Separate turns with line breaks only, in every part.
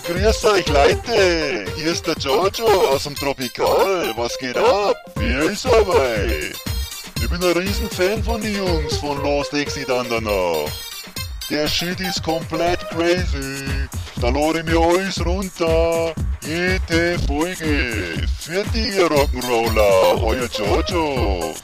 Grüß euch Leute. Hier ist der Jojo aus dem Tropikal. Was geht ab? Wie ist dabei? Ich bin ein Riesenfan von den Jungs von Lost Exit Andernach. Der Shit ist komplett crazy. Da lade ich mir alles runter. Jede Folge. Für die Rock'n'Roller. Euer Jojo.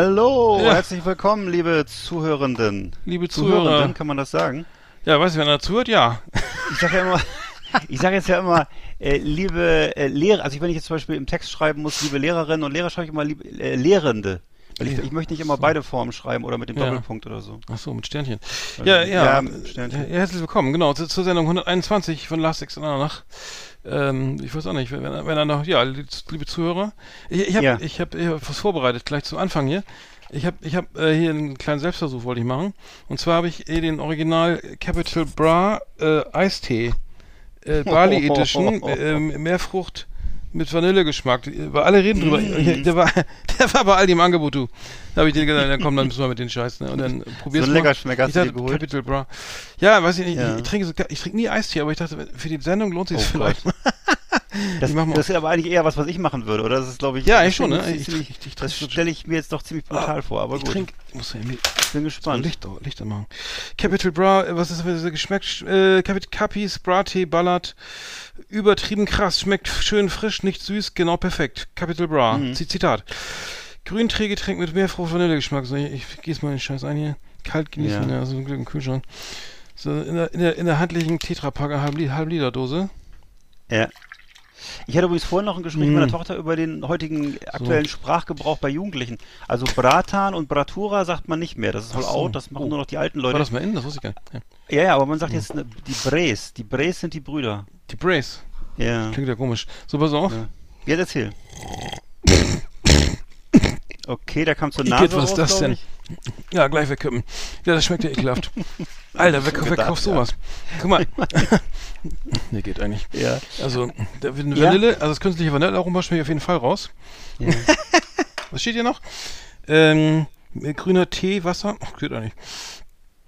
Hallo,
Ja.
herzlich willkommen, liebe Zuhörenden.
Liebe Zuhörer.
Zuhörenden, kann man das sagen?
Ja, weiß ich, wenn er zuhört, ja.
Ich sage ja immer, ich sage jetzt ja immer, äh, liebe äh, Lehrer, also wenn ich jetzt zum Beispiel im Text schreiben muss, liebe Lehrerinnen und Lehrer, schreibe ich immer liebe äh, Lehrende. Weil ich,
Ja.
ich möchte nicht immer beide Formen schreiben oder mit dem
Ja.
Doppelpunkt oder so.
Ach so, mit Sternchen. Ja, ja.
Ja, mit Sternchen.
Ja, herzlich willkommen, genau, zu- zur Sendung 121 von Last Exit Andernach. Ähm, ich weiß auch nicht, wenn, wenn er noch, ja, liebe Zuhörer, ich, ich habe
Ja.
ich hab, ich hab was vorbereitet, gleich zum Anfang hier. Ich habe ich hab, äh, hier einen kleinen Selbstversuch wollte ich machen. Und zwar habe ich eh den Original Capital Bra äh, Eistee äh, Bali Edition, äh, Mehrfrucht mit Vanillegeschmack. Weil alle reden drüber.
Mm.
Der, war, der war bei Aldi im Angebot, du. Da habe ich dir gesagt, dann komm, dann müssen wir mit den Scheiß. Ne? Und dann probierst
So ein Leckerschmecker hast
ich
du
dachte,
geholt?
Capital Bra. Ja, weiß ich nicht.
Ja.
Ich, ich, trinke so, ich trinke nie Eistee, aber ich dachte, für die Sendung lohnt sich
Oh
vielleicht.
Das, das ist aber eigentlich eher was, was ich machen würde, oder? Das ist, glaube ich,
Ja,
das
ich schon, ne? Ich-
ziemlich-
ich- ich
das stelle ich mir jetzt doch ziemlich brutal vor, aber
ich
gut.
trinke, ich muss ja
ich bin
so
gespannt.
Licht, Licht machen. Capital Bra, was ist das für geschmeckt? Äh, Capital Capis, Bra Tee, Ballard. Übertrieben krass, schmeckt schön frisch, nicht süß, genau perfekt. Capital Bra.
Mhm.
Zitat. Grünteegetränk mit Meerfrucht Vanillegeschmack. So, ich, ich gieße mal den Scheiß ein hier. Kalt genießen,
Ja.
ja, so ein Glück im Kühlschrank. So, in der, in der, in der handlichen Tetrapacker halb, halb Liter Dose.
Ja. Ich hatte übrigens vorhin noch ein Gespräch
Mhm.
mit meiner Tochter über den heutigen aktuellen Sprachgebrauch bei Jugendlichen. Also Bratan und Bratura sagt man nicht mehr. Das ist wohl
so.
out, das machen
Oh.
nur noch die alten
War
Leute.
das mal in? Das wusste ich gar nicht. Ja.
Ja, ja, aber man sagt jetzt ne, die Brace. Die Brace sind die Brüder.
Die Brace.
Ja.
Klingt ja komisch. So, pass auf.
Ja. Jetzt erzähl. Okay, da kam zur
Igitt,
Nase
was
raus,
ist das denn?
ich.
Ja, gleich wegkippen. Ja, das schmeckt ja ekelhaft. Alter, wer, wer kauft
ja.
sowas? Guck mal. nee, geht eigentlich.
Ja.
Also, der
Ja?
Vanille, also das künstliche Vanillearoma schmeckt auf jeden Fall raus.
ja.
Was steht hier noch? Ähm, grüner Tee, Wasser. Ach, geht eigentlich.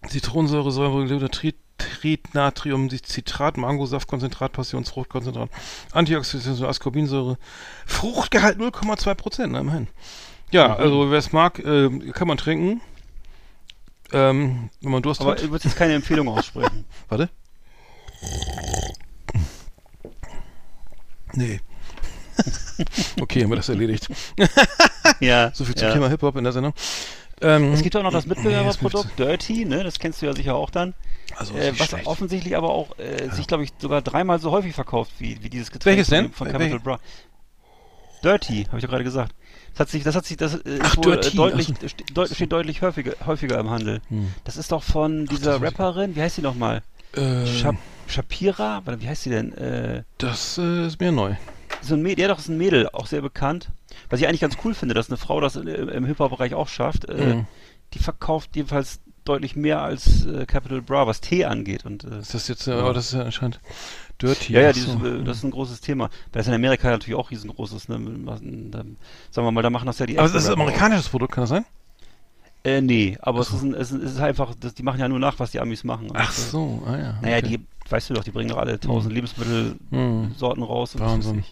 Zitronensäure, Säure, Trit, Tritnatrium, Citrat, Mangosaftkonzentrat, Passionsfruchtkonzentrat, Antioxidantien, Ascorbinsäure, Fruchtgehalt 0,2 Prozent, immerhin. Ja,
Mhm.
also wer es mag, äh, kann man trinken. Ähm, wenn man Durst
Aber
hat.
du würdest jetzt keine Empfehlung aussprechen.
Warte. Nee. okay, haben wir das erledigt.
ja.
So viel zum
ja.
Thema Hip-Hop in der Sendung. Ähm,
Es gibt auch noch das
nee,
Mitbewerberprodukt Dirty, ne? Das kennst du ja sicher auch dann.
Also,
Äh, was
schlecht.
offensichtlich aber auch äh, sich, glaube ich, sogar dreimal so häufig verkauft wie, wie dieses Getränk
Welches denn?
von Capital
welche?
Bra. Dirty, habe ich doch gerade gesagt. Das hat sich, das hat sich, das äh, ist
Ach,
wohl äh,
Dirty,
deutlich,
ach so.
ste- deut, steht deutlich häufiger, häufiger im Handel.
Hm.
Das ist doch von dieser
ich
Rapperin, wie heißt die nochmal?
Ähm,
Shapira? Warte, Wie heißt die denn? Äh,
das äh, ist mir neu.
so ein Mädel, ja doch, ist ein Mädel, auch sehr bekannt. Was ich eigentlich ganz cool finde, dass eine Frau das im, im Hip-Hop-Bereich auch schafft. Äh,
Mhm.
Die verkauft jedenfalls deutlich mehr als äh, Capital Bra, was Tee angeht. Und äh,
Ist das jetzt, äh, aber das ist ja anscheinend Dirty.
Ja, ja, dieses,
so.
äh, das ist ein großes Thema. Weil es in Amerika natürlich auch riesengroß ist. Ne? Sagen wir mal, da machen das ja die
Aber das ist ein amerikanisches Produkt, kann das sein?
auch. Äh, nee, aber es, ist ein, es ist es ist einfach, das, die machen ja nur nach, was die Amis machen.
Ach
äh,
so, ah ja.
Naja,
okay.
die, weißt du doch, die bringen doch alle tausend Lebensmittelsorten
Hm.
raus.
Wahnsinn.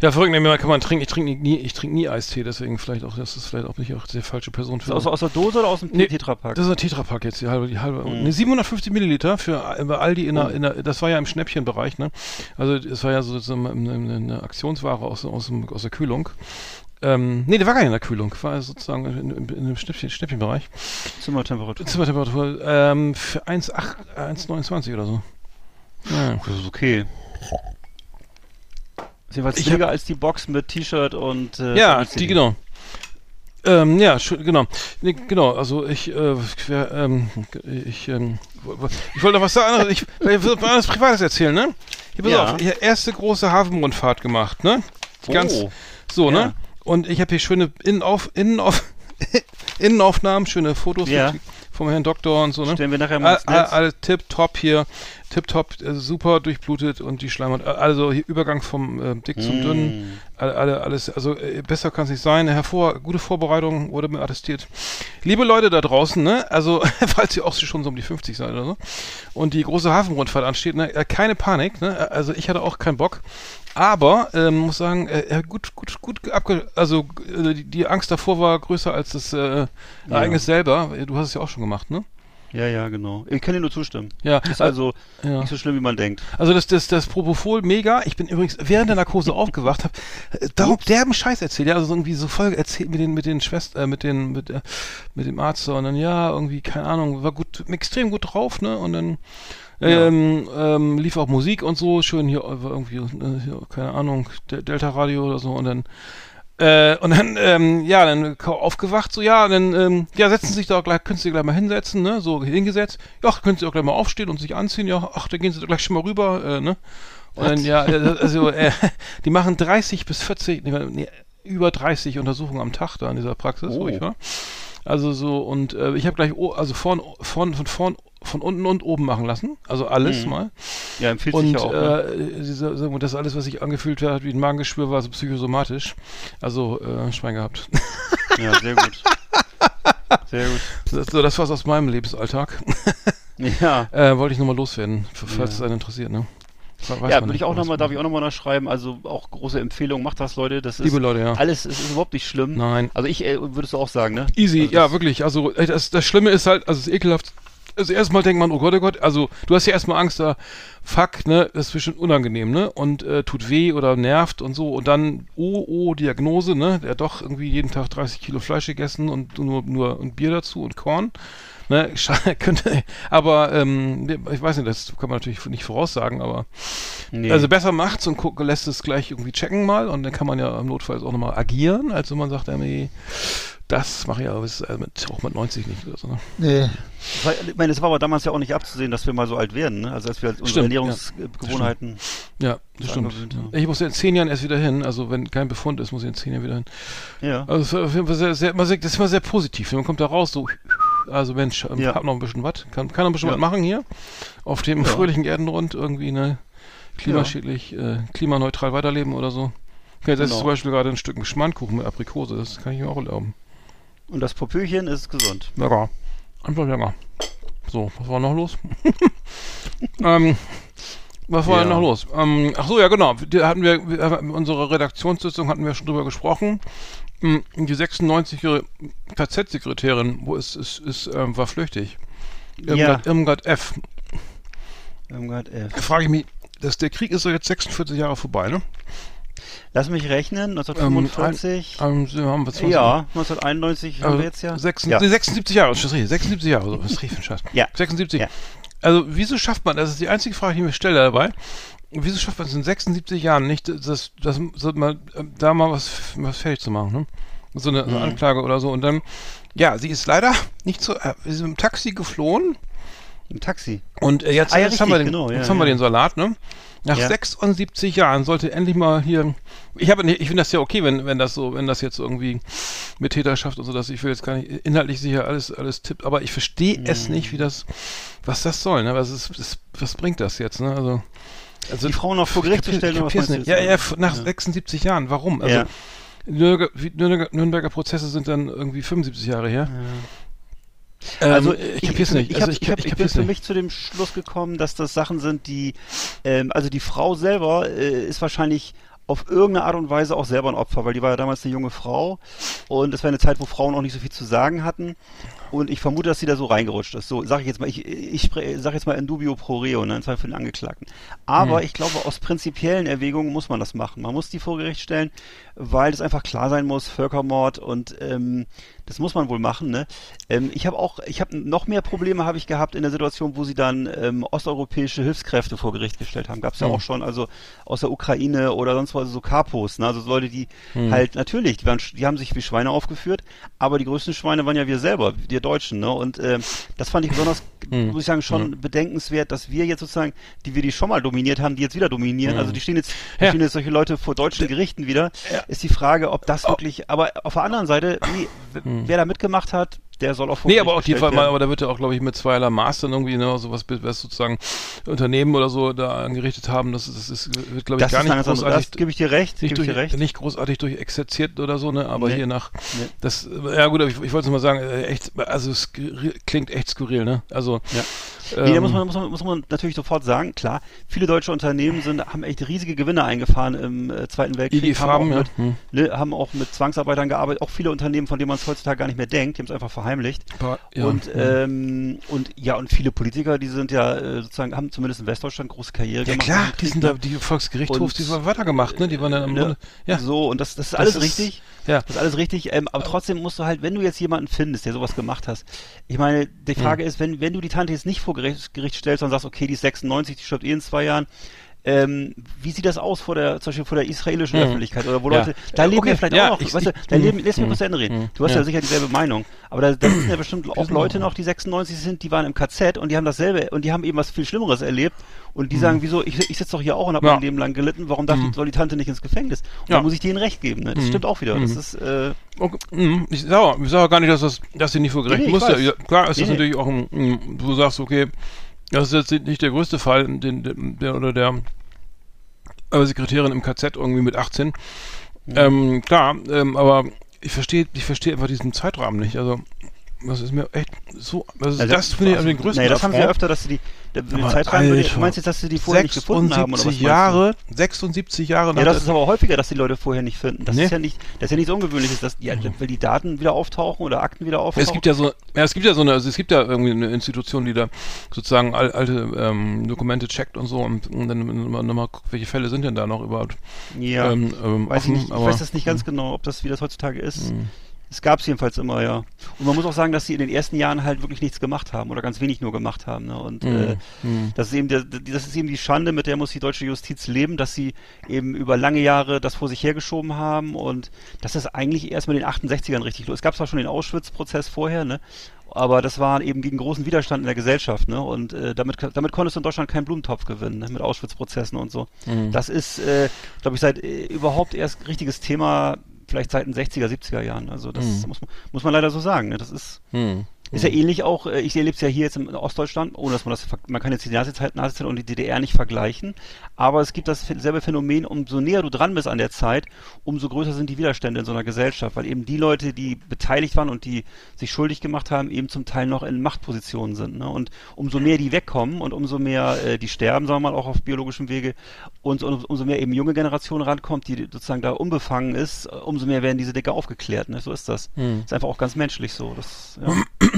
Ja, verrückt, nee, kann man trinken. Ich trinke nie, ich trinke nie Eistee, deswegen vielleicht auch, das ist vielleicht auch nicht auch die falsche Person
Ist
für.
aus, aus der Dose oder aus dem
Nee,
Tetrapack?
Das ist ein Tetrapack jetzt, die halbe, die halbe.
Mhm.
Ne, 750 Milliliter für bei Aldi in der,
Oh.
in der, das war ja im Schnäppchenbereich, ne? Also es war ja so, so eine, eine, Aktionsware aus, aus, aus der Kühlung. Ähm, nee, der war gar nicht in der Kühlung, war sozusagen in, in, in dem Schnäppchen, Schnäppchenbereich.
Zimmertemperatur.
Zimmertemperatur ähm, für 1,8 1,29 oder so. Ja.
Das ist okay. Ist jedenfalls billiger als die Box mit T-Shirt und äh,
Ja, die genau. Ähm, ja, genau. Nee, genau, also ich, äh, wer, ähm, ich, ähm, ich wollte noch was sagen, ich, ich will was Privates erzählen, ne? Hier, pass
Ja.
auf, ich erste große Hafenrundfahrt gemacht, ne?
Oh.
Ganz, so,
Ja.
ne? Und ich habe hier schöne Innenauf, Innenauf, Innenaufnahmen, schöne Fotos
Ja.
Vom Herrn Doktor und so, ne?
Stellen wir nachher mal
All, all, alles tipptopp hier, tipptopp, äh, super durchblutet und die Schleimhaut, also hier Übergang vom äh, dick zum dünn, alle, alle, alles, also äh, besser kann es nicht sein. Hervor, gute Vorbereitung wurde mir attestiert. Liebe Leute da draußen, ne, also falls ihr auch schon so um die 50 seid oder so und die große Hafenrundfahrt ansteht, ne, äh, keine Panik, ne, also ich hatte auch keinen Bock. Aber ähm, muss sagen, äh, äh, gut, gut, gut abge also äh, die, Angst davor war größer als das äh, Ereignis selber. Du hast es ja auch schon gemacht, ne?
Ja, ja, genau. Ich kann dir nur zustimmen.
Ja,
Ist also
ja.
nicht so schlimm, wie man denkt.
Also das, das, das Propofol mega. Ich bin übrigens während der Narkose aufgewacht, hab äh, darum derben Scheiß erzählt, ja, also irgendwie so voll erzählt mit den mit den Schwestern, äh, mit den mit, äh, mit dem Arzt und dann ja irgendwie keine Ahnung, war gut, extrem gut drauf, ne? Und dann ähm, ähm, lief auch Musik und so, schön hier äh, irgendwie äh, hier, keine Ahnung, De Delta Radio oder so und dann äh, und dann, ähm, ja, dann aufgewacht, so, ja, dann, ähm, ja, setzen Sie sich doch gleich, können Sie sich gleich mal hinsetzen, ne, so hingesetzt. Ja, können Sie auch gleich mal aufstehen und sich anziehen, ja, ach, da gehen Sie doch gleich schon mal rüber, äh, ne. Und dann, ja, äh, also, äh, die machen 30 bis 40, nee, nee, über 30 Untersuchungen am Tag da in dieser Praxis, wo
Oh.
ich war. Also so, und äh, ich habe gleich, also vorn, vorn, von vorn, von unten und oben machen lassen, also alles
Mhm.
mal.
Ja, empfiehlt sich
Und
ja auch. Ne?
äh, sagen wir, das alles, was sich angefühlt hat wie ein Magengeschwür, war so psychosomatisch. Also äh, Schwein gehabt.
Ja, sehr gut. Sehr gut.
Das, so, das war's aus meinem Lebensalltag.
Ja.
Äh, wollte ich nochmal loswerden, falls
Ja.
es einen interessiert, ne?
Ja, würde ich auch nochmal, darf ich auch nochmal unterschreiben. Also auch große Empfehlung, macht das, Leute. Das ist
Liebe Leute, ja.
alles, es ist überhaupt nicht schlimm.
Nein.
Also ich, äh, würdest du auch sagen, ne?
Easy,
Also
ja, wirklich. Also ey, das, das Schlimme ist halt, also es ist ekelhaft. Also erstmal denkt man, oh Gott, oh Gott, also du hast ja erstmal Angst da, fuck, ne, das ist bestimmt unangenehm, ne? Und äh, tut weh oder nervt und so. Und dann, oh, oh, Diagnose, ne? Der hat doch irgendwie jeden Tag 30 Kilo Fleisch gegessen und nur, nur und Bier dazu und Korn. Ne, könnte, aber ähm, ich weiß nicht, das kann man natürlich nicht voraussagen, aber
Nee.
also besser macht's und guck, lässt es gleich irgendwie checken mal und dann kann man ja im Notfall auch nochmal agieren, als wenn man sagt, irgendwie, das mache ich aber bis, äh, mit, auch mit 90 nicht oder so. Ne?
nee. Das war, ich meine, es war aber damals ja auch nicht abzusehen, dass wir mal so alt werden, ne? Also als wir unsere
Stimmt, ja.
Ernährungsgewohnheiten.
Ja, das
Das
stimmt.
angewöhnt,
Ich muss ja in zehn Jahren erst wieder hin, also wenn kein Befund ist, muss ich in zehn Jahren wieder hin.
Ja.
Also auf jeden Fall sehr, sehr, immer sehr, das ist immer sehr positiv. Man kommt da raus, so, also Mensch, ich
Ja.
hab noch ein bisschen was, kann, kann noch ein bisschen
Ja.
was machen hier, auf dem
Ja.
fröhlichen Erdenrund irgendwie, ne, klimaschädlich, äh, klimaneutral weiterleben oder so. Okay, das ist
Genau.
zum Beispiel gerade ein Stück Schmarrnkuchen mit Aprikose, das kann ich mir auch erlauben.
Und das Popöchen ist gesund.
Lecker. Einfach lecker. So, was war noch los? ähm, was war
Ja.
denn noch los? Ähm, ach so, ja genau. Da hatten wir, wir in unserer Redaktionssitzung hatten wir schon drüber gesprochen. Die 96-jährige KZ-Sekretärin, wo ist, ist, ist ähm, war flüchtig. Irmgard, Irmgard F.
Irmgard F.
Da frage ich mich, dass der Krieg ist doch jetzt 46 Jahre vorbei, ne?
Lass mich rechnen, 1945.
Ähm, sie haben was
ja, 1991 haben
Also
wir jetzt ja.
76,
ja.
nee, 76 Jahre, das ist richtig, 76 Jahre, so, was ist richtig ein?
Ja.
76.
Ja.
Also, wieso schafft man, das ist die einzige Frage, die ich mir stelle dabei, wieso schafft man es in 76 Jahren nicht, das, das, das mal, äh, da mal was, was fertig zu machen, ne? So eine, so eine
Mhm.
Anklage oder so und dann, ja, sie ist leider nicht so, äh, sie ist im Taxi geflohen
Im Taxi.
und äh, jetzt,
Ah, ja,
jetzt, haben, wir den,
richtig, genau, ja,
jetzt haben wir
ja.
den Salat, ne? Nach
Ja.
76 Jahren sollte endlich mal hier. Ich habe, ich finde das ja okay, wenn, wenn das so, wenn das jetzt irgendwie mit Täterschaft und so, dass ich will jetzt gar nicht inhaltlich sicher alles, alles tippt, aber ich verstehe es
Mhm.
nicht, wie das, was das soll, ne? Was ist, was bringt das jetzt, ne? Also, also
Die Frauen noch vor Gericht zu stellen, oder was
nicht. Ja, ja, nach
Ja.
76 Jahren. Warum? Also
Ja.
Nürnberger, Nürnberger, Nürnberger Prozesse sind dann irgendwie 75 Jahre her. Ähm,
Also
ich kapier's nicht.
Ich,
also ich,
ich, hab,
ich
ich bin
kapier's
für
nicht.
mich zu dem Schluss gekommen, dass das Sachen sind, die, ähm, also die Frau selber äh, ist wahrscheinlich auf irgendeine Art und Weise auch selber ein Opfer, weil die war ja damals eine junge Frau und es war eine Zeit, wo Frauen auch nicht so viel zu sagen hatten und ich vermute, dass sie da so reingerutscht ist. So, sage ich jetzt mal, ich, ich sage jetzt mal in dubio pro reo, ne, und zwar für den Angeklagten. Aber
Hm.
ich glaube, aus prinzipiellen Erwägungen muss man das machen. Man muss die vor Gericht stellen, weil es einfach klar sein muss, Völkermord und ähm, Das muss man wohl machen, ne? Ähm, ich habe auch, ich habe noch mehr Probleme habe ich gehabt in der Situation, wo sie dann ähm, osteuropäische Hilfskräfte vor Gericht gestellt haben. Gab es ja
Hm.
auch schon, also aus der Ukraine oder sonst was, so Kapos, ne? Also so Leute, die
Hm.
halt natürlich, die, waren, die haben sich wie Schweine aufgeführt, aber die größten Schweine waren ja wir selber, wir Deutschen, ne? Und ähm, das fand ich besonders,
Hm.
muss ich sagen, schon bedenkenswert, dass wir jetzt sozusagen, die wir die schon mal dominiert haben, die jetzt wieder dominieren. Also die stehen jetzt, die
Hm. Ja.
stehen jetzt solche Leute vor deutschen Gerichten wieder. Ist die Frage, ob das wirklich, aber auf der anderen Seite, nee, w- wer da mitgemacht hat, der soll auch
Hm. Nee, aber auch die,
gestellt
aber
werden.
da wird ja auch, glaube ich, mit zweierlei Maß dann irgendwie, ne, sowas, was sozusagen Unternehmen oder so da angerichtet haben, das, ist- das ist, wird, glaube ich,
Das
gar
ist
nicht
langsam, das
großartig,
gebe ich dir recht,
nicht, durch,
dir recht.
nicht großartig durch exerziert oder so, ne, aber
Nee.
hier nach,
Nee.
das, ja gut, aber ich, ich wollte nur mal sagen, äh, echt, also es klingt echt skurril, ne, also,
Ja. Nee, da
ähm,
muss man, muss, man, muss man natürlich sofort sagen, klar, viele deutsche Unternehmen sind, haben echt riesige Gewinne eingefahren im äh, Zweiten Weltkrieg,
IG
haben, auch
ja.
mit,
Hm.
ne, haben auch mit Zwangsarbeitern gearbeitet, auch viele Unternehmen, von denen man es heutzutage gar nicht mehr denkt, die haben es einfach verheimlicht.
paar- ja,
und,
hm.
ähm, und ja, und viele Politiker, die sind ja äh, sozusagen, haben zumindest in Westdeutschland große Karriere
ja
gemacht.
klar,
nach dem
die sind
ne?
da, die Volksgerichtshofs,
Und,
die haben weitergemacht, ne, die waren dann im
ne?
Grunde, ja,
So, und das, das ist
Das
alles
ist-
richtig.
ja.
Das ist alles richtig, ähm, aber trotzdem musst du halt, wenn du jetzt jemanden findest, der sowas gemacht hast, ich meine, die
Hm.
Frage ist, wenn, wenn du die Tante jetzt nicht vor Gericht, Gericht stellst und sagst, okay, die ist 96, die stirbt eh in zwei Jahren, ähm, wie sieht das aus vor der, zum Beispiel vor der israelischen
Hm.
Öffentlichkeit oder wo
Ja.
Leute, da leben
okay,
ja vielleicht
ja,
auch noch,
ich-
weißt du, da
hm,
leben, lass mich
hm,
kurz zu Ende reden.
hm,
Du hast ja.
ja.
sicher dieselbe Meinung, aber da, da sitzen ja bestimmt auch
sind
Leute
wir.
noch, die 96 sind, die waren im KZ und die haben dasselbe und die haben eben was viel Schlimmeres erlebt und die
Hm.
sagen, wieso, ich, ich sitze doch hier auch und habe mein Leben lang gelitten, warum darf die, soll die Tante nicht ins Gefängnis? Und da muss ich denen recht geben, ne? Das stimmt auch wieder. Das ist, äh,
Okay. Ich sage sag gar nicht, dass, das, dass sie nicht vor Gericht
Nee, nee,
muss.
ich weiß.
Ja, klar ist
Nee,
das natürlich auch ein- du sagst, okay, das ist jetzt nicht der größte Fall, den, der oder der äh, Sekretärin im KZ irgendwie mit 18. Ähm, klar, ähm, aber ich verstehe ich verstehe einfach diesen Zeitrahmen nicht. Also, das ist mir echt so, also
Also,
das finde ich also den größten
Nee, das haben sie öfter, dass sie die, der,
Aber
Zeitrahmen,
Alter.
du meinst jetzt, dass sie die vorher nicht gefunden haben, oder was
76
meinst du?
Jahre, 76 Jahre nach
Ja, das ist aber häufiger, dass die Leute vorher nicht finden. Das
Nee.
ist ja nicht, das ist ja nichts Ungewöhnliches, dass die, weil die Daten wieder auftauchen oder Akten wieder auftauchen.
Es gibt ja so, ja, es gibt ja so eine, also es gibt ja irgendwie eine Institution, die da sozusagen al, alte ähm, Dokumente checkt und so und, und dann nochmal noch mal guckt, welche Fälle sind denn da noch überhaupt
ja,
ähm, ähm,
weiß ich
offen,
nicht, ich weiß das nicht ganz genau, ob das, wie das heutzutage ist.
Mhm.
Es gab es jedenfalls immer, ja. Und man muss auch sagen, dass sie in den ersten Jahren halt wirklich nichts gemacht haben oder ganz wenig nur gemacht haben. Ne? Und äh,
Mhm.
das ist eben der, die- das ist eben die Schande, mit der muss die deutsche Justiz leben, dass sie eben über lange Jahre das vor sich hergeschoben haben und dass das eigentlich erst mit den 68ern richtig los. Es gab zwar schon den Auschwitz-Prozess vorher, ne? Aber das war eben gegen großen Widerstand in der Gesellschaft, ne? Und äh, damit, damit konntest du in Deutschland keinen Blumentopf gewinnen, ne? mit Auschwitz-Prozessen und so.
Mhm.
Das ist, äh, glaube ich, seit äh, überhaupt erst richtiges Thema, vielleicht seit den 60er, 70er Jahren. Also das
Mhm.
muss, man- muss man leider so sagen. Ne? Das ist,
Mhm.
Ist ja ähnlich auch, äh, ich erlebe es ja hier jetzt in Ostdeutschland, ohne dass man das, man kann jetzt die Nazizeit, Nazizeit und die DDR nicht vergleichen, aber es gibt dasselbe Phänomen, umso näher du dran bist an der Zeit, umso größer sind die Widerstände in so einer Gesellschaft, weil eben die Leute, die beteiligt waren und die sich schuldig gemacht haben, eben zum Teil noch in Machtpositionen sind. Ne? Und umso mehr die wegkommen und umso mehr äh, die sterben, sagen wir mal, auch auf biologischem Wege, und, und umso mehr eben junge Generation rankommt, die sozusagen da unbefangen ist, äh, umso mehr werden diese Decke aufgeklärt. Ne? So ist das.
Mhm.
Ist einfach auch ganz menschlich so. Das, ja.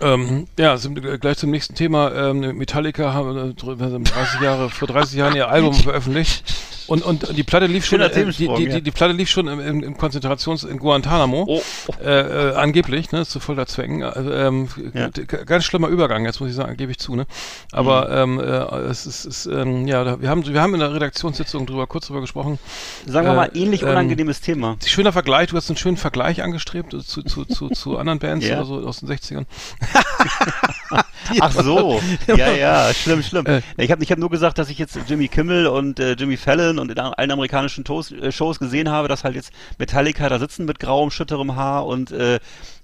Ähm, ja, gleich zum nächsten Thema. Ähm, Metallica haben äh, dr- 30 Jahre, vor 30 Jahren ihr Album veröffentlicht. Und, und die Platte lief schon, äh, die, die, die, die Platte lief schon im, im, im Konzentrations, in Guantanamo.
Oh, oh.
Äh, äh, angeblich, ne, zu Folterzwecken. Äh, ähm,
Ja.
ganz schlimmer Übergang, jetzt muss ich sagen, gebe ich zu, ne. Aber
Mhm.
ähm, äh, es ist, ist ähm, ja, wir haben, wir haben in der Redaktionssitzung drüber kurz drüber gesprochen.
Sagen wir
Äh,
mal, ähnlich
ähm,
unangenehmes Thema.
Schöner Vergleich, du hast einen schönen Vergleich angestrebt äh, zu, zu, zu, zu anderen Bands
Ja.
oder so aus den 60ern.
Ach so, ja, ja, schlimm, schlimm.
Äh.
ich habe ich hab nur gesagt, dass ich jetzt Jimmy Kimmel und äh, Jimmy Fallon und in allen amerikanischen Tos, äh, Shows gesehen habe, dass halt jetzt Metallica da sitzen mit grauem, schütterem Haar und äh,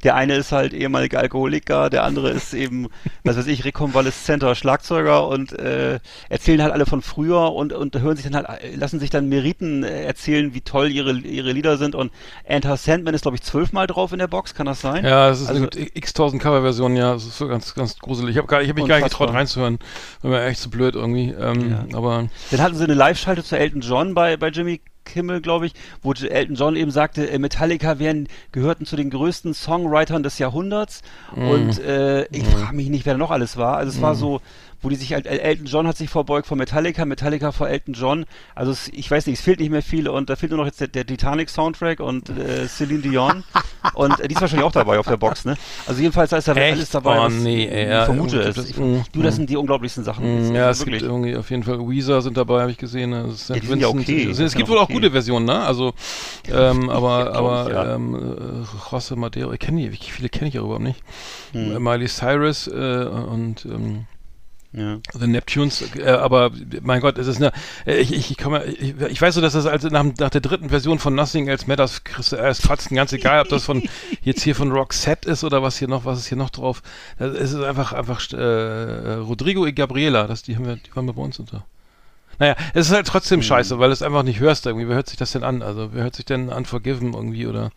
der eine ist halt ehemaliger Alkoholiker, der andere ist eben, was weiß ich, rekonvaleszenter Schlagzeuger und äh, erzählen halt alle von früher und, und hören sich dann halt, äh, lassen sich dann Meriten äh, erzählen, wie toll ihre, ihre Lieder sind und Enter Sandman ist, glaube ich, zwölfmal drauf in der Box, kann das sein?
Ja, es ist
Also-
eine x-tausend Coverversion, ja, das ist so ganz, ganz gruselig. Ich habe gar, ich hab mich gar nicht
Unfassbar.
getraut reinzuhören, war mir echt zu blöd irgendwie. Ähm,
Ja.
Aber
Dann hatten sie eine Live-Schalte zu Elton John bei, bei Jimmy Musikhimmel, glaube ich, wo Elton John eben sagte, äh, Metallica wären, gehörten zu den größten Songwritern des Jahrhunderts.
Mhm.
Und äh, ich frage mich nicht, wer da noch alles war. Also es war so, wo die sich halt, El- Elton John hat sich verbeugt vor Metallica, Metallica vor Elton John. Also es, ich weiß nicht, es fehlt nicht mehr viel und da fehlt nur noch jetzt der, der Titanic-Soundtrack und äh, Celine Dion. und äh, die ist wahrscheinlich auch dabei auf der Box, ne? Also jedenfalls da ist da
Echt?
alles dabei,
Oh, nee, ey,
ich vermute es.
das-
Ich, du, das
mm.
sind die unglaublichsten Sachen.
Mm,
Das
Ja, es
wirklich.
gibt irgendwie auf jeden Fall Weezer sind dabei, habe ich gesehen. St.
Ja, die sind ja
Vincent.
okay.
Es, es gibt wohl auch
okay.
gute Versionen, ne? Also, ähm, aber, aber
ja.
ähm, äh, José Madero, ich kenne die, wie viele kenne ich ja überhaupt nicht.
Hm.
Miley Cyrus äh, und ähm,
Ja.
The Neptunes, äh, aber mein Gott, es ist eine, äh, ich, ich, ich, komme, ich, ich weiß so, dass das also nach, nach der dritten Version von Nothing Else Matters, kriegst du erst Fatzen, ganz egal, ob das von jetzt hier von Roxette ist oder was hier noch, was ist hier noch drauf. Ist es einfach, einfach äh, Rodrigo y Gabriela, das, die haben wir, die waren wir bei uns unter. Naja, es ist halt trotzdem scheiße, weil du es einfach nicht hörst irgendwie. Wer hört sich das denn an? Also, wer hört sich denn Unforgiven irgendwie oder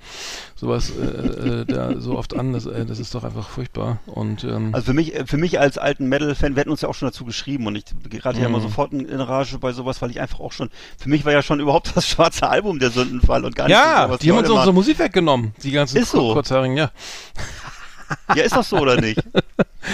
sowas äh, äh, da so oft an? Das, äh, das ist doch einfach furchtbar. Und ähm,
Also für mich, äh, für mich als alten Metal-Fan, wir hatten uns ja auch schon dazu geschrieben und ich gerate ja
Mhm.
immer sofort in, in Rage bei sowas, weil ich einfach auch schon, für mich war ja schon überhaupt das schwarze Album der Sündenfall und gar nicht
ja,
so, was
die haben uns unsere. Musik weggenommen, die ganzen
Ist so.
Kurzhaarigen, ja.
Ja, ist das so oder nicht?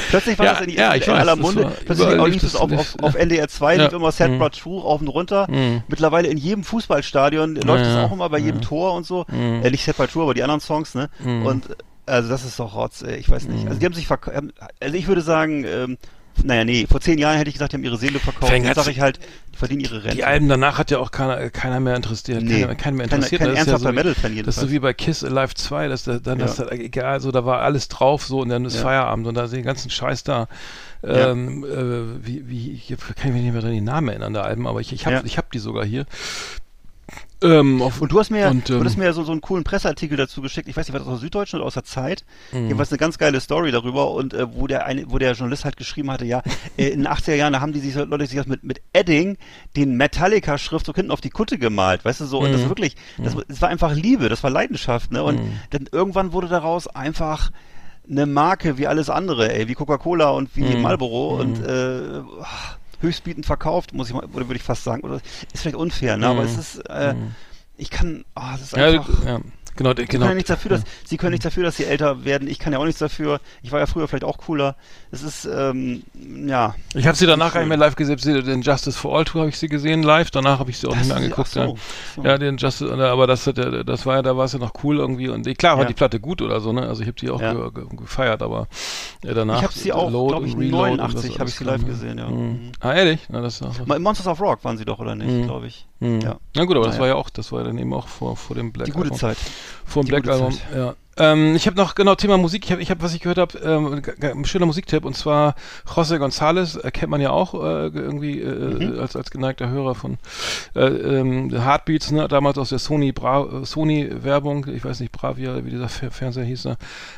Plötzlich war
Ja,
das in,
ja,
in,
ich
in
weiß,
aller
das
Munde. Plötzlich
lief
es
das-
auf, auf, auf NDR 2,
Ja.
lief immer Sad
Mhm.
True rauf und runter.
Mhm.
Mittlerweile in jedem Fußballstadion läuft es
ja.
auch immer bei jedem Tor und so.
Mhm.
Äh, nicht Blood True, aber die anderen Songs, ne?
Mhm.
Und äh, also das ist doch Rotz, ey, ich weiß nicht. Also die haben sich verk ähm, also ich würde sagen, ähm, naja, nee, vor zehn Jahren hätte ich gesagt, die haben ihre Seele verkauft.
Fängt
Jetzt sage ich halt, die verdienen ihre Rente.
Die Alben danach hat ja auch keiner, keiner mehr interessiert.
Nee,
keiner, keiner mehr
kein-
interessiert.
kein
das ist ja
ernsthafter
so wie,
Metal-Fan
Das ist so wie bei Kiss Alive 2, das, da- dann
Ja.
ist das egal, so, da war alles drauf so und dann ist
Ja.
Feierabend und da ist den ganzen Scheiß da. Ähm, äh, wie, wie, ich kann mich nicht mehr an die Namen erinnern, der Alben, aber ich, ich habe ich hab die sogar hier. Ähm, auf,
Und du hast mir,
Und,
du
ähm,
hast mir ja so, so einen coolen Presseartikel dazu geschickt. Ich weiß nicht, war das aus der Süddeutschen oder aus der Zeit?
Mhm.
Jedenfalls eine ganz geile Story darüber und äh, wo der eine, wo der Journalist halt geschrieben hatte, ja, äh, in den 80er Jahren, haben die sich Leute sich das mit, mit Edding den Metallica-Schriftzug hinten auf die Kutte gemalt, weißt du so, und das
Mhm.
wirklich, das, das war einfach Liebe, das war Leidenschaft, ne? Und
Mhm.
dann irgendwann wurde daraus einfach eine Marke wie alles andere, ey, wie Coca-Cola und wie
Mhm.
Marlboro
Mhm.
und äh, höchstbietend verkauft, muss ich mal, oder würde ich fast sagen, oder ist vielleicht unfair, ne? Aber
Mhm.
es ist, äh,
Mhm.
ich kann, ah, es ist
ja,
einfach.
ja, genau,
Sie
genau.
können ja nichts dafür, dass Sie können nichts dafür, dass Sie älter werden. Ich kann ja auch nichts dafür. Ich war ja früher vielleicht auch cooler. Es ist ähm, ja.
Ich habe sie danach gar nicht mehr live gesehen. Sie- Den Justice for All Tour habe ich sie gesehen live. Danach habe ich sie auch nicht mehr
Das-
angeguckt.
ach so,
ja.
so.
Ja, den Justice, äh, aber das, hat ja- das war ja, da war es ja noch cool irgendwie und klar war
Ja.
die Platte gut oder so, ne? Also ich habe die auch
Ja.
ge ge gefeiert, aber äh, danach.
Ich habe sie auch, glaube ich,
und Reload und
89
was
habe ich sie live gesehen, ja.
Mhm.
Mhm.
Ah, ehrlich? Na, das
Monsters of Rock waren Sie doch, oder nicht,
Mhm.
glaube ich.
mhm.
ja.
Na gut, aber das
Naja.
war ja auch, das war ja dann eben auch vor, vor dem Black
Die gute. Zeit. Die
Black Album, ja. Ähm, ich habe noch, genau, Thema Musik. Ich habe, ich hab, was ich gehört habe, ähm, ein schöner Musiktipp und zwar José González, äh, kennt man ja auch äh, irgendwie äh,
Mhm.
als, als geneigter Hörer von äh, ähm, Heartbeats, ne, damals aus der Sony Bra Sony Werbung, ich weiß nicht, Bravia, wie dieser Fer Fernseher hieß, ne?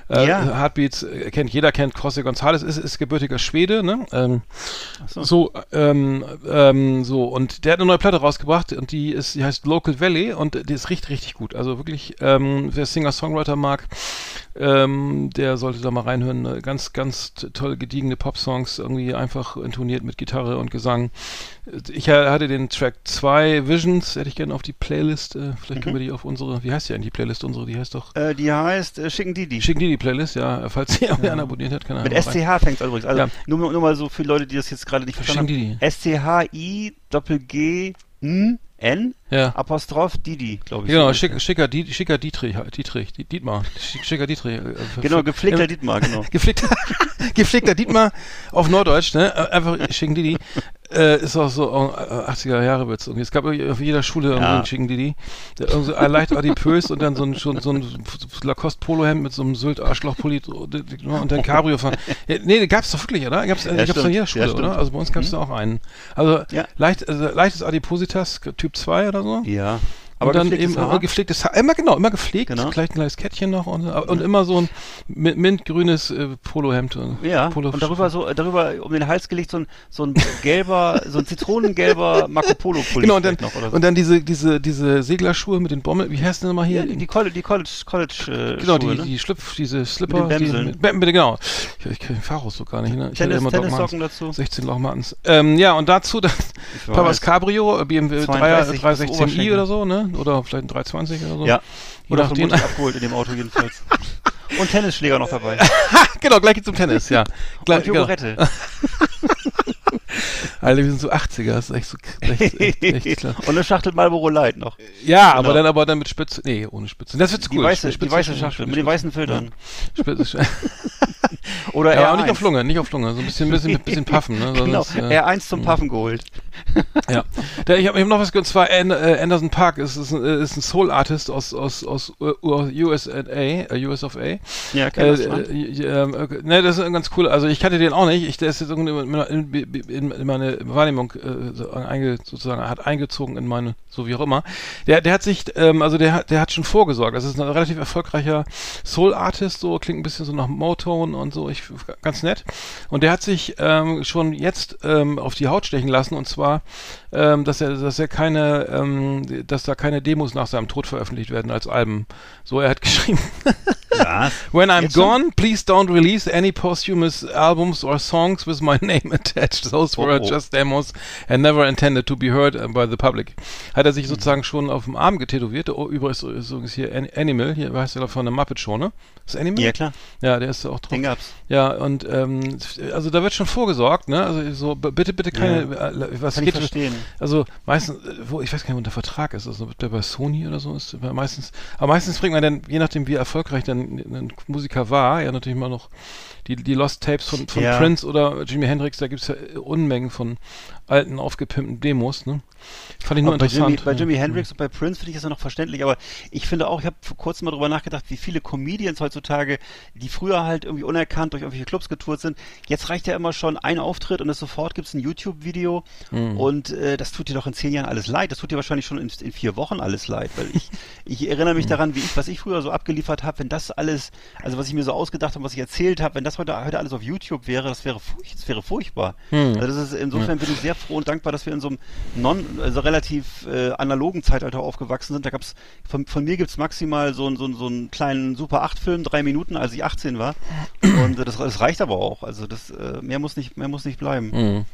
Äh,
Ja.
Heartbeats äh, kennt jeder, kennt José González, ist, ist gebürtiger Schwede, ne? Ähm,
so.
so, ähm, ähm, so, und der hat eine neue Platte rausgebracht und die ist, die heißt Local Valley und die ist richtig, richtig gut. Also wirklich, ähm, wer Singer-Songwriter mag, ähm, der sollte da mal reinhören. Ne? Ganz, ganz toll gediegene Pop-Songs, irgendwie einfach intoniert mit Gitarre und Gesang. Ich hatte den Track 2 Visions, hätte ich gerne auf die Playlist. Äh, vielleicht können wir die auf unsere, wie heißt die eigentlich die Playlist unsere? Die heißt doch,
Äh, die heißt äh, Schicken Didi.
schicken die die Playlist, ja, falls sie irgendwie einer abonniert hat, kann er
Mit. SCH fängt es übrigens. Also
Ja.
nur, nur mal so für Leute, die das jetzt gerade nicht verstanden haben.
die.
S-C-H-I Doppel G N N
Ja.
Apostroph Didi, glaube ich.
Genau,
so
schick, schicker, Diet, schicker Dietrich, Dietrich, Diet- Dietmar, Schick- schicker Dietrich. äh,
Genau, gepflegter
äh,
Dietmar, genau.
Gepflegter, gepflegter Dietmar auf Norddeutsch, ne? Äh, Einfach schicken Didi. Äh, ist auch so äh, 80er Jahre wird's irgendwie. Es gab auf jeder Schule irgendwie
Ja.
einen schicken Didi. Der irgendwie so leicht adipös und dann so ein, schon, so ein Lacoste Polohemd mit so einem Sylt Arschlochpulli und dann Cabrio fahren. Ja, nee, gab's doch wirklich, oder? Gab's, äh, gab's
stimmt.
an jeder Schule,
Ja,
oder? Also bei uns gab's da auch einen. Also
Ja.
leicht, also leichtes Adipositas, Typ 2 oder so.
Ja.
Aber und dann eben
Haar?
Gepflegtes Haar. Immer genau, immer gepflegt.
Genau.
Gleich ein kleines Kettchen noch und, und immer so ein mi- mintgrünes äh, Polohemd. äh,
Ja,
Polo
und darüber so, äh, darüber um den Hals gelegt so ein, so ein gelber, so ein zitronengelber Marco Polo Pulli
Genau, und dann,
noch oder so.
und dann diese, diese, diese Seglerschuhe mit den Bommeln. Wie heißt denn nochmal hier?
ja, die, College, die College, College äh,
genau,
Schuhe,
die,
ne?
die Schlüpf, diese Slipper.
den
die,
Bämseln.
mit Bäm- genau. Ich, ich kriege den Fahrus so gar nicht, ne? Ich
Tennis,
immer
Tennissocken dazu.
16 Loch Martens. Ähm, ja, und dazu
weiß.
Papas Cabrio, äh, BMW
32 bis
316i
Oberschenkel.
oder so, ne? Oder vielleicht ein 320 oder so.
Ja. Oder
nachdem.
vermutlich abgeholt in dem Auto jedenfalls. Und Tennisschläger noch dabei.
genau, gleich geht's zum Tennis, ja. Gleich,
Und
genau.
Jogurette.
Alter, wir sind so 80er, das ist echt so echt, echt, echt klar.
Und eine Schachtel Marlboro Light noch.
Ja, aber
Genau.
dann aber dann mit Spitze. Nee, ohne Spitze. Das wird's
Die
cool.
weiße, die weiße
Spitze-
Schachtel mit den weißen Filtern.
Spitze-
Oder
Ja,
R1.
aber nicht auf Lunge, nicht auf Lunge. So ein bisschen, bisschen, bisschen puffen, ne?
Genau,
Sonst, äh,
R1 zum Puffen geholt.
Ja, der, ich habe hab noch was, und zwar äh, Anderson Park ist, ist, ein, äh, ist ein Soul-Artist aus, aus, aus USA, US of A.
Ja, kenn das,
äh,
ne?
äh, äh, ne, das ist ganz cool. Also ich kannte den auch nicht. Ich, der ist jetzt irgendwie in, in, in meine Wahrnehmung äh, einge, sozusagen hat eingezogen in meine, so wie auch immer. Der, der hat sich, ähm, also der, hat- der hat schon vorgesorgt. Das ist ein relativ erfolgreicher Soul-Artist, so klingt ein bisschen so nach Motown und so. Ich ganz nett. Und der hat sich ähm, schon jetzt ähm, auf die Haut stechen lassen und zwar, ähm, dass er, dass er keine, ähm, dass da keine Demos nach seinem Tod veröffentlicht werden als Alben. So, er hat geschrieben.
Ja.
When I'm
Jetzt schon?
gone, please don't release any posthumous albums or songs with my name attached. Those were
Oh, oh.
just demos and never intended to be heard by the public. Hat er
Mhm.
sich sozusagen schon auf dem Arm getätowiert. Oh, übrigens ist übrigens hier An- Animal, hier heißt er von der Muppet Show, ne? Ist Animal?
Ja, klar.
Ja, der ist auch drauf.
Den gab's.
Ja, und ähm, also da wird schon vorgesorgt, ne? Also so bitte, bitte keine, äh, was
Kann ich
geht
verstehen.
Also meistens, äh, wo ich weiß gar nicht, wo der Vertrag ist, also ob der bei Sony oder so ist, aber meistens, aber meistens bringt man dann, je nachdem wie erfolgreich dann ein Musiker war, ja natürlich mal noch die, die Lost Tapes von, von
Ja.
Prince oder Jimi Hendrix, da gibt's ja Unmengen von alten, aufgepimpten Demos, ne? Fand ich nur
bei
interessant.
Jimi, bei
ja.
Jimi Hendrix und bei Prince finde ich das ja noch verständlich, aber ich finde auch, ich habe vor kurzem mal drüber nachgedacht, wie viele Comedians heutzutage, die früher halt irgendwie unerkannt durch irgendwelche Clubs getourt sind, jetzt reicht ja immer schon ein Auftritt und es sofort gibt's ein YouTube-Video
Mhm.
und äh, das tut dir doch in zehn Jahren alles leid. Das tut dir wahrscheinlich schon in, in vier Wochen alles leid, weil ich, ich erinnere
Mhm.
mich daran, wie ich, was ich früher so abgeliefert habe, wenn das alles, also was ich mir so ausgedacht habe, was ich erzählt habe, wenn das heute, heute alles auf YouTube wäre, das wäre, furch, das wäre furchtbar.
Mhm.
Also das ist, insofern bin ich sehr froh und dankbar, dass wir in so einem non, also relativ äh, analogen Zeitalter aufgewachsen sind. Da gab's von, von mir gibt's maximal so, einen- so, so einen kleinen Super 8 Film, drei Minuten, als ich 18 war. Und das, das reicht aber auch. Also das äh, mehr muss nicht, mehr muss nicht bleiben.
Mhm.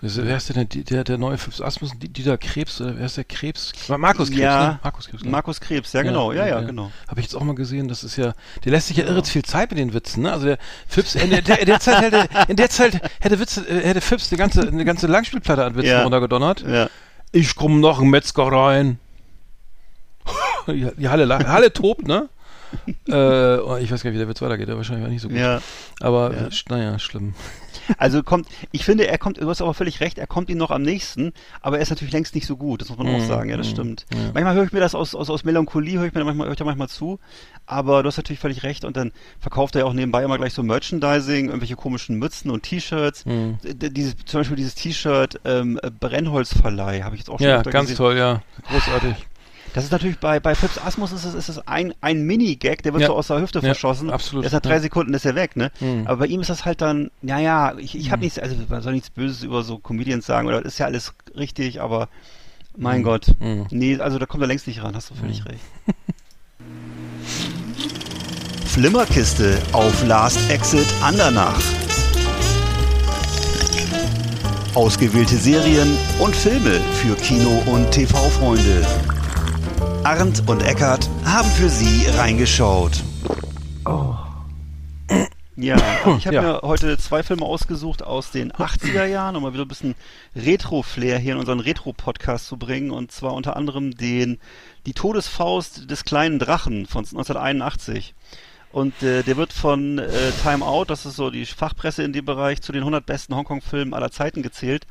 Wer ist denn der, der, der neue Fünf Asmus, Dieter Krebs, oder wer ist der Krebs? Markus Krebs,
Ja,
ne? Markus Krebs. ne?
Markus Krebs, ja genau, ja, ja, genau.
Habe ich jetzt auch mal gesehen, das ist ja, der lässt sich ja irre viel Zeit mit den Witzen, ne? Also der Fips, in der, der, der Zeit hätte, in der Zeit hätte Witze, äh, hätte Fips eine ganze, eine ganze Langspielplatte an Witzen
Ja.
runtergedonnert.
Ja.
Ich komm noch ein Metzger rein. Die, Halle, Halle tobt, ne? äh, oh, ich weiß gar nicht, wie der Witz weitergeht, der wahrscheinlich war nicht so gut.
ja.
Aber,
Ja.
naja, schlimm.
Also kommt, ich finde, er kommt, du hast aber völlig recht, er kommt ihm noch am nächsten, aber er ist natürlich längst nicht so gut, das muss man auch
Mhm,
sagen, ja, das
mhm,
stimmt.
ja.
Manchmal höre ich mir das aus, aus, aus Melancholie, höre ich mir manchmal, höre ich da manchmal zu, aber du hast natürlich völlig recht und dann verkauft er ja auch nebenbei immer gleich so Merchandising, irgendwelche komischen Mützen und T-Shirts. D- Dieses, zum Beispiel dieses T-Shirt ähm, Brennholzverleih habe ich jetzt auch schon
Ja, ganz
gesehen.
toll, ja. Großartig.
Das ist natürlich bei, bei Fips Asmus ist es, ist es ein, ein Mini-Gag, der wird
Ja.
so aus der Hüfte
Ja,
verschossen.
absolut,
nach drei. Sekunden ist er weg, ne?
Mhm.
Aber bei ihm ist das halt dann, naja, ich, ich habe nichts, also man soll nichts Böses über so Comedians sagen, oder ist ja alles richtig, aber mein
Mhm.
Gott.
Mhm.
Nee, also da kommt er längst nicht ran, hast du völlig recht.
Flimmerkiste auf Last Exit Andernach. Ausgewählte Serien und Filme für Kino- und TV-Freunde. Arndt und Eckart haben für Sie reingeschaut.
Ja, also ich habe
Ja.
mir heute zwei Filme ausgesucht aus den 80er Jahren, um mal wieder ein bisschen Retro-Flair hier in unseren Retro-Podcast zu bringen. Und zwar unter anderem den Die Todesfaust des kleinen Drachen von 1981. Und äh, der wird von äh, Time Out, das ist so die Fachpresse in dem Bereich, zu den 100 besten Hongkong-Filmen aller Zeiten gezählt.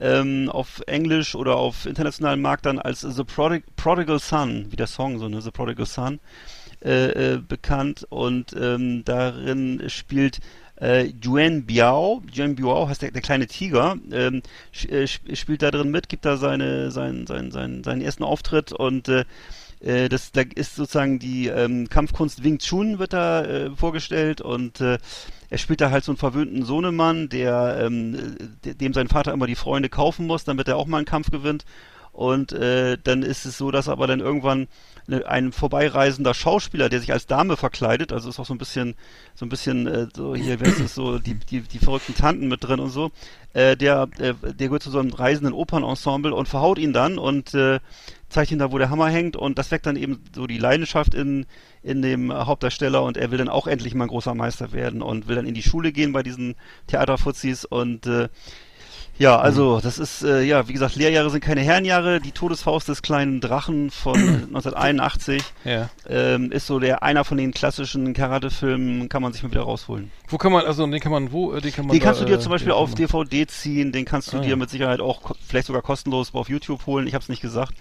Ähm, auf Englisch oder auf internationalem Markt dann als The Prodig Prodigal Son, wie der Song so, ne? The Prodigal Son äh, äh, bekannt und ähm, darin spielt äh, Yuan Biao, Yuan Biao heißt der, der kleine Tiger, ähm, äh, sp- spielt da drin mit, gibt da seine, seinen, seinen, seinen, seinen ersten Auftritt und äh, äh, das, da ist sozusagen die ähm, Kampfkunst Wing Chun wird da äh, vorgestellt und äh, er spielt da halt so einen verwöhnten Sohnemann, der, ähm, de- dem sein Vater immer die Freunde kaufen muss, damit er auch mal einen Kampf gewinnt. Und äh, dann ist es so, dass aber dann irgendwann ein vorbeireisender Schauspieler, der sich als Dame verkleidet, also ist auch so ein bisschen, so ein bisschen äh, so hier, wer ist es so, die, die, die verrückten Tanten mit drin und so, äh, der, äh, der gehört zu so einem reisenden Opernensemble und verhaut ihn dann und äh, zeigt ihn da, wo der Hammer hängt. Und das weckt dann eben so die Leidenschaft in, in dem Hauptdarsteller. Und er will dann auch endlich mal ein großer Meister werden und will dann in die Schule gehen bei diesen Theaterfuzis und äh, ja, also das ist, äh, ja, wie gesagt, Lehrjahre sind keine Herrenjahre. Die Todesfaust des kleinen Drachen von 1981
Ja.
ähm, ist so der einer von den klassischen Karate-Filmen, kann man sich mal wieder rausholen.
Wo kann man, also den kann man, wo, äh, den kann man
Den
da,
kannst du dir
äh,
zum Beispiel auf DVD ziehen, den kannst du
Ah,
dir
ja.
mit Sicherheit auch vielleicht sogar kostenlos auf YouTube holen. Ich habe es nicht gesagt.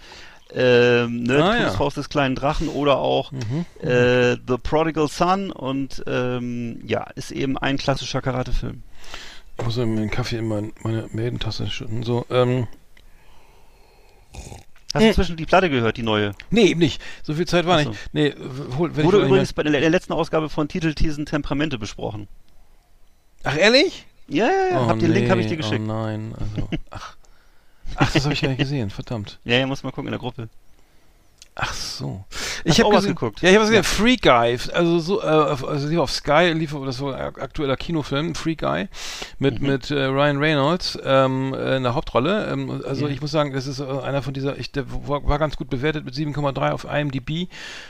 Ähm, ne,
Ah, ja.
Todesfaust des kleinen Drachen oder auch
Mhm.
äh, The Prodigal Son und ähm, ja, ist eben ein klassischer Karate-Film.
Ich muss mir den Kaffee in mein, meine Maidentasse schütten. So, ähm,
Hast du inzwischen die Platte gehört, die neue?
nee, eben nicht. So viel Zeit war
Ach so.
nicht. Nee, hol, wenn
Wurde
ich
übrigens bei der, letzten Ausgabe von Titelthesen Temperamente besprochen.
Ach, ehrlich?
Ja, ja, ja.
oh,
hab den Link habe ich dir
nee,
geschickt.
Oh nein, also, ach. Ach, das habe ich gar nicht gesehen, verdammt.
Ja, ja, muss mal gucken in der Gruppe.
Ach so. Ich habe gesehen,
geguckt?
Ja, ich habe was
Ja.
gesehen. Free Guy, also so, äh, auf- also lief auf Sky, lief das war ein aktueller Kinofilm, Free Guy, mit
Mhm.
mit äh, Ryan Reynolds ähm, äh, in der Hauptrolle. Ähm, also
Ja.
ich muss sagen, das ist äh, einer von dieser, ich, der war, war ganz gut bewertet mit 7,3 auf IMDb.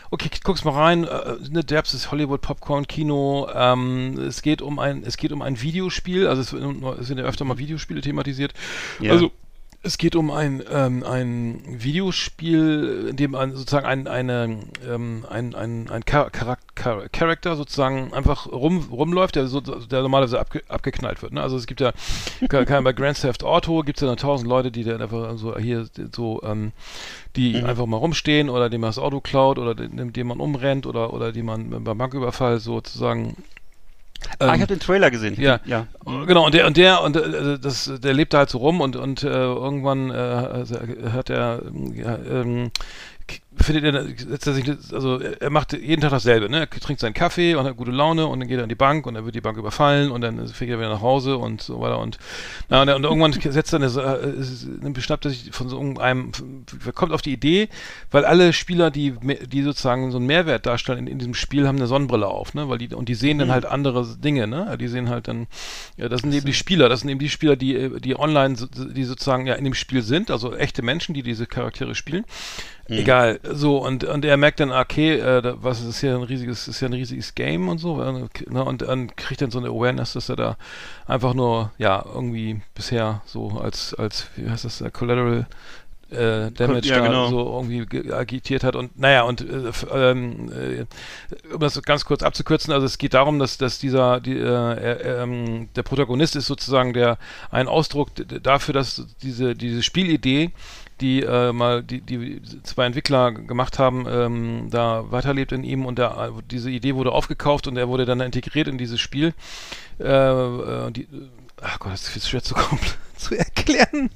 Okay, guck's mal rein. Äh, ne, derbstes Hollywood Popcorn Kino. Ähm, es geht um ein, es geht um ein Videospiel. Also es, es sind ja öfter mal Videospiele thematisiert.
Ja.
Also es geht um ein, ähm, ein Videospiel, in dem ein, sozusagen ein, eine, ähm, ein, ein, ein Char Char Charakter sozusagen einfach rum, rumläuft, der, so, der normalerweise abge abgeknallt wird. Ne? Also es gibt ja, bei Grand Theft Auto gibt es ja dann tausend Leute, die dann einfach so hier so, ähm, die einfach mal rumstehen oder dem man das Auto klaut oder dem, dem man umrennt oder, oder die man beim Banküberfall sozusagen
ah,
ähm,
ich habe den Trailer gesehen.
Ja.
ja.
Genau, und der und der und äh, das, der lebt da halt so rum und und äh, irgendwann äh, hat er ja, ähm, findet er setzt er sich also er macht jeden Tag dasselbe, ne? Er trinkt seinen Kaffee und hat gute Laune und dann geht er an die Bank und dann wird die Bank überfallen und dann fährt er wieder nach Hause und so weiter und na, und, und irgendwann setzt er eine, äh, dann beschnappt er sich von so einem kommt auf die Idee, weil alle Spieler, die die sozusagen so einen Mehrwert darstellen in, in diesem Spiel, haben eine Sonnenbrille auf, ne? Weil die und die sehen dann halt andere Dinge, ne? Die sehen halt dann ja, das sind eben die Spieler, das sind eben die Spieler, die äh, die online so- die sozusagen ja in dem Spiel sind, also echte Menschen, die diese Charaktere spielen. Egal, so und und er merkt dann, okay, äh, was ist hier ein riesiges, ist ja ein riesiges Game und so, ne, und dann kriegt dann so eine Awareness, dass er da einfach nur, ja, irgendwie bisher so als als wie heißt das, äh, Collateral äh, Damage
ja, genau.
so irgendwie ge- agitiert hat und naja und äh, ähm, äh, um das ganz kurz abzukürzen, also es geht darum, dass, dass dieser die, äh, ähm, der Protagonist ist sozusagen der ein Ausdruck dafür, dass diese diese Spielidee die äh, mal die, die zwei Entwickler gemacht haben, ähm, da weiterlebt in ihm und der, diese Idee wurde aufgekauft und er wurde dann integriert in dieses Spiel. Äh, äh, die, ach Gott, das ist schwer zu, zu erklären.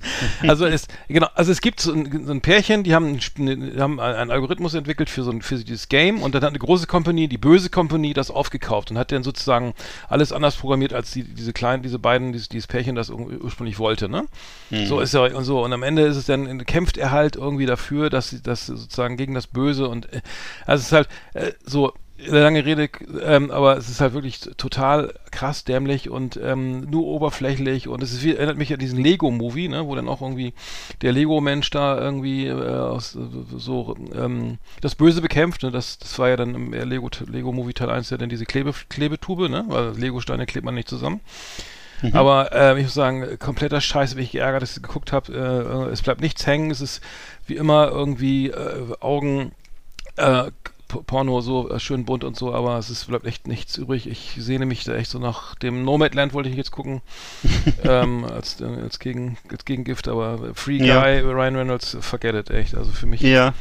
Also es, genau, also es gibt so ein, so ein Pärchen, die haben, ein haben einen Algorithmus entwickelt für so ein, für dieses Game und dann hat eine große Company, die böse Company, das aufgekauft und hat dann sozusagen alles anders programmiert, als die, diese kleinen, diese beiden, dieses, dieses Pärchen das ur- ursprünglich wollte, ne? So ist er und so. Und am Ende ist es dann, kämpft er halt irgendwie dafür, dass sie das sozusagen gegen das Böse und äh, also es ist halt äh, so lange Rede, ähm, aber es ist halt wirklich total krass dämlich und ähm, nur oberflächlich und es ist wie, erinnert mich an diesen Lego-Movie, ne, wo dann auch irgendwie der Lego-Mensch da irgendwie äh, aus, äh, so ähm, das Böse bekämpft. Ne? Das, das war ja dann im äh, Lego, Lego-Movie Teil 1 ja dann diese Klebe, Klebetube, ne? weil Lego-Steine klebt man nicht zusammen. Aber äh, ich muss sagen, kompletter Scheiß, bin ich geärgert, dass ich geguckt habe. Äh, es bleibt nichts hängen. Es ist wie immer irgendwie äh, Augen, äh, Porno so äh, schön bunt und so, aber es ist bleibt echt nichts übrig. Ich sehne mich da echt so nach dem Nomadland wollte ich jetzt gucken ähm, als, äh, als, gegen, als Gegengift, aber Free
Ja.
Guy, Ryan Reynolds, forget it, echt. Also für mich
Ja.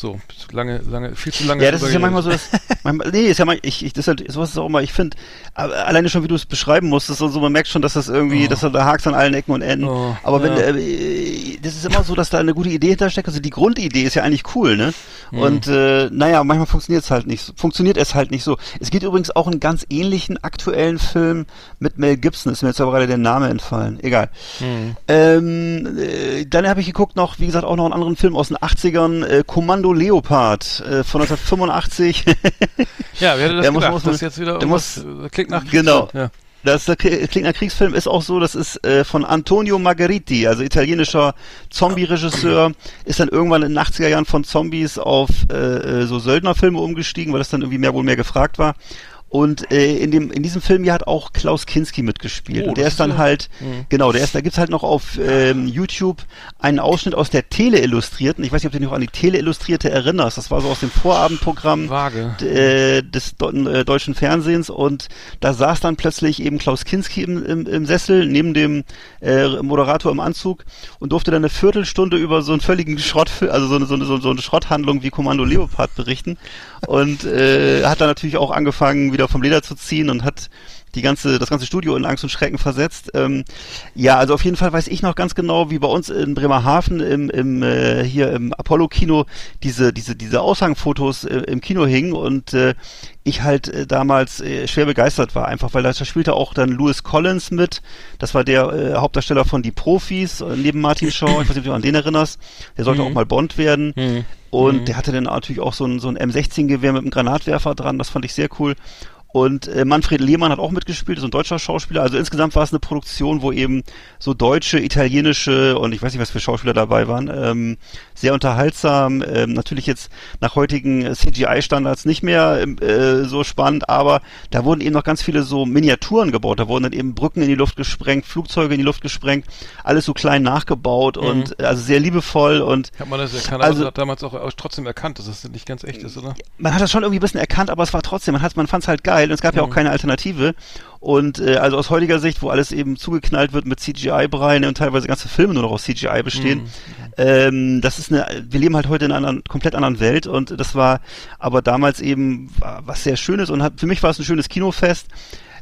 So, lange, lange, viel zu lange.
Ja, das ist ja manchmal so, dass, manchmal, nee, ist ja mal, ich, ich, das ist halt, sowas ist auch immer, ich finde, alleine schon, wie du es beschreiben musstest und so, man merkt schon, dass das irgendwie,
Oh.
dass da hakst an allen Ecken und Enden.
Oh,
Aber wenn,
ja.
äh, das ist immer so, dass da eine gute Idee hintersteckt, also die Grundidee ist ja eigentlich cool, ne?
Hm.
Und, äh, naja, manchmal funktioniert es halt nicht, so- funktioniert es halt nicht so. Es gibt übrigens auch einen ganz ähnlichen aktuellen Film mit Mel Gibson, ist mir jetzt aber gerade der Name entfallen, egal.
Hm.
Ähm, äh, dann habe ich geguckt noch, wie gesagt, auch noch einen anderen Film aus den 80ern, äh, Kommando Leopard äh, von 1985.
Ja, wer hätte das
Der
gedacht,
muss-
dass jetzt wieder
der muss-
äh, klingt nach
Genau.
Ja.
Das klingt nach Kriegsfilm, ist auch so, das ist äh, von Antonio Margheriti, also italienischer Zombie-Regisseur, ist dann irgendwann in den 80er Jahren von Zombies auf äh, äh, so Söldnerfilme umgestiegen, weil das dann irgendwie mehr wohl mehr gefragt war. Und äh, in dem in diesem Film hier hat auch Klaus Kinski mitgespielt.
Oh,
und der ist dann
ja-
halt, genau, der ist, da gibt's halt noch auf ähm, YouTube einen Ausschnitt aus der Tele-Illustrierten. Ich weiß nicht, ob du dich noch an die Tele-Illustrierte erinnerst. Das war so aus dem Vorabendprogramm äh, des do äh, deutschen Fernsehens und da saß dann plötzlich eben Klaus Kinski im, im, im Sessel neben dem äh, Moderator im Anzug und durfte dann eine Viertelstunde über so einen völligen Schrott, also so eine, so eine, so eine- so eine Schrotthandlung wie Kommando Leopard berichten und äh, hat dann natürlich auch angefangen wieder vom Leder zu ziehen und hat die ganze, das ganze Studio in Angst und Schrecken versetzt. Ähm, ja, also auf jeden Fall weiß ich noch ganz genau, wie bei uns in Bremerhaven im, im äh, hier im Apollo-Kino diese, diese, diese Aushangfotos äh, im Kino hingen und äh, ich halt äh, damals äh, schwer begeistert war, einfach weil da spielte auch dann Lewis Collins mit. Das war der äh, Hauptdarsteller von Die Profis äh, neben Martin Shaw. Ich weiß nicht, ob du an den erinnerst. Der sollte auch mal Bond werden.
Mhm.
Und der hatte dann natürlich auch so ein, so ein M16-Gewehr mit einem Granatwerfer dran. Das fand ich sehr cool. Und äh, Manfred Lehmann hat auch mitgespielt, so ein deutscher Schauspieler. Also insgesamt war es eine Produktion, wo eben so deutsche, italienische und ich weiß nicht, was für Schauspieler dabei waren. Ähm, sehr unterhaltsam. Ähm, natürlich jetzt nach heutigen CGI-Standards nicht mehr ähm, äh, so spannend, aber da wurden eben noch ganz viele so Miniaturen gebaut. Da wurden dann eben Brücken in die Luft gesprengt, Flugzeuge in die Luft gesprengt, alles so klein nachgebaut und äh, also sehr liebevoll und
Hat man das erkannt,
Also-
hat damals auch trotzdem erkannt, dass das nicht ganz echt ist, oder?
man hat das schon irgendwie ein bisschen erkannt, aber es war trotzdem, man hat, man fand es halt geil und es gab ja auch keine Alternative. Und äh, also aus heutiger Sicht, wo alles eben zugeknallt wird mit CGI-Breien und teilweise ganze Filme nur noch aus CGI bestehen, ähm, das ist eine, wir leben halt heute in einer anderen, komplett anderen Welt und das war aber damals eben was sehr Schönes und hat, für mich war es ein schönes Kinofest.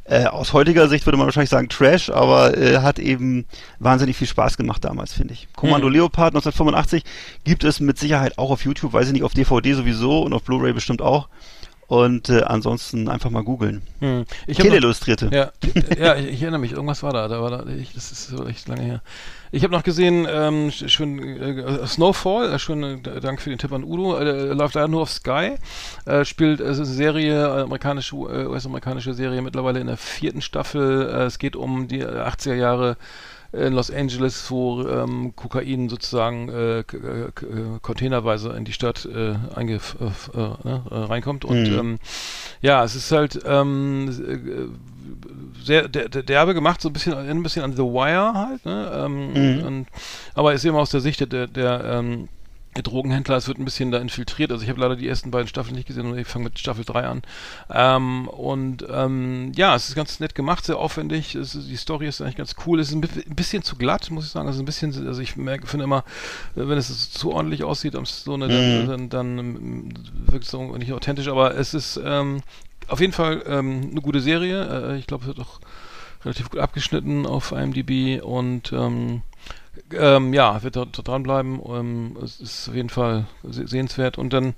Äh, aus heutiger Sicht würde man wahrscheinlich sagen Trash, aber äh, hat eben wahnsinnig viel Spaß gemacht damals, finde ich. Kommando Leopard 1985 gibt es mit Sicherheit auch auf YouTube, weiß ich nicht, auf DVD sowieso und auf Blu-ray bestimmt auch. Und äh, ansonsten einfach mal googeln.
Hm.
Teleillustrierte.
Ja, ja ich, ich erinnere mich, irgendwas war da. da, war da ich, das ist so echt lange her. Ich habe noch gesehen, ähm, sch- schön äh, Snowfall, äh, schön, äh, Dank für den Tipp an Udo, äh, läuft leider nur auf Sky, äh, spielt, es ist eine Serie, äh, amerikanische, äh, US-amerikanische Serie, mittlerweile in der vierten Staffel. Äh, es geht um die 80er Jahre in Los Angeles, wo ähm, Kokain sozusagen äh, äh, äh, containerweise in die Stadt äh, äh, ne, äh, reinkommt und
Mhm.
ähm, ja, es ist halt ähm, äh, sehr der, der derbe gemacht, so ein bisschen ein bisschen an The Wire halt, ne? Ähm,
Mhm.
und, aber ist eben aus der Sicht der, der ähm, der Drogenhändler, es wird ein bisschen da infiltriert. Also ich habe leider die ersten beiden Staffeln nicht gesehen und ich fange mit Staffel 3 an. Ähm, und ähm, ja, es ist ganz nett gemacht, sehr aufwendig. Es die Story ist eigentlich ganz cool. Es ist ein, bi- ein bisschen zu glatt, muss ich sagen. Also ein bisschen, also ich merke, finde immer, wenn es zu ordentlich aussieht, so eine,
Mhm.
dann, dann, dann ähm, wirkt es so nicht authentisch. Aber es ist ähm, auf jeden Fall ähm, eine gute Serie. Äh, ich glaube, es wird auch relativ gut abgeschnitten auf IMDb und ähm, ähm, ja, wird da, da dranbleiben. Ähm, es ist auf jeden Fall se- sehenswert. Und dann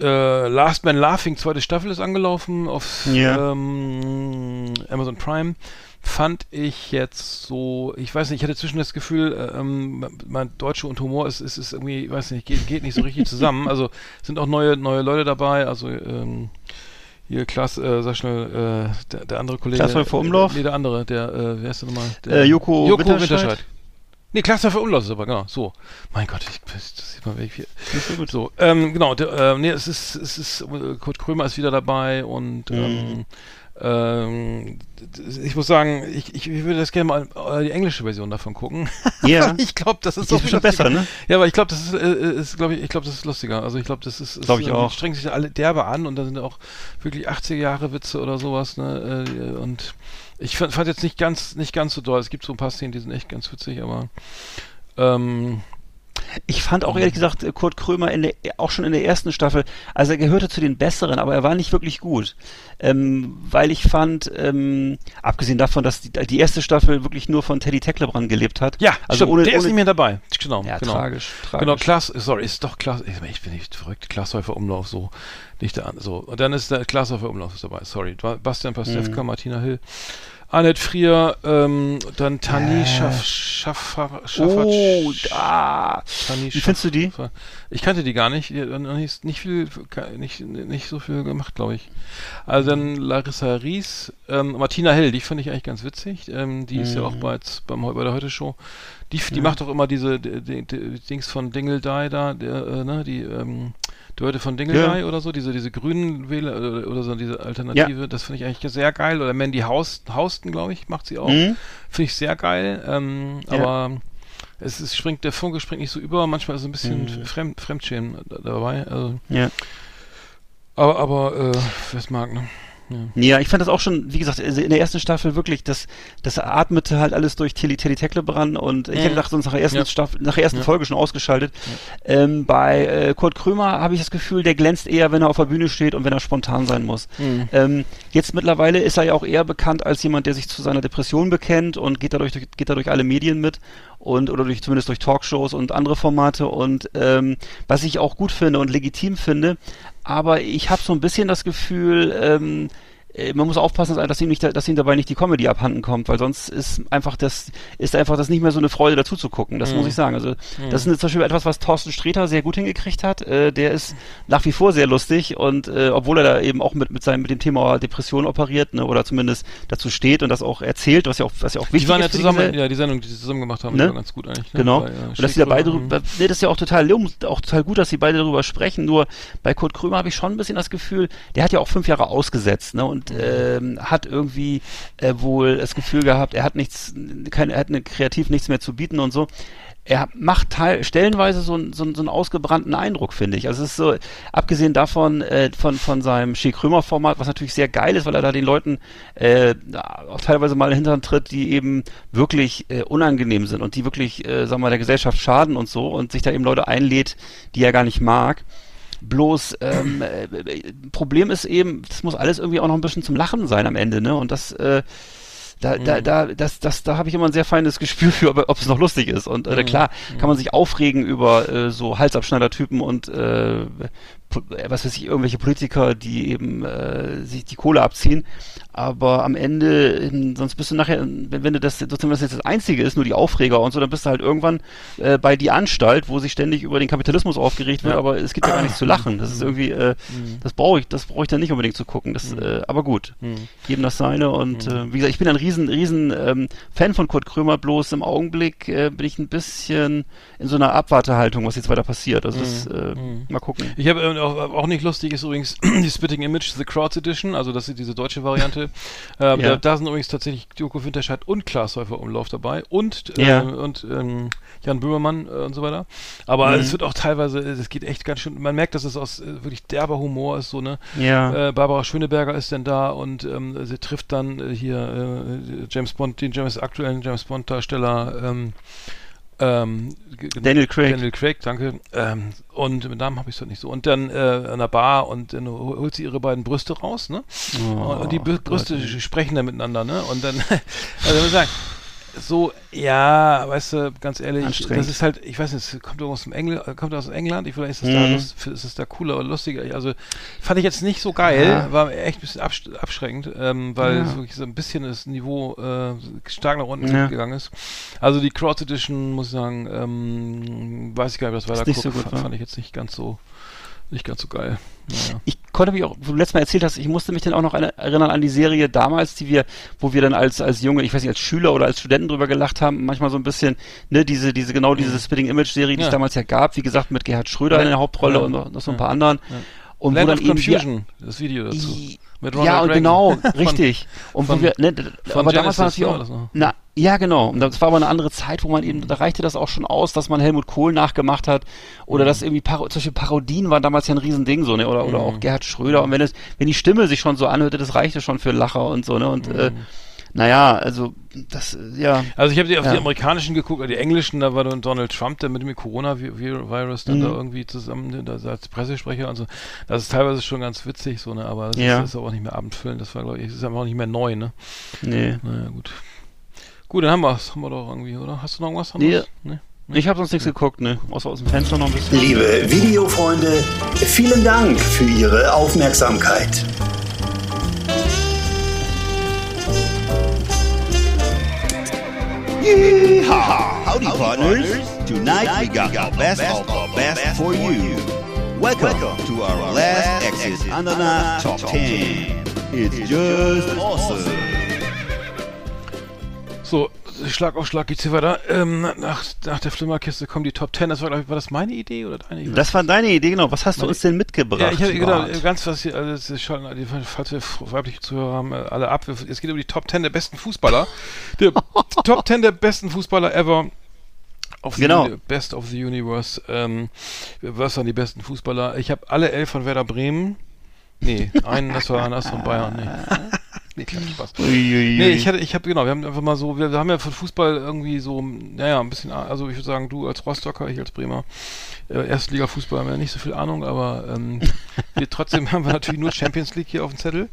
äh, Last Man Laughing, zweite Staffel ist angelaufen auf
Ja.
ähm, Amazon Prime. Fand ich jetzt so, ich weiß nicht, ich hatte zwischen das Gefühl, äh, ähm, mein Deutsche und Humor ist, ist, ist irgendwie, ich weiß nicht, geht, geht nicht so richtig zusammen. Also sind auch neue, neue Leute dabei, also ähm, hier, Klaas, äh, sag schnell, äh, der, der andere Kollege.
Klaas Häufer Umlauf?
Nee, der andere, der, äh, wer ist der nochmal? Der,
Äh, Joko
Joko
Winterscheid?
Winterscheid. Nee, Klaas Häufer Umlauf ist aber, genau, so. Mein Gott, ich, das sieht man wirklich.
So gut.
So, ähm, genau, der, äh, nee, es ist, es ist, äh, Kurt Krömer ist wieder dabei und ähm, ähm, ich muss sagen, ich, ich, ich würde das gerne mal äh, die englische Version davon gucken.
Ja.
ich glaube, das ist
Die ist
lustiger.
besser, ne?
Ja, aber ich glaube, das ist, äh, ist glaube ich, ich glaube, das ist lustiger. Also ich glaube, das ist, ist
Glaub ich
äh,
auch.
strengen sich alle derbe an und da sind auch wirklich 80er Jahre Witze oder sowas, ne? Äh, und ich fand, fand jetzt nicht ganz, nicht ganz so doll. Es gibt so ein paar Szenen, die sind echt ganz witzig, aber ähm,
Ich fand auch ehrlich gesagt äh, Kurt Krömer in der, auch schon in der ersten Staffel, also er gehörte zu den Besseren, aber er war nicht wirklich gut. Ähm, weil ich fand, ähm, abgesehen davon, dass die, die erste Staffel wirklich nur von Teddy Tecklebrand gelebt hat.
Ja,
also
stimmt,
ohne,
der ist
ohne,
nicht mehr dabei. Genau,
Ja,
genau.
tragisch, tragisch.
Genau, Klaas, sorry, ist doch Klaas, ich, bin nicht verrückt, Glashäufer Umlauf, so, nicht der, so. Und dann ist der Glashäufer Umlauf ist dabei, sorry. Ba- Bastian Pastewka,
Mhm.
Martina Hill, Annette Frier, ähm, dann Tani
Äh.
Schaff, Schaffer, Schaffer,
Oh, da.
Tani
Wie findest du die?
Ich kannte die gar nicht, die hat nicht, nicht viel, nicht, nicht so viel gemacht, glaube ich. Also dann Larissa Ries, ähm, Martina Hill, die fand ich eigentlich ganz witzig, ähm, die ist ja auch bei, beim, bei der Heute-Show. Die, die macht doch immer diese die, die, die Dings von Dingeldei da, der, äh, ne, die, ähm, die Leute von Dingeldei
Ja.
oder so, diese, diese grünen Wähler oder, oder so, diese Alternative, das finde ich eigentlich sehr geil. Oder Mandy Haus, Hausten, glaube ich, macht sie auch.
Mhm.
Finde ich sehr geil. Ähm,
Ja.
Aber es ist, springt, der Funke springt nicht so über, manchmal ist so ein bisschen
Mhm.
Fremd, Fremdschämen da- dabei. Also,
Ja.
aber, aber, äh, wer es mag, ne?
Ja, ich fand das auch schon, wie gesagt, also in der ersten Staffel wirklich, das, das atmete halt alles durch Teddy, Teddy Tecklebrand und ich hätte gedacht, sonst nach der ersten
Ja.
Staffel, nach der ersten
Ja.
Folge schon ausgeschaltet. Ähm, bei äh, Kurt Krömer habe ich das Gefühl, der glänzt eher, wenn er auf der Bühne steht und wenn er spontan sein muss.
Mhm.
Ähm, jetzt mittlerweile ist er ja auch eher bekannt als jemand, der sich zu seiner Depression bekennt und geht dadurch, durch- geht dadurch alle Medien mit und oder durch zumindest durch Talkshows und andere Formate. Und ähm, was ich auch gut finde und legitim finde, aber ich habe so ein bisschen das Gefühl, ähm, äh, man muss aufpassen, dass ihm, nicht, dass ihm dabei nicht die Comedy abhanden kommt, weil sonst ist einfach das, ist einfach das nicht mehr so eine Freude dazu zu gucken. Das muss ich sagen. Also das ist zum Beispiel etwas, was Thorsten Sträter sehr gut hingekriegt hat. Äh, der ist nach wie vor sehr lustig und äh, obwohl er da eben auch mit, mit seinem, mit dem Thema Depression operiert, ne, oder zumindest dazu steht und das auch erzählt, was ja auch, was ja auch wichtig
Die waren ja
ist.
zusammen,
diese-
ja, die Sendung, die sie zusammen gemacht haben,
Ne?
war ganz gut eigentlich. Ne?
Genau.
Bei, äh,
und dass sie da beide drüber, nee, das ist ja auch total, auch total gut, dass sie beide darüber sprechen. Nur bei Kurt Krömer habe ich schon ein bisschen das Gefühl, der hat ja auch fünf Jahre ausgesetzt, ne, und ähm, hat irgendwie äh, wohl das Gefühl gehabt, er hat nichts, kein, er hat eine, kreativ nichts mehr zu bieten und so. Er macht teil, stellenweise so, einen- so, so einen ausgebrannten Eindruck, finde ich. Also es ist so, abgesehen davon, äh, von, von seinem Schick Krömer Format, was natürlich sehr geil ist, weil er da den Leuten äh, auch teilweise mal Hintern tritt, die eben wirklich äh, unangenehm sind und die wirklich, äh, sagen wir mal, der Gesellschaft schaden und so und sich da eben Leute einlädt, die er gar nicht mag. Bloß ähm, äh, Problem ist eben, das muss alles irgendwie auch noch ein bisschen zum Lachen sein am Ende, ne? Und das äh, da, da, da, das, das, da habe ich immer ein sehr feines Gespür für, ob, ob es noch lustig ist. Und äh, klar kann man sich aufregen über äh, so Halsabschneider-Typen und äh, was weiß ich, irgendwelche Politiker, die eben äh, sich die Kohle abziehen. Aber am Ende, ähm, sonst bist du nachher, wenn, wenn du das sozusagen das jetzt das Einzige ist, nur die Aufreger und so, dann bist du halt irgendwann äh, bei die Anstalt, wo sich ständig über den Kapitalismus aufgeregt wird, aber es gibt ja gar nichts zu lachen. Das ist irgendwie, äh, das brauche ich, das brauche ich dann nicht unbedingt zu gucken. Das, äh, aber gut, jedem das seine und äh, wie gesagt, ich bin ein riesen, riesen ähm, Fan von Kurt Krömer, bloß im Augenblick äh, bin ich ein bisschen in so einer Abwartehaltung, was jetzt weiter passiert. Also das, äh, mal gucken.
Ich habe äh, auch, auch nicht lustig ist übrigens die Spitting Image The Crowds Edition, also das ist diese deutsche Variante. ähm,
Ja.
da, da sind übrigens tatsächlich Joko Winterscheid und Klaas Häufer Umlauf dabei und äh,
Ja.
und ähm, Jan Böhmermann äh, und so weiter. Aber
Mhm.
es wird auch teilweise, äh, es geht echt ganz schön. Man merkt, dass es aus äh, wirklich derber Humor ist, so ne.
Ja.
Äh, Barbara Schöneberger ist dann da und ähm, sie trifft dann äh, hier äh, James Bond, den James aktuellen James Bond Darsteller. Ähm,
Daniel Craig.
Daniel Craig, danke. Ähm, und mit Namen habe ich es halt nicht so. Und dann äh, an der Bar und dann hol- holt sie ihre beiden Brüste raus, ne?
Oh,
und die
Gott,
Brüste
ey.
sprechen dann miteinander, ne? Und dann, also wenn man sagt, so, ja, weißt du, ganz ehrlich, das ist halt, ich weiß nicht, kommt aus dem Engl kommt aus England, ich vielleicht ist es da,
Mhm.
lust, ist es da cooler oder lustiger. Also fand ich jetzt nicht so geil,
Ja.
war echt ein bisschen absch abschreckend, ähm, weil
Ja.
wirklich so ein bisschen das Niveau äh, stark nach unten
Ja.
gegangen ist. Also die Crowd Edition, muss ich sagen, ähm, weiß ich gar nicht, was weiter
nicht so gut,
fand,
wa?
fand ich jetzt nicht ganz so, nicht ganz so geil. Naja.
Ich konnte mich auch, wo du letztes Mal erzählt hast, ich musste mich dann auch noch erinnern an die Serie damals, die wir, wo wir dann als, als junge, ich weiß nicht, als Schüler oder als Studenten drüber gelacht haben, manchmal so ein bisschen, ne, diese, diese, genau diese Spitting Image Serie, die
Ja.
es damals ja gab, wie gesagt, mit Gerhard Schröder
Ja.
in der Hauptrolle
Ja.
und noch, so ein paar anderen. Und
Land
wo dann
Confusion, das Video dazu.
I-
Mit
ja,
Ronald Reagan.
genau,
Von-
richtig. Und
von-
wo wir, ne, aber damals war natürlich
war
auch,
das
na, ja, genau. Und das war aber eine andere Zeit, wo man eben, da reichte das auch schon aus, dass man Helmut Kohl nachgemacht hat. Oder
Mhm.
dass irgendwie, Paro solche Parodien waren damals ja ein Riesending, so, ne, oder, oder
Mhm.
auch Gerhard Schröder. Und wenn es, wenn die Stimme sich schon so anhörte, das reichte schon für Lacher und so, ne, und,
Mhm.
äh, Naja, also das, ja.
Also ich habe die auf
Ja.
die amerikanischen geguckt, die englischen, da war dann Donald Trump, der mit dem Coronavirus dann
Mhm.
da irgendwie zusammen, da als Pressesprecher und so. Das ist teilweise schon ganz witzig, so, ne, aber das
Ja.
ist, ist aber auch nicht mehr abendfüllend, das war, glaube ich, ist einfach auch nicht mehr neu, ne.
Nee.
Naja, gut. Gut, dann haben wir's, haben wir doch irgendwie, oder? Hast du noch irgendwas
Nee.
Nee.
Ich habe sonst nichts geguckt, ne? Außer aus dem Fenster noch ein bisschen.
Liebe Videofreunde, vielen Dank für Ihre Aufmerksamkeit. Yeehaw! Howdy, partners. Tonight we got the best of the best for you. Welcome to our last Exit Andana Top 10. It's just awesome.
So, Schlag auf Schlag geht's hier weiter. Ähm, nach, nach der Flimmerkiste kommen die Top 10. Das war, ich, war das meine Idee oder deine Idee?
Das war deine Idee, genau. Was hast du uns denn mitgebracht?
Ja, ich habe genau,
Bart?
ganz was hier, also die- falls wir weibliche Zuhörer haben, äh, alle ab. Es geht um die Top 10 der besten Fußballer. Der Top 10 der besten Fußballer ever. Of
Genau.
Best of the Universe. Ähm, was waren die besten Fußballer? Ich habe alle elf von Werder Bremen. Nee, einen, das war einer von Bayern. Nee. nee, kein Spaß. Nee, ich hatte, ich habe genau, wir haben einfach mal so, wir, wir haben ja von Fußball irgendwie so, naja, ein bisschen, also ich würde sagen, du als Rostocker, ich als Bremer, äh, Erstliga-Fußball haben wir nicht so viel Ahnung, aber ähm, wir, trotzdem haben wir natürlich nur Champions League hier auf dem Zettel.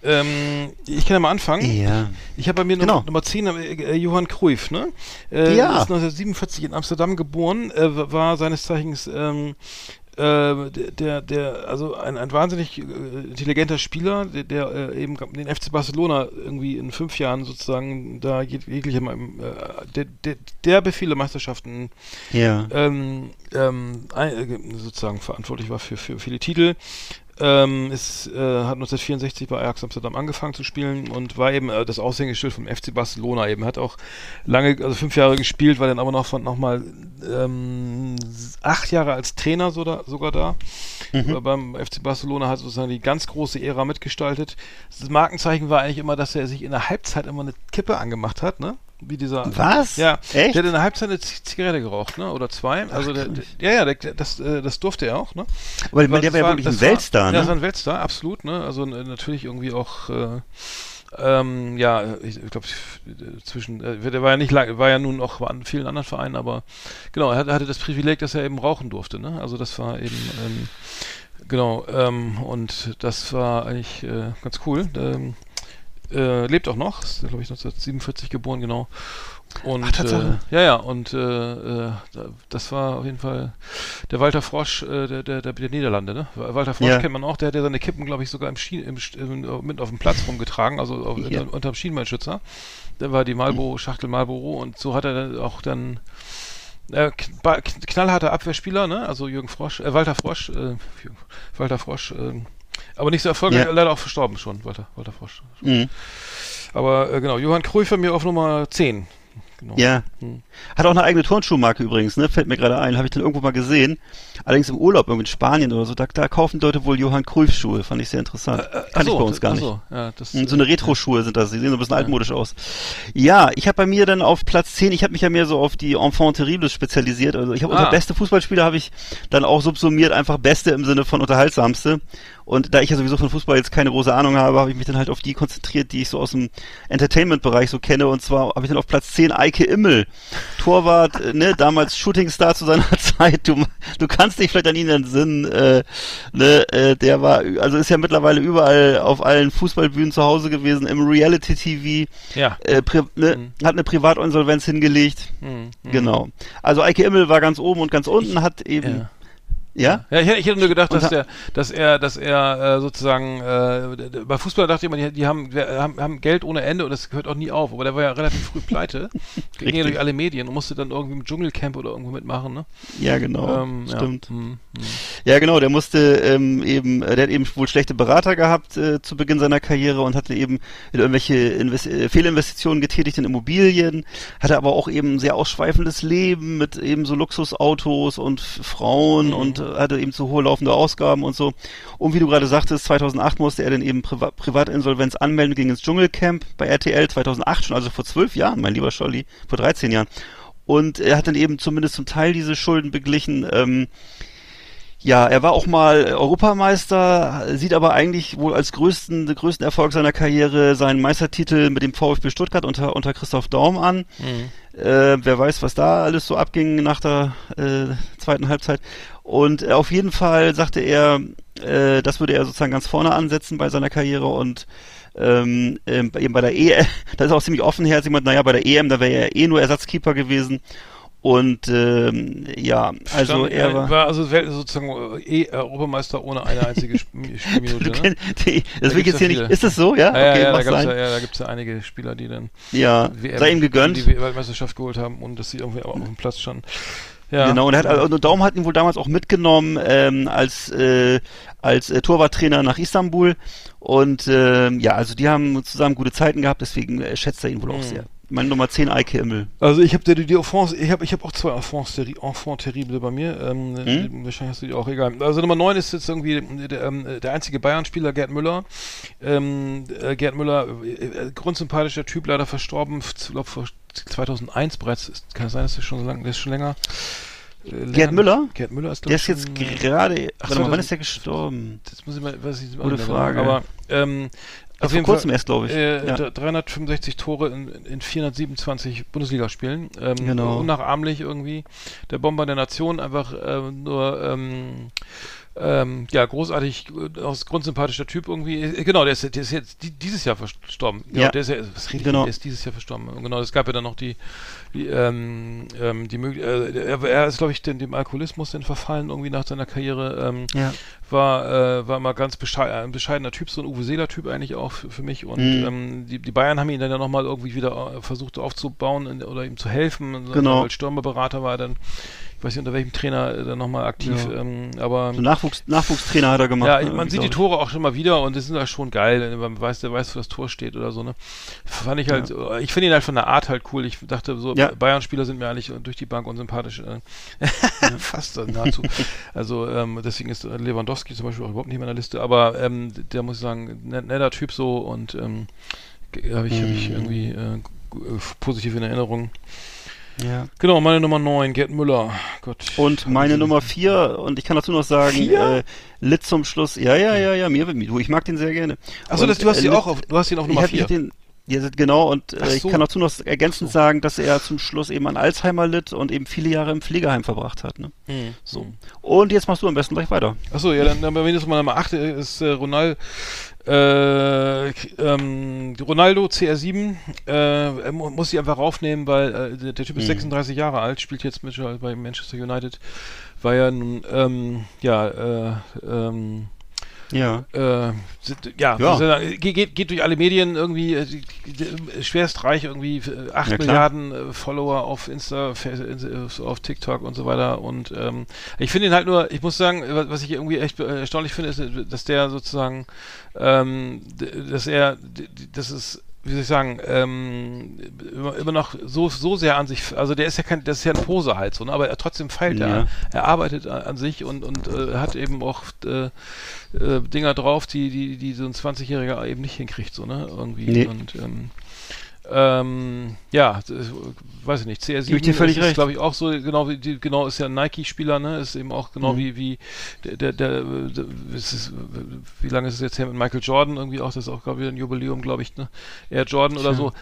Ähm, ich kann ja mal anfangen.
Ja.
Ich habe bei mir
Genau.
Nummer, Nummer 10 äh, äh, Johann Cruyff, ne? Äh,
Ja.
Ist 1947 in Amsterdam geboren, äh, war seines Zeichens ähm, äh, der, der, also ein, ein wahnsinnig äh, intelligenter Spieler, der, der äh, eben den FC Barcelona irgendwie in fünf Jahren sozusagen da jeg- jegliche, äh, der, der, der Befehle Meisterschaften
Ja.
ähm, ähm, äh, sozusagen verantwortlich war für, für viele Titel. Ähm, ist, äh, hat 1964 bei Ajax Amsterdam angefangen zu spielen und war eben äh, das Aushängeschild vom FC Barcelona eben. Hat auch lange, also fünf Jahre gespielt, war dann aber noch von nochmal ähm, acht Jahre als Trainer so da, sogar da. Aber Beim FC Barcelona hat sozusagen die ganz große Ära mitgestaltet. Das Markenzeichen war eigentlich immer, dass er sich in der Halbzeit immer eine Kippe angemacht hat, ne? Wie dieser.
Was?
Ja.
Echt?
Der hat in der Halbzeit eine Zigarette geraucht, ne? Oder zwei. Also der, der, ja, ja, der, das, äh, das durfte er auch, ne?
Aber der war ja wirklich ein Weltstar,
war, Ja, das war
ne?
ein Weltstar, absolut, ne? Also natürlich irgendwie auch, äh, ähm, ja, ich, ich glaube, zwischen, äh, der war ja nicht lang, war ja nun auch an vielen anderen Vereinen, aber genau, er hatte, hatte das Privileg, dass er eben rauchen durfte, ne? Also das war eben, ähm, genau, ähm, und das war eigentlich äh, ganz cool. Ähm, äh, lebt auch noch, ist, glaube ich, 1947 geboren, genau. Und
Ach,
äh, ja, ja, und äh, äh, da- das war auf jeden Fall der Walter Frosch äh, der, der, der, der Niederlande, ne? Walter Frosch
Ja.
kennt man auch, der hat ja seine Kippen, glaube ich, sogar im Schien, im, im, mit auf dem Platz rumgetragen, also auf,
Ja.
unter, unterm Schienbeinschützer. Der war die Marlboro, Schachtel Marlboro und so hat er dann auch dann äh, knallharter Abwehrspieler, ne? Also Jürgen Frosch, äh, Walter Frosch, äh, Walter Frosch, äh, aber nicht so erfolgreich,
Ja.
leider auch verstorben schon, Walter, Walter Frosch.
Mhm.
Aber äh, genau, Johann bei mir auf Nummer 10. Genau.
Ja.
Hm.
Hat auch eine eigene Turnschuhmarke übrigens, ne? Fällt mir gerade ein. Habe ich dann irgendwo mal gesehen. Allerdings im Urlaub, irgendwie in Spanien oder so. Da, da kaufen Leute wohl Johann Cruyff Schuhe. Fand ich sehr interessant.
Äh,
Kann ich bei uns gar nicht.
Achso, ja, das,
So eine Retro-Schuhe sind das. Die sehen so ein bisschen altmodisch aus. Ja, ich habe bei mir dann auf Platz 10, ich habe mich ja mehr so auf die Enfant Terribles spezialisiert. Also ich habe
Ah.
unter beste Fußballspieler habe ich dann auch subsumiert, einfach beste im Sinne von unterhaltsamste. Und da ich ja sowieso von Fußball jetzt keine große Ahnung habe, habe ich mich dann halt auf die konzentriert, die ich so aus dem Entertainment-Bereich so kenne. Und zwar habe ich dann auf Platz 10 Eike Immel. Torwart, äh, ne, damals Shootingstar zu seiner Zeit. Du, du kannst dich vielleicht an ihn entsinnen. Äh, ne, äh, der war, also ist ja mittlerweile überall auf allen Fußballbühnen zu Hause gewesen, im Reality-TV.
ja.
Äh, ne, Hat eine Privatinsolvenz hingelegt.
Hm, hm.
Genau. Also Eike Immel war ganz oben und ganz unten, hat eben.
Ja.
Ja?
Ja, ich, hätte- ich hätte nur gedacht, dass der, dass er, dass er äh, sozusagen äh, bei Fußball dachte ich immer, die, die haben, haben, haben Geld ohne Ende und das hört auch nie auf. Aber der war ja relativ früh pleite, ging ja durch alle Medien und musste dann irgendwie im Dschungelcamp oder irgendwo mitmachen, ne?
Ja, genau.
Ähm, ja.
Stimmt.
Hm, hm.
Ja, genau, der musste ähm, eben, äh, der hat eben wohl schlechte Berater gehabt äh, zu Beginn seiner Karriere und hatte eben irgendwelche Invest äh, Fehlinvestitionen getätigt in Immobilien, hatte aber auch eben ein sehr ausschweifendes Leben mit eben so Luxusautos und Frauen und äh, hatte eben zu hohe laufende Ausgaben und so. Und wie du gerade sagtest, 2008 musste er dann eben Priva Privatinsolvenz anmelden, ging ins Dschungelcamp bei RTL 2008 schon, also vor zwölf Jahren, mein lieber Scholli, vor 13 Jahren. Und er hat dann eben zumindest zum Teil diese Schulden beglichen. Ähm, Ja, er war auch mal Europameister, sieht aber eigentlich wohl als größten, größten Erfolg seiner Karriere seinen Meistertitel mit dem VfB Stuttgart unter, unter Christoph Daum an. Äh, wer weiß, was da alles so abging nach der äh, zweiten Halbzeit. Und äh, auf jeden Fall sagte er, äh, das würde er sozusagen ganz vorne ansetzen bei seiner Karriere und ähm, ähm, eben bei der EM, da ist auch ziemlich offenherzig, jemand, naja, bei der EM, da wäre er eh nur Ersatzkeeper gewesen. Und ähm, ja, also
Stand-
er war.
also Welt- sozusagen äh, eh Europameister ohne eine einzige Sp- Spielminute. Ne?
die, das will ich
gibt's
jetzt hier nicht.
viele.
Ist es so? Ja,
Ja,
okay,
ja, da gibt's ja, ja, da gibt's ja einige Spieler, die dann
Ja,
WM
sei ihm gegönnt.
die Weltmeisterschaft geholt haben und dass sie irgendwie auch auf dem Platz standen. Ja.
Genau, und er hat, also Daum hat ihn wohl damals auch mitgenommen ähm, als äh, als äh, Torwarttrainer nach Istanbul und ähm, ja, also die haben zusammen gute Zeiten gehabt, deswegen äh, schätzt er ihn wohl auch
Mhm.
sehr. Meine Nummer 10 Eike Immel.
Also ich habe die, die Enfants, ich habe ich hab auch zwei Enfants, terri Enfants terrible bei mir. Ähm,
Hm?
Wahrscheinlich hast du die auch egal. Also Nummer 9 ist jetzt irgendwie der, ähm, der einzige Bayern-Spieler, Gerd Müller. Ähm, äh, Gerd Müller, äh, äh, grundsympathischer Typ, leider verstorben, ich glaube vor 2001 bereits. Ist, kann es sein, dass der schon so lange, der ist schon länger. äh, länger-
Gerd Müller?
Gerd Müller ist,
Der ist jetzt
äh,
gerade,
Ach,
warte mal, wann
2000
ist der gestorben?
Das muss ich mal, weiß ich
Gute
genau.
Frage.
Aber ähm,
Auf vor kurzem erst, glaube ich.
äh,
ja.
d- 365 Tore in, in 427 Bundesligaspielen. Ähm,
Genau.
Unnachahmlich irgendwie. Der Bomber der Nation, einfach ähm, nur ähm, ähm, ja, großartig, äh, aus grundsympathischer Typ irgendwie. Äh, Genau, der ist, der ist jetzt die, dieses Jahr verstorben. Genau,
Ja.
der ist ja, was rede
Genau.
der ist dieses Jahr verstorben. Genau, es gab ja dann noch die, die, ähm, ähm, die Möglichkeit, äh, er, er ist, glaube ich, dem, dem Alkoholismus dann verfallen irgendwie nach seiner Karriere. Ähm,
ja.
war, äh, war mal ganz beschei ein bescheidener Typ, so ein Uwe Seeler-Typ eigentlich auch für, für mich. Und
Mhm.
ähm, die, die Bayern haben ihn dann ja nochmal irgendwie wieder äh, versucht aufzubauen oder ihm zu helfen.
Genau.
Als Stürmerberater war er dann, ich weiß nicht unter welchem Trainer dann nochmal aktiv,
Ja.
ähm, aber
So Nachwuchs, Nachwuchstrainer hat er gemacht.
ja,
ne,
man sieht die Tore auch schon mal wieder und die sind halt schon geil. Man weiß, der weiß, wo das Tor steht oder so, ne? Fand ich halt, ich finde ihn halt von der Art halt cool. Ich dachte so,
Ja.
Bayern-Spieler sind mir eigentlich durch die Bank unsympathisch. Äh, Fast nahezu. also, ähm, deswegen ist Lewandowski zum Beispiel auch überhaupt nicht in meiner Liste, aber ähm, der muss ich sagen, net, netter Typ so und ähm, habe ich, hab ich
Mhm.
irgendwie äh, positiv in Erinnerung.
Ja.
Genau, meine Nummer 9, Gerd Müller. Gott.
Und meine Nummer 4, und ich kann dazu noch sagen,
Vier?
äh, Lit zum Schluss, ja, ja, ja, ja, mir, du, ich mag den sehr gerne.
Achso, du hast
äh,
ihn
Lit-
auch auf, du hast ihn auf Nummer
hab
4.
ja, genau, und äh, ich
so.
kann dazu noch ergänzend
so.
sagen, dass er zum Schluss eben an Alzheimer litt und eben viele Jahre im Pflegeheim verbracht hat. Ne?
Hm.
So. Und jetzt machst du am besten gleich weiter.
Achso, ja, dann, dann ist mal Nummer 8 ist äh, Ronald, äh, ähm, Ronaldo CR7 äh, er mu- muss ich einfach raufnehmen, weil äh, der, der Typ ist
Mhm.
36 Jahre alt, spielt jetzt mit, bei Manchester United, war ja nun, ähm, ja, äh, ähm,
Ja.
äh, sind, ja,
Ja.
sagen, ge- geht, geht durch alle Medien irgendwie äh, die- die- schwerst reich, irgendwie äh, 8
Ja.
Milliarden äh, Follower auf Insta, äh, auf TikTok und so weiter. Und ähm, ich finde ihn halt nur, ich muss sagen, wa- was ich irgendwie echt äh, erstaunlich finde, ist, äh, dass der sozusagen, ähm, dass er, d- d- das ist wie soll ich sagen, ähm, immer, immer noch so, so sehr an sich, also der ist ja kein, das ist ja ein Pose halt so, ne? aber er trotzdem feilt
Ja.
er, er arbeitet an, an sich und, und äh, hat eben auch äh, äh, Dinger drauf, die, die, die so ein 20-Jähriger eben nicht hinkriegt, so, ne? Irgendwie.
Nee.
Und ähm, ähm, ja, weiß ich nicht, CR7
Geb ich dir völlig
ist,
recht.
glaube ich, auch so, genau wie die, genau ist ja ein Nike-Spieler, ne? Ist eben auch genau
Mhm.
wie, wie der, der, der, der ist wie lange ist es jetzt her mit Michael Jordan irgendwie auch, das ist auch, glaube ich, ein Jubiläum, glaube ich, ne? Air Jordan oder so.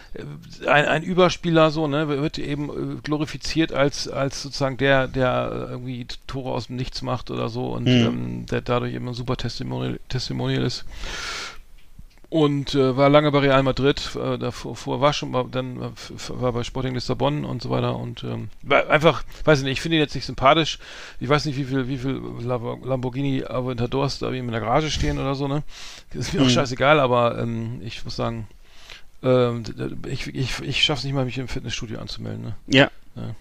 Ein, ein Überspieler so, ne? Wird eben äh, glorifiziert als, als sozusagen der, der irgendwie Tore aus dem Nichts macht oder so und
Mhm.
ähm, der dadurch eben ein super Testimonial, Testimonial ist. Und äh, war lange bei Real Madrid, äh, davor vor war schon, mal, dann äh, war bei Sporting Lissabon und so weiter und ähm, einfach, weiß ich nicht, ich finde ihn jetzt nicht sympathisch. Ich weiß nicht, wie viel, wie viel Lam- Lamborghini Aventadors da in der Garage stehen oder so, ne? Das ist mir auch
Mhm.
scheißegal, aber ähm, ich muss sagen, ähm, ich, ich, ich schaff's nicht mal, mich im Fitnessstudio anzumelden, ne?
Ja.
Ja.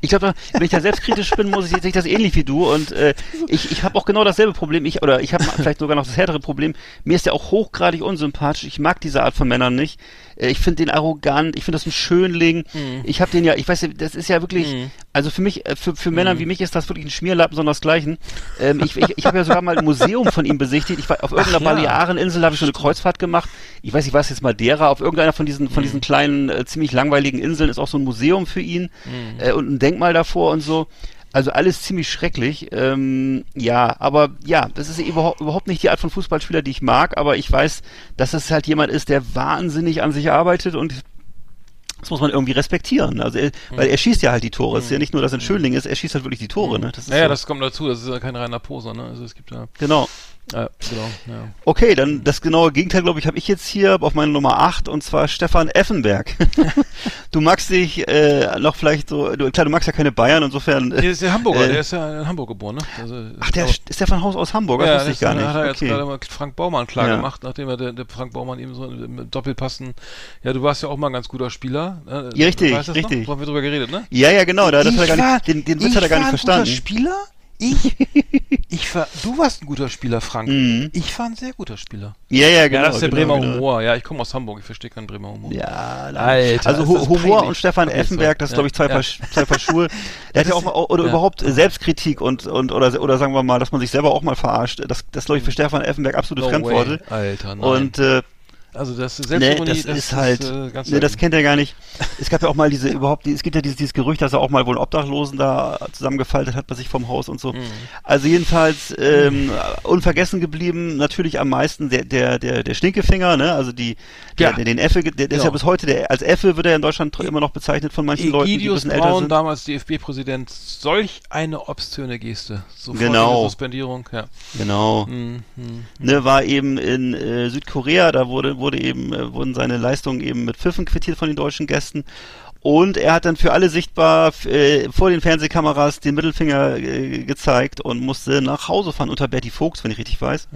Ich glaube, wenn ich da selbstkritisch bin, muss ich sehe ich das ähnlich wie du und äh, ich, ich habe auch genau dasselbe Problem. Ich oder ich habe vielleicht sogar noch das härtere Problem. Mir ist der auch hochgradig unsympathisch. Ich mag diese Art von Männern nicht. Äh, Ich finde den arrogant. Ich finde das ein Schönling.
Mhm.
Ich habe den ja. Ich weiß, ja, das ist ja wirklich.
Mhm.
Also für mich, äh, für, für Männer
Mhm.
wie mich ist das wirklich ein Schmierlappen, sondern desgleichen. Ähm, ich ich, ich habe ja sogar mal ein Museum von ihm besichtigt. Ich war auf irgendeiner
ja.
Baleareninsel habe ich so eine Kreuzfahrt gemacht. Ich weiß nicht, was jetzt Madeira. Auf irgendeiner von diesen von diesen kleinen äh, ziemlich langweiligen Inseln ist auch so ein Museum für ihn
Mhm.
Äh, und ein Denkmal davor und so. Also alles ziemlich schrecklich. Ähm, ja, aber ja, das ist überhaupt, nicht die Art von Fußballspieler, die ich mag, aber ich weiß, dass es halt jemand ist, der wahnsinnig an sich arbeitet und das muss man irgendwie respektieren. Also er, weil er schießt ja halt die Tore. Es ist ja nicht nur, dass er ein Schönling ist, er schießt halt wirklich die Tore. Ne? Das
Naja,
so.
das kommt dazu, das ist ja kein reiner Poser, ne? Also es gibt ja,
genau.
Ja genau, ja.
Okay, dann das genaue Gegenteil, glaube ich, habe ich jetzt hier auf meiner Nummer 8 und zwar Stefan Effenberg. du magst dich äh, noch vielleicht so, du, klar, du magst ja keine Bayern, insofern.
Der
Äh,
ist ja Hamburger,
äh,
der ist ja in Hamburg geboren, ne? Also,
ach, der ist der von Haus aus Hamburg, das
ja,
wusste ich gar nicht.
hat er jetzt
Okay.
gerade mal Frank Baumann klar
Ja.
gemacht, nachdem er der, der Frank Baumann eben so mit Doppelpassen. Ja, du warst ja auch mal ein ganz guter Spieler. ne?
Ja, richtig,
Weißt
richtig.
Noch? Haben wir drüber geredet, ne?
Ja, ja, genau, da, das
Ich
hat er gar nicht, den, den Witz hat er gar nicht
ein
verstanden.
Guter Spieler? Ich, ich war, du warst ein guter Spieler, Frank.
Mhm.
Ich war ein sehr guter Spieler.
Ja, ja, genau.
ja, das ist der
genau,
Bremer
genau.
Humor. Ja, ich komme aus Hamburg, ich verstehe keinen Bremer Humor.
Ja, nein.
Alter,
also Humor
peinlich.
und Stefan. Effenberg, das ist glaube ich zwei,
Ja,
Paar, zwei Paar Schuhe. Der hat ja auch mal, oder
ja.
überhaupt Selbstkritik und, und oder, oder sagen wir mal, dass man sich selber auch mal verarscht. Das, das glaube ich für Stefan Effenberg absolute
Hm. No
Fremdworte.
way. Alter, nein.
Und äh,
also das
nee,
Selbstironie,
das, ist halt,
äh, ganz
nee, das kennt er gar nicht. Es gab ja auch mal diese überhaupt, es gibt ja dieses, dieses Gerücht, dass er auch mal wohl einen Obdachlosen da zusammengefaltet hat bei sich vom Haus und so.
Mhm.
Also jedenfalls ähm, unvergessen geblieben, natürlich am meisten der der der der Stinkefinger, ne? Also die der,
Ja.
der den Effe, der, der ist ja
Genau.
bis heute der als Effe wird er in Deutschland immer noch bezeichnet von manchen Leuten, die ein
Egidius
bisschen älter
Braun,
sind.
damals DFB-Präsident, solch eine obszöne Geste. Sofort
Genau.
eine Suspendierung, ja.
Genau.
Mhm, mhm.
Ne, war eben in äh, Südkorea, da wurde wurde eben äh, wurden seine Leistungen eben mit Pfiffen quittiert von den deutschen Gästen. Und er hat dann für alle sichtbar äh, vor den Fernsehkameras den Mittelfinger äh, gezeigt und musste nach Hause fahren unter Bertie Vogts, wenn ich richtig weiß.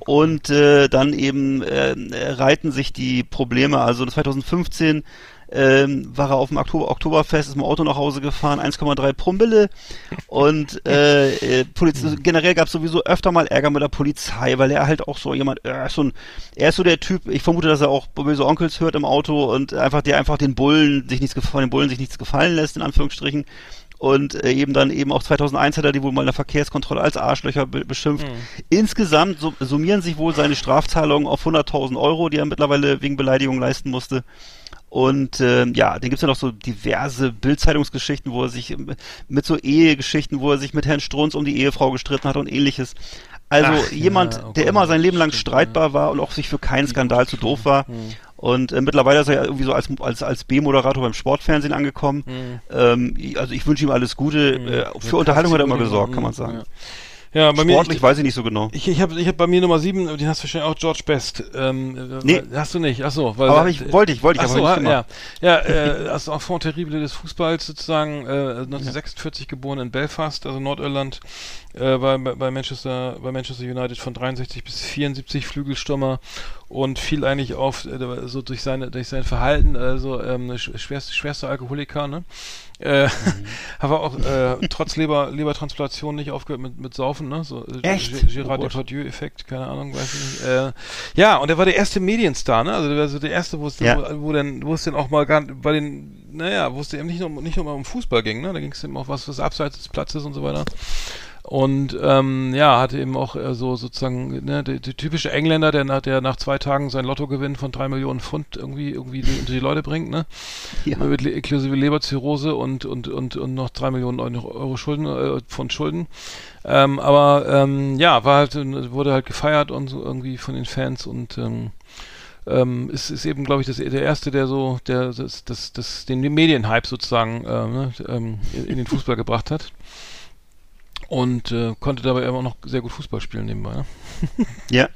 Und äh, dann eben äh, reiten sich die Probleme. Also 2015 ähm, war er auf dem Oktober Oktoberfest, ist mit dem Auto nach Hause gefahren, 1,3 Promille. Und äh, äh, Poliz generell gab es sowieso öfter mal Ärger mit der Polizei, weil er halt auch so jemand, er ist so, ein, er ist so der Typ, ich vermute, dass er auch böse Onkels hört im Auto und einfach der einfach den Bullen sich nichts gef- von den Bullen sich nichts gefallen lässt, in Anführungsstrichen. Und äh, eben dann eben auch 2001 hat er die wohl mal in der Verkehrskontrolle als Arschlöcher be beschimpft. Insgesamt su- summieren sich wohl seine Strafzahlungen auf 100.000 Euro, die er mittlerweile wegen Beleidigung leisten musste. Und ähm, ja, dann gibt's ja noch so diverse Bildzeitungsgeschichten, wo er sich ähm, mit so Ehegeschichten, wo er sich mit Herrn Strunz um die Ehefrau gestritten hat und ähnliches. Also
Ach,
jemand,
ja, oh
der
Gott,
immer sein Leben lang streitbar war und auch sich für keinen Skandal zu doof war. Und äh, mittlerweile ist er ja irgendwie so als, als, als B-Moderator beim Sportfernsehen angekommen. Ähm, ich- also ich wünsche ihm alles Gute. Äh, für Unterhaltung hat er immer gesorgt, kann man sagen.
Ja, bei mir,
Sportlich weiß ich nicht so genau.
ich, ich habe ich hab bei mir Nummer 7, den hast du wahrscheinlich auch George Best. Ähm, äh,
Nee.
Hast du nicht, achso. Weil,
Aber ich, wollte ich, wollte ich,
Ach
aber nicht
ja, ja, äh, als Enfant terrible des Fußballs sozusagen, äh, 1946 geboren in Belfast, also Nordirland, äh, bei, bei Manchester, bei Manchester United von 63 bis 74 Flügelstürmer und fiel eigentlich auf, äh, so durch seine, durch sein Verhalten, also ähm, sch- schwerste, schwerste Alkoholiker, ne? Äh,
Mhm.
aber auch äh, trotz Leber, Lebertransplantation nicht aufgehört mit, mit Saufen, ne? So, äh,
Echt?
G- Gerard
Oh.
Depardieu-Effekt, keine Ahnung, weiß ich nicht. Äh, ja, und er war der erste Medienstar, ne? Also der war so der erste, wo es
Ja.
dann, wo, wo dann, wo es dann auch mal gar bei den, naja, wo es eben nicht nur, nicht nur mal um Fußball ging, ne? Da ging es eben auch was, was abseits des Platzes und so weiter. Und ähm, ja, hatte eben auch äh, so sozusagen ne, der, typische Engländer, der nach, der nach zwei Tagen sein Lottogewinn von drei Millionen Pfund irgendwie irgendwie unter die Leute bringt, ne?
Ja.
Mit inklusive Leberzirrhose und und und und noch drei Millionen Euro, Schulden äh, von Schulden. Ähm, aber ähm, ja, war halt äh, wurde halt gefeiert und so irgendwie von den Fans und ähm, ähm, ist, ist eben, glaube ich, das, der erste, der so, der das, das, das, den Medienhype sozusagen äh, ne, ähm, in, in den Fußball gebracht hat. Und äh, konnte dabei immer noch sehr gut Fußball spielen nebenbei. Ne?
Ja.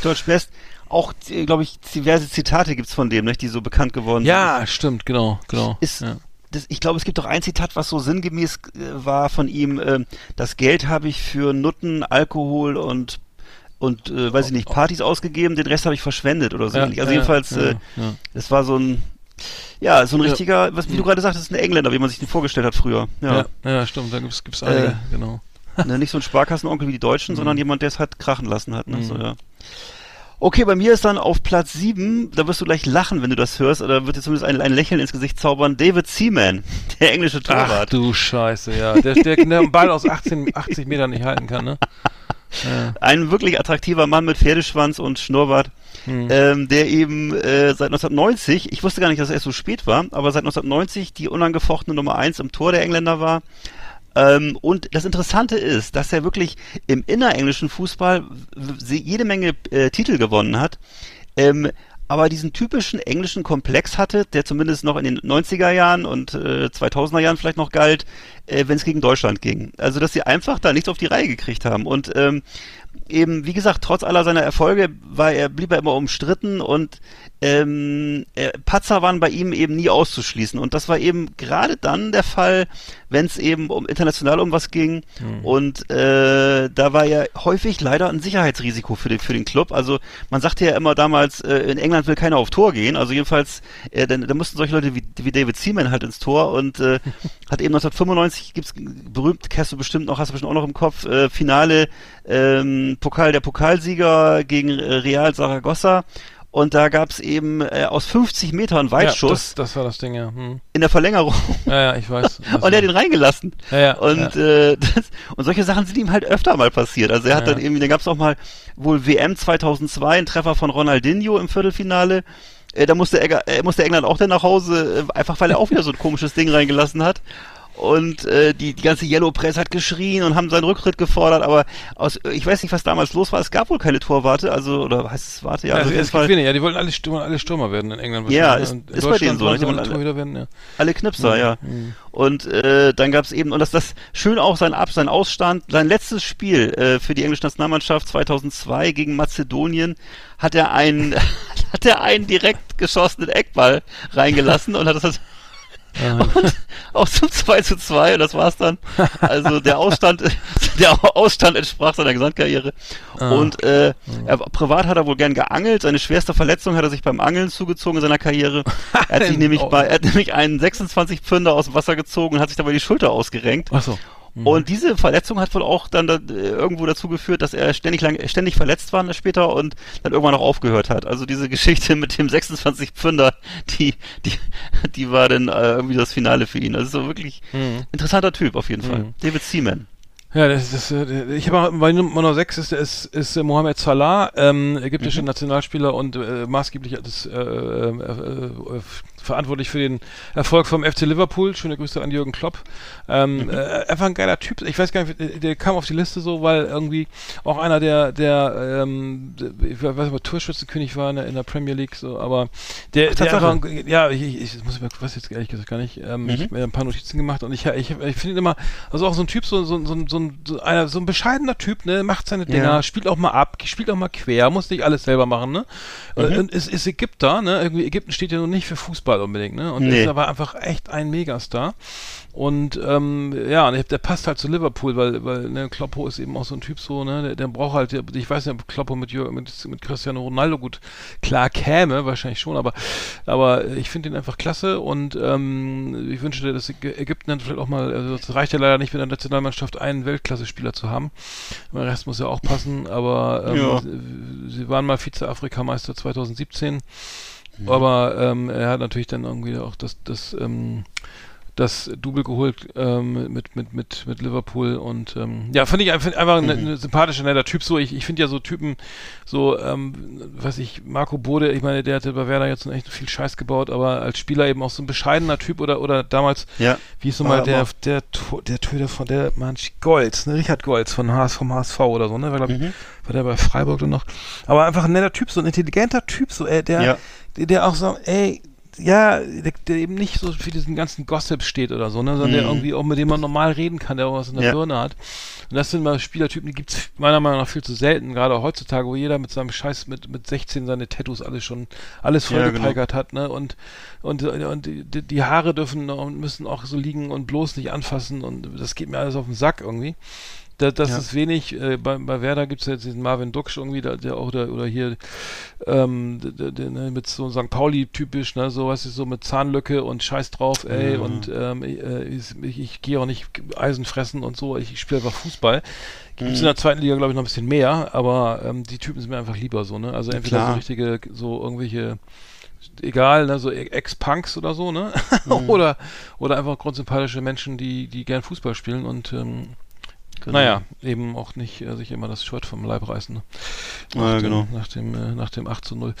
George Best, auch, glaube ich, diverse Zitate gibt's von dem, nicht, die so bekannt geworden sind.
Ja, stimmt, genau, genau.
Ist-
ja.
das, ich glaube, es gibt doch ein Zitat, was so sinngemäß äh, war von ihm, ähm, das Geld habe ich für Nutten, Alkohol und und äh, weiß ich nicht, Partys ausgegeben, den Rest habe ich verschwendet oder so.
Ja,
also
ja,
jedenfalls,
ja,
äh,
ja.
das war so ein ja, so ein
Ja.
richtiger, was wie du gerade sagtest, ein Engländer, wie man sich den vorgestellt hat früher. Ja.
Ja, ja, stimmt, da gibt's gibt's einige,
Äh,
genau.
Ne, nicht so ein Sparkassenonkel wie die Deutschen, sondern jemand, der es halt krachen lassen hat. Ne?
Mhm.
So, ja. Okay, bei mir ist dann auf Platz 7, da wirst du gleich lachen, wenn du das hörst, oder wird dir zumindest ein, ein Lächeln ins Gesicht zaubern, David Seaman, der englische
Ach
Torwart.
du Scheiße, ja. Der, der den Ball aus 18, 80 Metern nicht halten kann, ne? Ja.
Ein wirklich attraktiver Mann mit Pferdeschwanz und Schnurrbart,
Hm.
ähm, der eben äh, seit 1990, ich wusste gar nicht, dass er erst so spät war, aber seit 1990 die unangefochtene Nummer 1 im Tor der Engländer war. Ähm, und das Interessante ist, dass er wirklich im innerenglischen Fußball jede Menge äh, Titel gewonnen hat. Ähm, aber diesen typischen englischen Komplex hatte, der zumindest noch in den 90er Jahren und äh, 2000er Jahren vielleicht noch galt, äh, wenn es gegen Deutschland ging. Also, dass sie einfach da nichts auf die Reihe gekriegt haben. Und ähm, eben, wie gesagt, trotz aller seiner Erfolge war er, blieb er immer umstritten und ähm, äh, Patzer waren bei ihm eben nie auszuschließen. Und das war eben gerade dann der Fall, wenn es eben um international um was ging. Und äh, da war er häufig leider ein Sicherheitsrisiko für den, für den Club. Also man sagte ja immer damals, äh, in England will keiner auf Tor gehen. Also jedenfalls, äh, dann, da mussten solche Leute wie, wie David Seaman halt ins Tor und äh, hat eben 1995 gibt's berühmt, kennst du bestimmt noch, hast du bestimmt auch noch im Kopf, äh, Finale ähm, Pokal der Pokalsieger gegen äh, Real Saragossa. Und da gab's eben äh, aus 50 Metern
Ja,
Weitschuss
das, das war das Ding, ja. Hm.
in der Verlängerung.
Ja, ja, ich weiß.
Und er hat ihn reingelassen.
Ja, ja,
und, Äh, das, und solche Sachen sind ihm halt öfter mal passiert. Also er hat
Ja.
dann irgendwie, da gab es auch mal wohl WM 2002, einen Treffer von Ronaldinho im Viertelfinale. Äh, da musste, Egger, äh, musste England auch dann nach Hause, äh, einfach weil er auch wieder so ein komisches Ding reingelassen hat. Und äh, die, die ganze Yellow Press hat geschrien und haben seinen Rücktritt gefordert, aber aus, ich weiß nicht, was damals los war. Es gab wohl keine Torwarte, also, oder heißt es Warte? Ja,
Ja,
also jeden
es gibt
Fall
wenig, ja, die wollten alle Stürmer, alle Stürmer werden in England.
Ja, ist-
ne? In
ist bei denen so, ne?
wollen alle Torhüter werden, ja.
alle Knipser, ja. Und äh, dann gab's eben, und das das schön auch sein Ab, sein Ausstand, sein letztes Spiel äh, für die englische Nationalmannschaft 2002 gegen Mazedonien hat er einen hat er einen direkt geschossenen Eckball reingelassen und hat das und auch zum 2 zu 2 und das war's dann. Also der Ausstand, der Ausstand entsprach seiner Gesamtkarriere. Und äh, er, privat hat er wohl gern geangelt. Seine schwerste Verletzung hat er sich beim Angeln zugezogen in seiner Karriere. Er hat sich nämlich bei, er hat nämlich einen 26 Pfünder aus dem Wasser gezogen und hat sich dabei die Schulter ausgerenkt.
Ach so.
Und diese Verletzung hat wohl auch dann da, äh, irgendwo dazu geführt, dass er ständig lang, ständig verletzt war später und dann irgendwann auch aufgehört hat. Also diese Geschichte mit dem 26 Pfünder, die, die, die war dann äh, irgendwie das Finale für ihn. Also so wirklich interessanter Typ auf jeden Fall. David Seaman.
Ja, das ist, äh, ich habe bei Nummer 6 ist, ist, ist äh, Mohamed Salah, ähm, ägyptischer Nationalspieler und äh, maßgeblich das, äh, äh, verantwortlich für den Erfolg vom FC Liverpool. Schöne Grüße an Jürgen Klopp. Ähm, äh, einfach ein geiler Typ. Ich weiß gar nicht, der- der kam auf die Liste so, weil irgendwie auch einer der, der, ähm, der ich weiß nicht, ob Torschützenkönig war in der, in der Premier League, so, aber der, der
Tatsache.
einfach, ein- ja, ich, ich, ich muss ich weiß jetzt ehrlich gesagt gar nicht. Ähm, Ich habe mir ein paar Notizen gemacht und ich, ich, ich finde immer, also auch so ein Typ, so, so, so, so, ein- so, einer, so ein bescheidener Typ, ne, macht seine Dinger,
Ja.
spielt auch mal ab, spielt auch mal quer, muss nicht alles selber machen, ne? Und ist, ist Ägypter, ne? Irgendwie Ägypten steht ja nun nicht für Fußball unbedingt, ne? Und
Nee.
ist aber einfach echt ein Megastar. Und ähm, ja, und der passt halt zu Liverpool, weil, weil ne, Kloppo ist eben auch so ein Typ so, ne, der, der braucht halt, der, ich weiß nicht, ob Kloppo mit, mit, mit Cristiano Ronaldo gut klar käme, wahrscheinlich schon, aber, aber ich finde ihn einfach klasse und ähm, ich wünsche dir, dass Ägy- Ägypten dann vielleicht auch mal, also es reicht ja leider nicht mit der Nationalmannschaft einen Weltklasse-Spieler zu haben. Der Rest muss ja auch passen, aber ähm,
Ja.
sie- sie waren mal Vize-Afrikameister 2017. Aber ähm, er hat natürlich dann irgendwie auch das, das, ähm, das Double geholt ähm, mit, mit, mit, mit Liverpool und ähm, ja, fand ich einfach, einfach ein, ein sympathischer, netter Typ. So, ich, ich finde ja so Typen, so, ähm, weiß ich, Marco Bode, ich meine, der hatte bei Werder jetzt echt viel Scheiß gebaut, aber als Spieler eben auch so ein bescheidener Typ oder, oder damals,
Ja.
wie ist nochmal der, der, To- der Töter von der, Mann, Golz, ne, Richard Golz von HS, vom HSV oder so, ne, war, glaub ich,
Mhm.
war der bei Freiburg dann noch. Aber einfach ein netter Typ, so ein intelligenter Typ, so, äh, der,
Ja.
Der, der auch so, ey, ja, der, der eben nicht so für diesen ganzen Gossip steht oder so, ne, sondern der
Mhm.
irgendwie auch mit dem man normal reden kann, der auch was in der
Ja.
Birne hat. Und das sind mal Spielertypen, die gibt's meiner Meinung nach viel zu selten, gerade auch heutzutage, wo jeder mit seinem Scheiß mit, mit 16 seine Tattoos alles schon, alles
Ja, genau.
vollgepeigert hat, ne, und, und, und die, die Haare dürfen und müssen auch so liegen und bloß nicht anfassen und das geht mir alles auf den Sack irgendwie. Da, das
Ja.
ist wenig. Äh, bei, bei Werder gibt es jetzt diesen Marvin Duksch irgendwie, der, der auch da, oder hier ähm, der, der, ne, mit so St. Pauli typisch, ne, so was ist so mit Zahnlücke und Scheiß drauf, ey,
Ja.
und ähm, äh, ich, ich, ich gehe auch nicht Eisen fressen und so, ich, ich spiele einfach Fußball. Gibt es in der zweiten Liga, glaube ich, noch ein bisschen mehr, aber ähm, die Typen sind mir einfach lieber so, ne? Also entweder
Klar.
so richtige, so irgendwelche egal, ne, so Ex-Punks oder so, ne? oder, oder einfach grundsympathische Menschen, die, die gern Fußball spielen und ähm,
Genau.
naja, eben auch nicht äh, sich immer das Shirt vom Leib reißen. Ne?
Ja,
dem,
genau.
Nach dem, äh, nach dem 8 zu 0.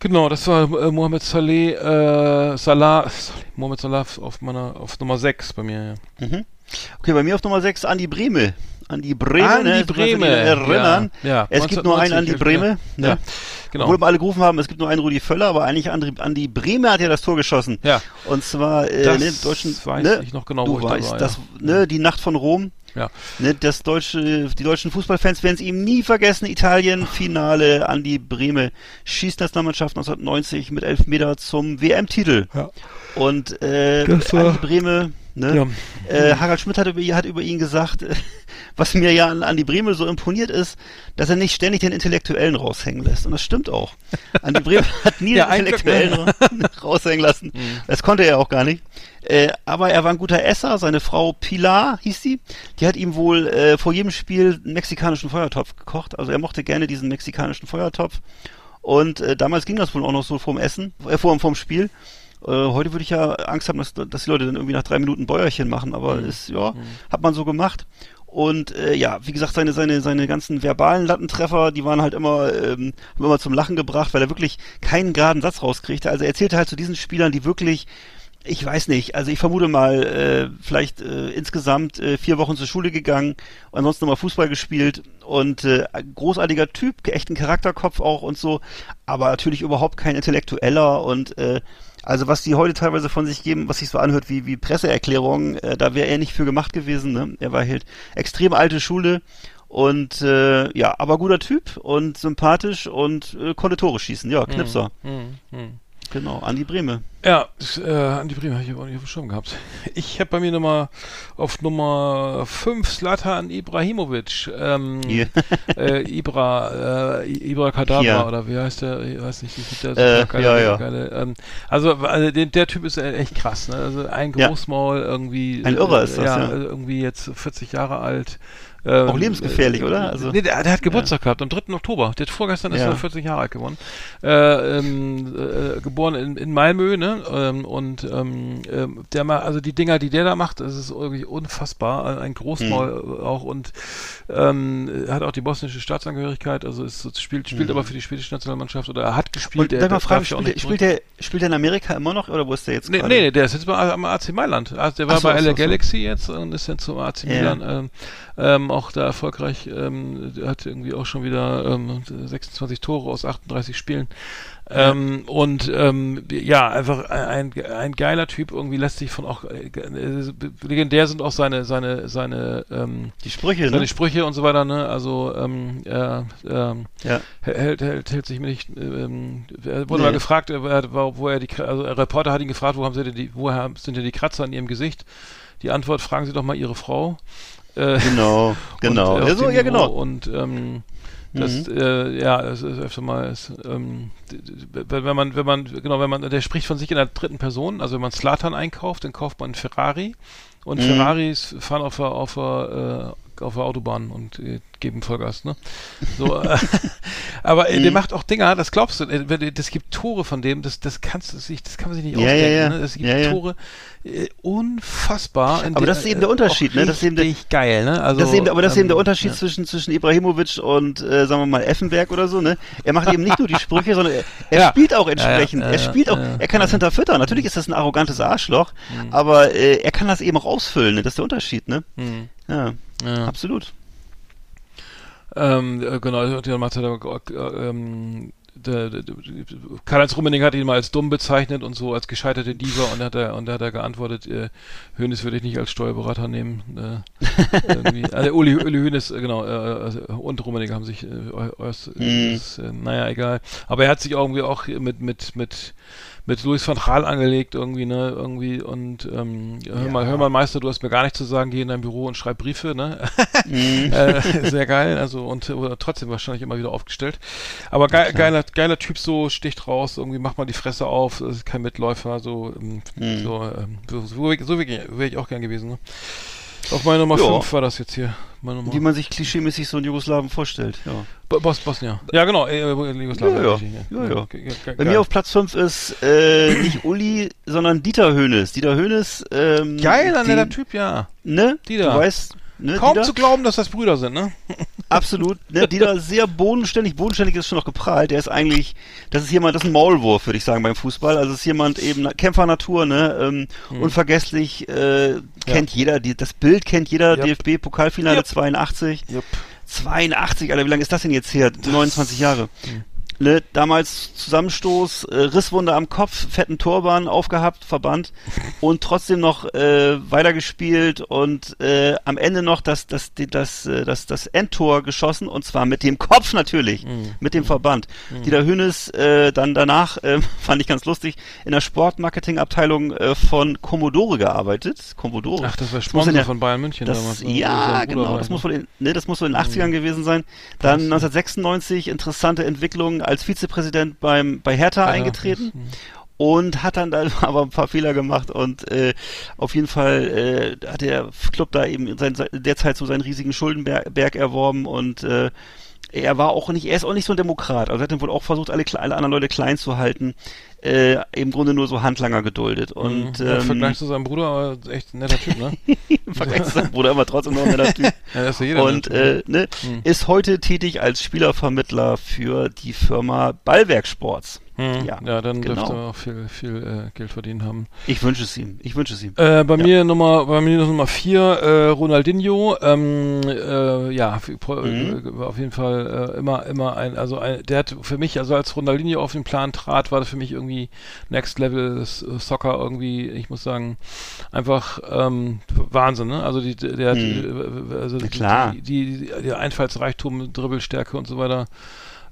Genau, das war äh, Mohamed Saleh, äh, Salah, Saleh, Mohamed Salah auf meiner, auf Nummer 6 bei mir, ja.
Mhm. Okay, bei mir auf Nummer 6 Andi Breme. Andi Breme,
Andi
ne,
Breme,
erinnern.
ja, ja,
es gibt nur einen Andi
1990,
Breme, ne?
ja, genau.
Obwohl wir alle gerufen haben, es gibt nur einen Rudi Völler, aber eigentlich Andi, Andi Breme hat ja das Tor geschossen.
Ja.
Und zwar, äh,
Das
ne, deutschen,
weiß
ne,
ich noch genau,
du
wo ich da
weißt,
war,
das,
ja.
ne, die Nacht von Rom.
Ja.
Ne, das deutsche, die deutschen Fußballfans werden es ihm nie vergessen. Italien, Finale, Andi Breme, Schießnationalmannschaft 1990 mit Elfmeter zum WM-Titel.
Ja.
Und äh,
war-
Andi Breme, ne?
Ja.
Äh, Harald Schmidt hat über, hat über ihn gesagt, was mir ja an Andi Breme so imponiert ist, dass er nicht ständig den Intellektuellen raushängen lässt. Und das stimmt auch. Andi Breme hat nie
Ja,
den Intellektuellen ra- raushängen lassen. Das konnte er auch gar nicht. Äh, aber er war ein guter Esser. Seine Frau Pilar hieß sie. Die hat ihm wohl äh, vor jedem Spiel einen mexikanischen Feuertopf gekocht. Also er mochte gerne diesen mexikanischen Feuertopf. Und äh, damals ging das wohl auch noch so vorm Essen, äh, vorm, vorm Spiel. Äh, heute würde ich ja Angst haben, dass, dass die Leute dann irgendwie nach drei Minuten Bäuerchen machen, aber
Mhm.
ist, ja, hat man so gemacht. Und äh, ja, wie gesagt, seine, seine, seine ganzen verbalen Lattentreffer, die waren halt immer, ähm, haben immer zum Lachen gebracht, weil er wirklich keinen geraden Satz rauskriegte. Also er erzählte halt zu diesen Spielern, die wirklich, ich weiß nicht, also ich vermute mal, äh, vielleicht äh, insgesamt äh, vier Wochen zur Schule gegangen, ansonsten nochmal Fußball gespielt und äh, großartiger Typ, echt ein Charakterkopf auch und so, aber natürlich überhaupt kein Intellektueller und äh, also was die heute teilweise von sich geben, was sich so anhört wie, wie Presseerklärungen, äh, da wäre er nicht für gemacht gewesen. Ne? Er war halt extrem alte Schule und äh, ja, aber guter Typ und sympathisch und äh, konnte Tore schießen. Ja, Knipser.
Hm, hm.
Genau, Andi Breme.
Ja, äh, Andi Bremer habe ich aber auch nicht auf dem Schirm gehabt. Ich habe bei mir Nummer auf Nummer 5 Slatan Ibrahimovic. Ähm,
Hier.
äh, Ibra, äh, Ibra Kadabra
Hier.
oder wie heißt der? Ich weiß nicht, wie sieht der
Äh,
geile,
ja, ja.
Geile, ähm, also, also der, der Typ ist äh, echt krass, ne? Also ein
Ja.
Großmaul irgendwie.
Ein Irrer ist das,
ja.
ja.
äh, Irgendwie jetzt 40 Jahre alt. Ähm,
Auch lebensgefährlich,
äh,
oder? Also-
nee, der, der hat Geburtstag gehabt am 3. Oktober. Der hat vorgestern ist
Ja.
er 40 Jahre alt geworden. Äh, ähm, äh, geboren in, in Malmö, ne? Ähm, und ähm, ähm, der mal, also die Dinger, die der da macht, das ist irgendwie unfassbar. Ein Großmaul
Hm.
auch und ähm, hat auch die bosnische Staatsangehörigkeit, also ist, spielt, spielt aber für die schwedische Nationalmannschaft oder er hat gespielt.
Hm. Und ich mal fragen,
ja
spielt,
nicht
spielt, der, spielt der in Amerika immer noch oder wo ist der jetzt
Nee, nee, der ist jetzt bei, am AC Mailand. Also der war
so,
bei
so,
LA
so.
Galaxy jetzt und ist jetzt zum AC
Ja.
Milan. Ähm, ähm, auch da erfolgreich, ähm, hat irgendwie auch schon wieder ähm, 26 Tore aus 38 Spielen. Ähm, und ähm, ja, einfach ein, ein geiler Typ, irgendwie lässt sich von auch äh, äh, legendär sind auch seine, seine, seine, ähm,
Die Sprüche,
seine
ne?
Sprüche und so weiter, ne? Also ähm, er, ähm,
Ja.
hält, hält, hält sich mir nicht. Ähm, er wurde
Nee.
mal gefragt, äh, wer- wo er die, also ein Reporter hat ihn gefragt, wo haben sie denn die, woher sind denn die Kratzer an ihrem Gesicht? Die Antwort: Fragen Sie doch mal Ihre Frau. Äh,
Genau, genau.
und, äh,
ja, so, ja, genau.
Und ähm, das,
Mhm.
äh, ja, es ist öfter mal, es, ähm, wenn man, wenn man, genau, wenn man, der spricht von sich in der dritten Person, also wenn man Slatan einkauft, dann kauft man einen Ferrari und
Mhm.
Ferraris fahren auf der, auf der, äh, auf der Autobahn und äh, geben Vollgas, ne? So, äh, aber äh, der
Mhm.
macht auch Dinger, das glaubst du, äh, das gibt Tore von dem, das, das kannst du sich, das kann man sich nicht
Ja, ja,
ausdenken,
ja.
ne? Es gibt
Ja.
Tore, äh, unfassbar.
Aber das ist eben der Unterschied,
auch
ne? Das ist eben der-
geil, ne? Also,
das eben, aber das ist eben der Unterschied zwischen, zwischen Ibrahimovic und, äh, sagen wir mal, Effenberg oder so, ne? Er macht eben nicht nur die Sprüche, sondern er, er spielt auch entsprechend. er spielt auch, er kann das hinterfüttern. Natürlich ist das ein arrogantes Arschloch, aber äh, er kann das eben auch ausfüllen, ne? Das ist der Unterschied, ne?
Hm.
Ja,
Ja.
absolut.
Ähm, äh, genau, der macht äh, ähm, Karl-Heinz Rummenigge hat ihn mal als dumm bezeichnet und so als gescheiterte Diva und hat er und da hat er geantwortet, äh, Hönes würde ich nicht als Steuerberater nehmen. Äh. Also Uli, Uli Hoeneß, äh, genau, äh, also, und Rummenigge haben sich äh, äußerst,
Mhm.
ist, äh, naja, egal. Aber er hat sich irgendwie auch mit, mit, mit mit Louis van Gaal angelegt irgendwie, ne, irgendwie und ähm, hör mal, hör mal Meister, du hast mir gar nichts zu sagen, geh in dein Büro und schreib Briefe, ne?
Mhm.
äh, sehr geil, also und oder trotzdem wahrscheinlich immer wieder aufgestellt. Aber geil, geiler, geiler Typ so, sticht raus, irgendwie macht mal die Fresse auf, ist kein Mitläufer, so, ähm,
Mhm.
so, ähm, so, so, wär- so wäre ich auch gern gewesen, ne? Auf meine Nummer
Ja.
5 war das jetzt hier. Meine
Wie man sich klischeemäßig so einen Jugoslawen vorstellt, ja.
Bo- Bos Bosnien. Ja, genau, äh, Jugoslawien.
Ja, ja. Ja, ja. Bei mir auf Platz 5 ist äh, nicht Uli, sondern Dieter Höhnes. Dieter Höhnes, ähm,
Geil, ein netter Typ, ja.
Ne?
Dieter.
Du weißt, Ne,
Kaum
die da,
zu glauben, dass das Brüder sind, ne?
Absolut, ne, die da sehr bodenständig, bodenständig ist schon noch geprahlt. Der ist eigentlich, das ist jemand, das ist ein Maulwurf, würde ich sagen, beim Fußball. Also es ist jemand eben Kämpfernatur, ne, ähm,
Hm.
unvergesslich, äh, kennt jeder, die, das Bild kennt jeder,
Yep.
DFB-Pokalfinale
Yep.
82.
Jupp.
82, Alter, wie lange ist das denn jetzt her? 29 Jahre. Ne, damals Zusammenstoß, äh, Risswunde am Kopf, fetten Turban aufgehabt, verbannt und trotzdem noch äh, weitergespielt und äh, am Ende noch das, das, die- das, äh, das, das Endtor geschossen und zwar mit dem Kopf natürlich, mit dem Verband. Dieter Hönes äh, dann danach, äh, fand ich ganz lustig, in der Sportmarketingabteilung äh, von Commodore gearbeitet. Commodore.
Ach, das war Sponsor
der-
von Bayern München
das,
damals. ne?
Ja, genau. Das muss, wohl in, ne, das muss wohl in den 80ern gewesen sein. Dann 1996 interessante Entwicklung als Vizepräsident beim, bei Hertha
Ja,
eingetreten.
das, hm.
Und hat dann da aber ein paar Fehler gemacht und äh, auf jeden Fall äh, hat der Club da eben sein, derzeit so seinen riesigen Schuldenberg Berg erworben und äh, er war auch nicht, er ist auch nicht so ein Demokrat. Also er hat dann wohl auch versucht, alle, alle anderen Leute klein zu halten. Äh, Im Grunde nur so Handlanger geduldet. Und
Mhm. Im
ähm,
Vergleich zu seinem Bruder, aber echt ein netter Typ, ne?
im Vergleich zu seinem Bruder immer trotzdem noch ein netter Typ.
Ja, das ist ja jeder.
und
ne?
äh, ne,
Hm.
ist heute tätig als Spielervermittler für die Firma Ballwerk Sports.
Hm.
ja,
ja, dann
genau.
dürfte er auch viel, viel äh, Geld verdient haben.
Ich wünsche es ihm. Ich wünsche es ihm.
Äh, bei
Ja.
mir Nummer, bei mir Nummer vier, äh, Ronaldinho, ähm, äh, ja,
Mhm.
äh, auf jeden Fall äh, immer, immer ein, also ein, der hat für mich, also als Ronaldinho auf den Plan trat, war das für mich irgendwie Next Level Soccer irgendwie, ich muss sagen, einfach ähm, Wahnsinn, ne? Also die, der, hat,
Mhm.
äh, also. Die, die, die, der Einfallsreichtum, Dribbelstärke und so weiter.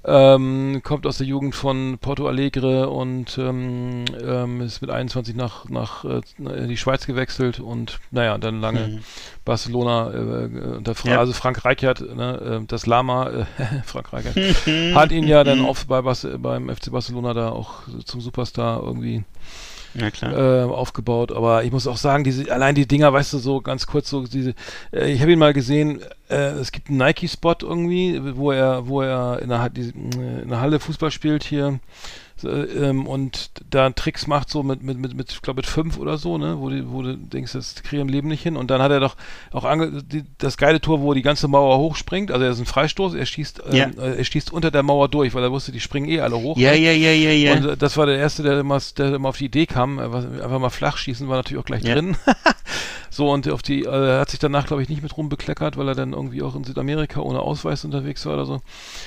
Ähm, kommt aus der Jugend von Porto Alegre und ähm, ähm, ist mit 21 nach, nach äh, in die Schweiz gewechselt und naja, dann lange
Mhm.
Barcelona äh, unter Fra
Ja.
also Frank Reichert, ne, äh, das Lama, äh, Frank Reichert, hat ihn ja dann auf, bei Bas beim FC Barcelona da auch zum Superstar irgendwie
Ja,
äh, aufgebaut. Aber ich muss auch sagen, diese, allein die Dinger, weißt du, so ganz kurz, so diese, äh, ich habe ihn mal gesehen, äh, es gibt einen Nike-Spot irgendwie, wo er, wo er in der, äh, in der Halle Fußball spielt hier. So, ähm, und da Tricks macht so mit, mit, mit, mit ich glaube mit fünf oder so, ne, wo, die, wo du denkst, das kriege ich im Leben nicht hin. Und dann hat er doch auch ange die, das geile Tor, wo er die ganze Mauer hochspringt. Also er ist ein Freistoß, er schießt, ähm,
Ja.
äh, er schießt unter der Mauer durch, weil er wusste, die springen eh alle hoch.
ja,
ne?
ja, ja, ja, ja.
Und äh, das war der erste, der immer, der immer auf die Idee kam, einfach mal flach schießen, war natürlich auch gleich
Ja.
drin. so, und auf die, äh, er hat sich danach, glaube ich, nicht mit rumbekleckert, weil er dann irgendwie auch in Südamerika ohne Ausweis unterwegs war oder so.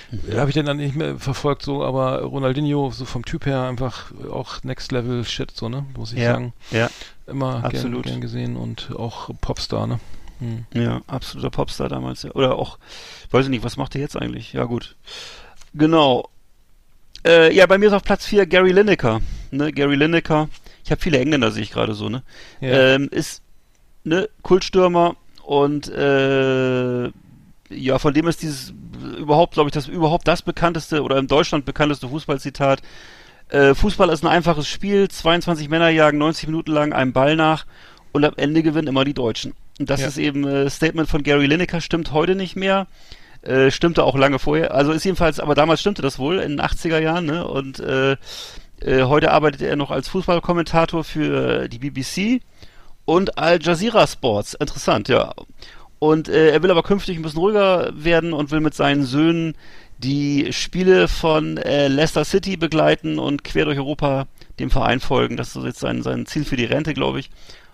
Mhm.
Habe ich den dann nicht mehr verfolgt, so, aber Ronaldinho, so vom Typ her, einfach auch Next Level Shit, so, ne, muss ich
ja,
sagen.
ja,
Immer gern,
Absolut.
gern gesehen und auch Popstar, ne. Hm.
ja, absoluter Popstar damals. Ja. Oder auch, weiß ich nicht, was macht er jetzt eigentlich? Ja, gut. Genau. Äh, ja, bei mir ist auf Platz 4 Gary Lineker. Ne, Gary Lineker. Ich habe viele Engländer, sehe ich gerade so, ne?
Ja.
Ähm, ist ne Kultstürmer und äh, ja, von dem ist dieses überhaupt, glaube ich, das überhaupt das bekannteste oder in Deutschland bekannteste Fußballzitat. Äh, Fußball ist ein einfaches Spiel, 22 Männer jagen 90 Minuten lang einem Ball nach und am Ende gewinnen immer die Deutschen. Und das
Ja.
ist eben äh, Statement von Gary Lineker, stimmt heute nicht mehr. Äh, stimmte auch lange vorher. Also ist jedenfalls, aber damals stimmte das wohl in den 80er Jahren, ne? Und äh, äh, heute arbeitet er noch als Fußballkommentator für die BBC und Al Jazeera Sports. Interessant, ja. Und äh, er will aber künftig ein bisschen ruhiger werden und will mit seinen Söhnen die Spiele von äh, Leicester City begleiten und quer durch Europa dem Verein folgen. Das ist jetzt sein, sein Ziel für die Rente, glaube ich.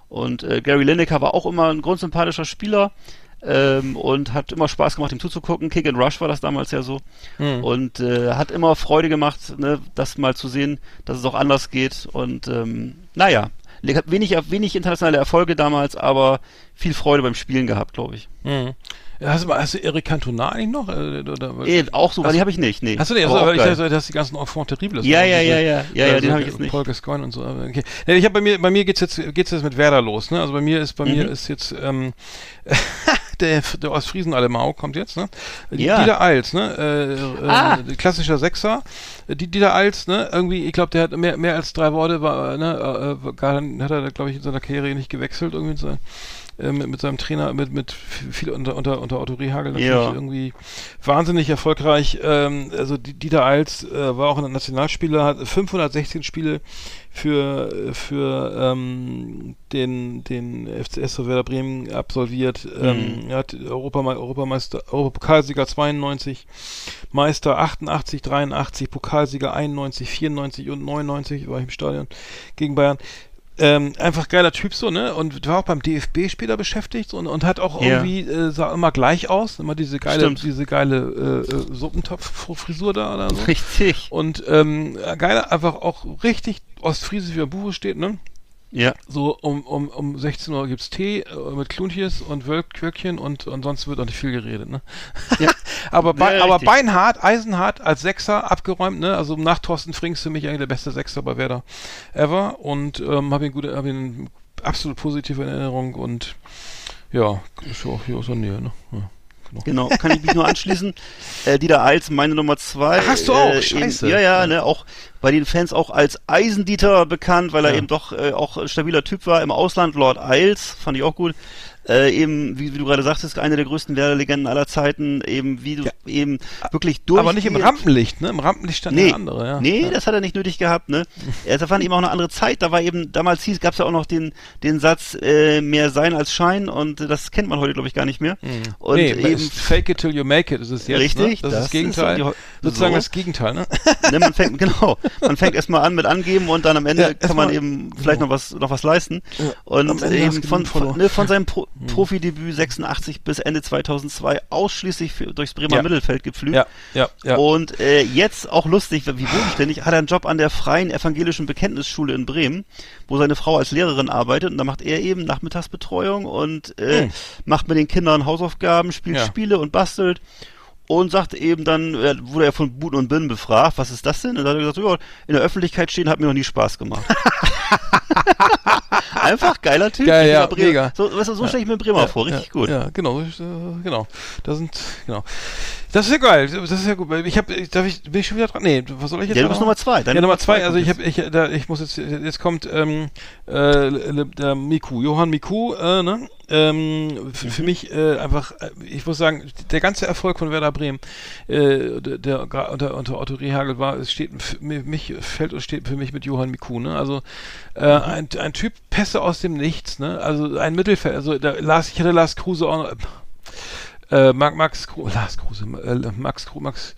Und äh, Gary Lineker war auch immer ein grundsympathischer Spieler ähm, und hat immer Spaß gemacht, ihm zuzugucken. Kick and Rush war das damals ja so.
Hm.
Und äh, hat immer Freude gemacht, ne, das mal zu sehen, dass es auch anders geht. Und ähm, naja, hat wenig, wenig internationale Erfolge damals, aber viel Freude beim Spielen gehabt, glaube ich.
Hm. Hast du, hast du Eric Cantona eigentlich noch? Äh, oder,
Eh, auch so, die habe ich nicht, nee.
Hast du den?
Aber
Also, ich du hast die ganzen Enfants terribles.
Ja, ja, ja, ja, ja, ja,
also
den habe ich jetzt nicht.
Paul Gascoigne und so. Okay. Ich habe bei mir, bei mir geht's jetzt, geht's jetzt mit Werder los. Ne? Also bei mir ist, bei mir
Mhm.
ist jetzt ähm, der, der Ostfriesen Alemau kommt jetzt. Ne?
Ja.
Dieter Eils, ne? Äh, äh,
Ah.
klassischer Sechser. Die Dieter Eils, ne? Irgendwie, ich glaube, der hat mehr, mehr als drei Worte, war, ne? Äh, äh, gar, hat er, glaube ich, in seiner Karriere nicht gewechselt irgendwie. So. äh, mit, mit seinem Trainer, mit, mit viel unter, unter, unter Otto Rehagel natürlich
Ja.
irgendwie wahnsinnig erfolgreich. Ähm, also die- Dieter Eils äh, war auch ein Nationalspieler, hat 516 Spiele für, für ähm, den, den FCS Werder Bremen absolviert. Ähm, er hat Europame Europameister, Europapokalsieger 92, Meister 88, 83, Pokalsieger 91, 94 und 99 war ich im Stadion gegen Bayern. Ähm, einfach geiler Typ so, ne? Und war auch beim DFB später beschäftigt und, und hat auch
Ja.
irgendwie, äh, sah immer gleich aus, immer diese geile,
Stimmt.
diese geile äh, äh, Suppentopf-Frisur da oder so.
Richtig.
Und ähm, geiler, einfach auch richtig ostfriesisch, wie im Buche steht, ne?
Ja.
So um, um, um 16 Uhr gibt's Tee äh, mit Kluntjes und Wölkwöckchen und ansonsten wird auch nicht viel geredet, ne?
Ja.
aber, bei,
Ja,
aber
richtig.
beinhart, eisenhart als Sechser abgeräumt, ne? Also nach Thorsten Frings für mich eigentlich der beste Sechser bei Werder ever und ähm, habe ihn gut, habe ihn absolut positive Erinnerung und ja, ist ja auch hier aus der Nähe, ne? Ja.
Genau, kann ich mich nur anschließen. Äh, Dieter Eils, meine Nummer zwei.
Hast du auch?
Äh,
Scheiße.
Eben, ja, ja,
Ja.
ne, auch bei den Fans auch als Eisendieter bekannt, weil er
Ja.
eben doch äh, auch ein stabiler Typ war. Im Ausland Lord Eils, fand ich auch gut. Äh, eben, wie, wie du gerade sagtest, eine der größten Werder-Legenden aller Zeiten, eben wie du
Ja.
eben wirklich durch.
Aber nicht im Rampenlicht, ne? Im Rampenlicht stand
Nee,
der andere, ja.
nee,
ja.
das hat er nicht nötig gehabt, ne? Er da fand eben auch eine andere Zeit. Da war eben, damals hieß, gab's ja auch noch den, den Satz, äh, mehr sein als Schein und das kennt man heute, glaube ich, gar nicht mehr. Und
Mhm. nee,
eben,
fake it till you make it ist es jetzt,
Richtig,
ne? Das, ist
das
das Gegenteil.
ist
sozusagen
so.
das Gegenteil, ne?
ne, man fängt, genau, man fängt erstmal an mit angeben und dann am Ende
Ja,
kann man eben vielleicht noch was, noch was leisten. Und eben von, von, ne, von seinem Pro Profidebüt 86 bis Ende 2002 ausschließlich für, durchs Bremer
Ja.
Mittelfeld gepflügt.
Ja, ja, ja.
Und äh, jetzt auch lustig, wie bodenständig, hat er einen Job an der Freien Evangelischen Bekenntnisschule in Bremen, wo seine Frau als Lehrerin arbeitet. Und da macht er eben Nachmittagsbetreuung und äh,
Hm.
macht mit den Kindern Hausaufgaben, spielt
Ja.
Spiele und bastelt. Und sagt eben dann, äh, wurde er von Buten und Binnen befragt, was ist das denn? Und dann hat er gesagt, ja, in der Öffentlichkeit stehen hat mir noch nie Spaß gemacht. Einfach geiler Typ.
Geil, ja,
Bremer.
mega.
So, weißt du, so stelle ich mir Bremer vor, richtig
ja,
gut.
Ja, genau, äh, genau. Da sind, genau. Das ist ja geil. Das ist ja gut. Ich habe, darf ich, bin ich schon wieder dran? Nee, was soll ich jetzt?
Ja, du bist? Nummer zwei. Deine
ja, Nummer zwei. Also ich habe, ich, da, ich muss jetzt, jetzt kommt ähm, äh, der Miku, Johann Miku, äh, ne? Ähm, Für
Mhm.
mich äh, einfach, äh, ich muss sagen, der ganze Erfolg von Werder Bremen, äh, der, der unter, unter Otto Rehagel war, es steht für mich fällt und steht für mich mit Johann Miku, ne? Also äh,
Mhm.
ein, ein Typ Pässe aus dem Nichts, ne? Also ein Mittelfeld, also da Lars, ich hatte Lars Kruse auch noch, äh, Max, Max, Lars Kruse, äh, Max, Max,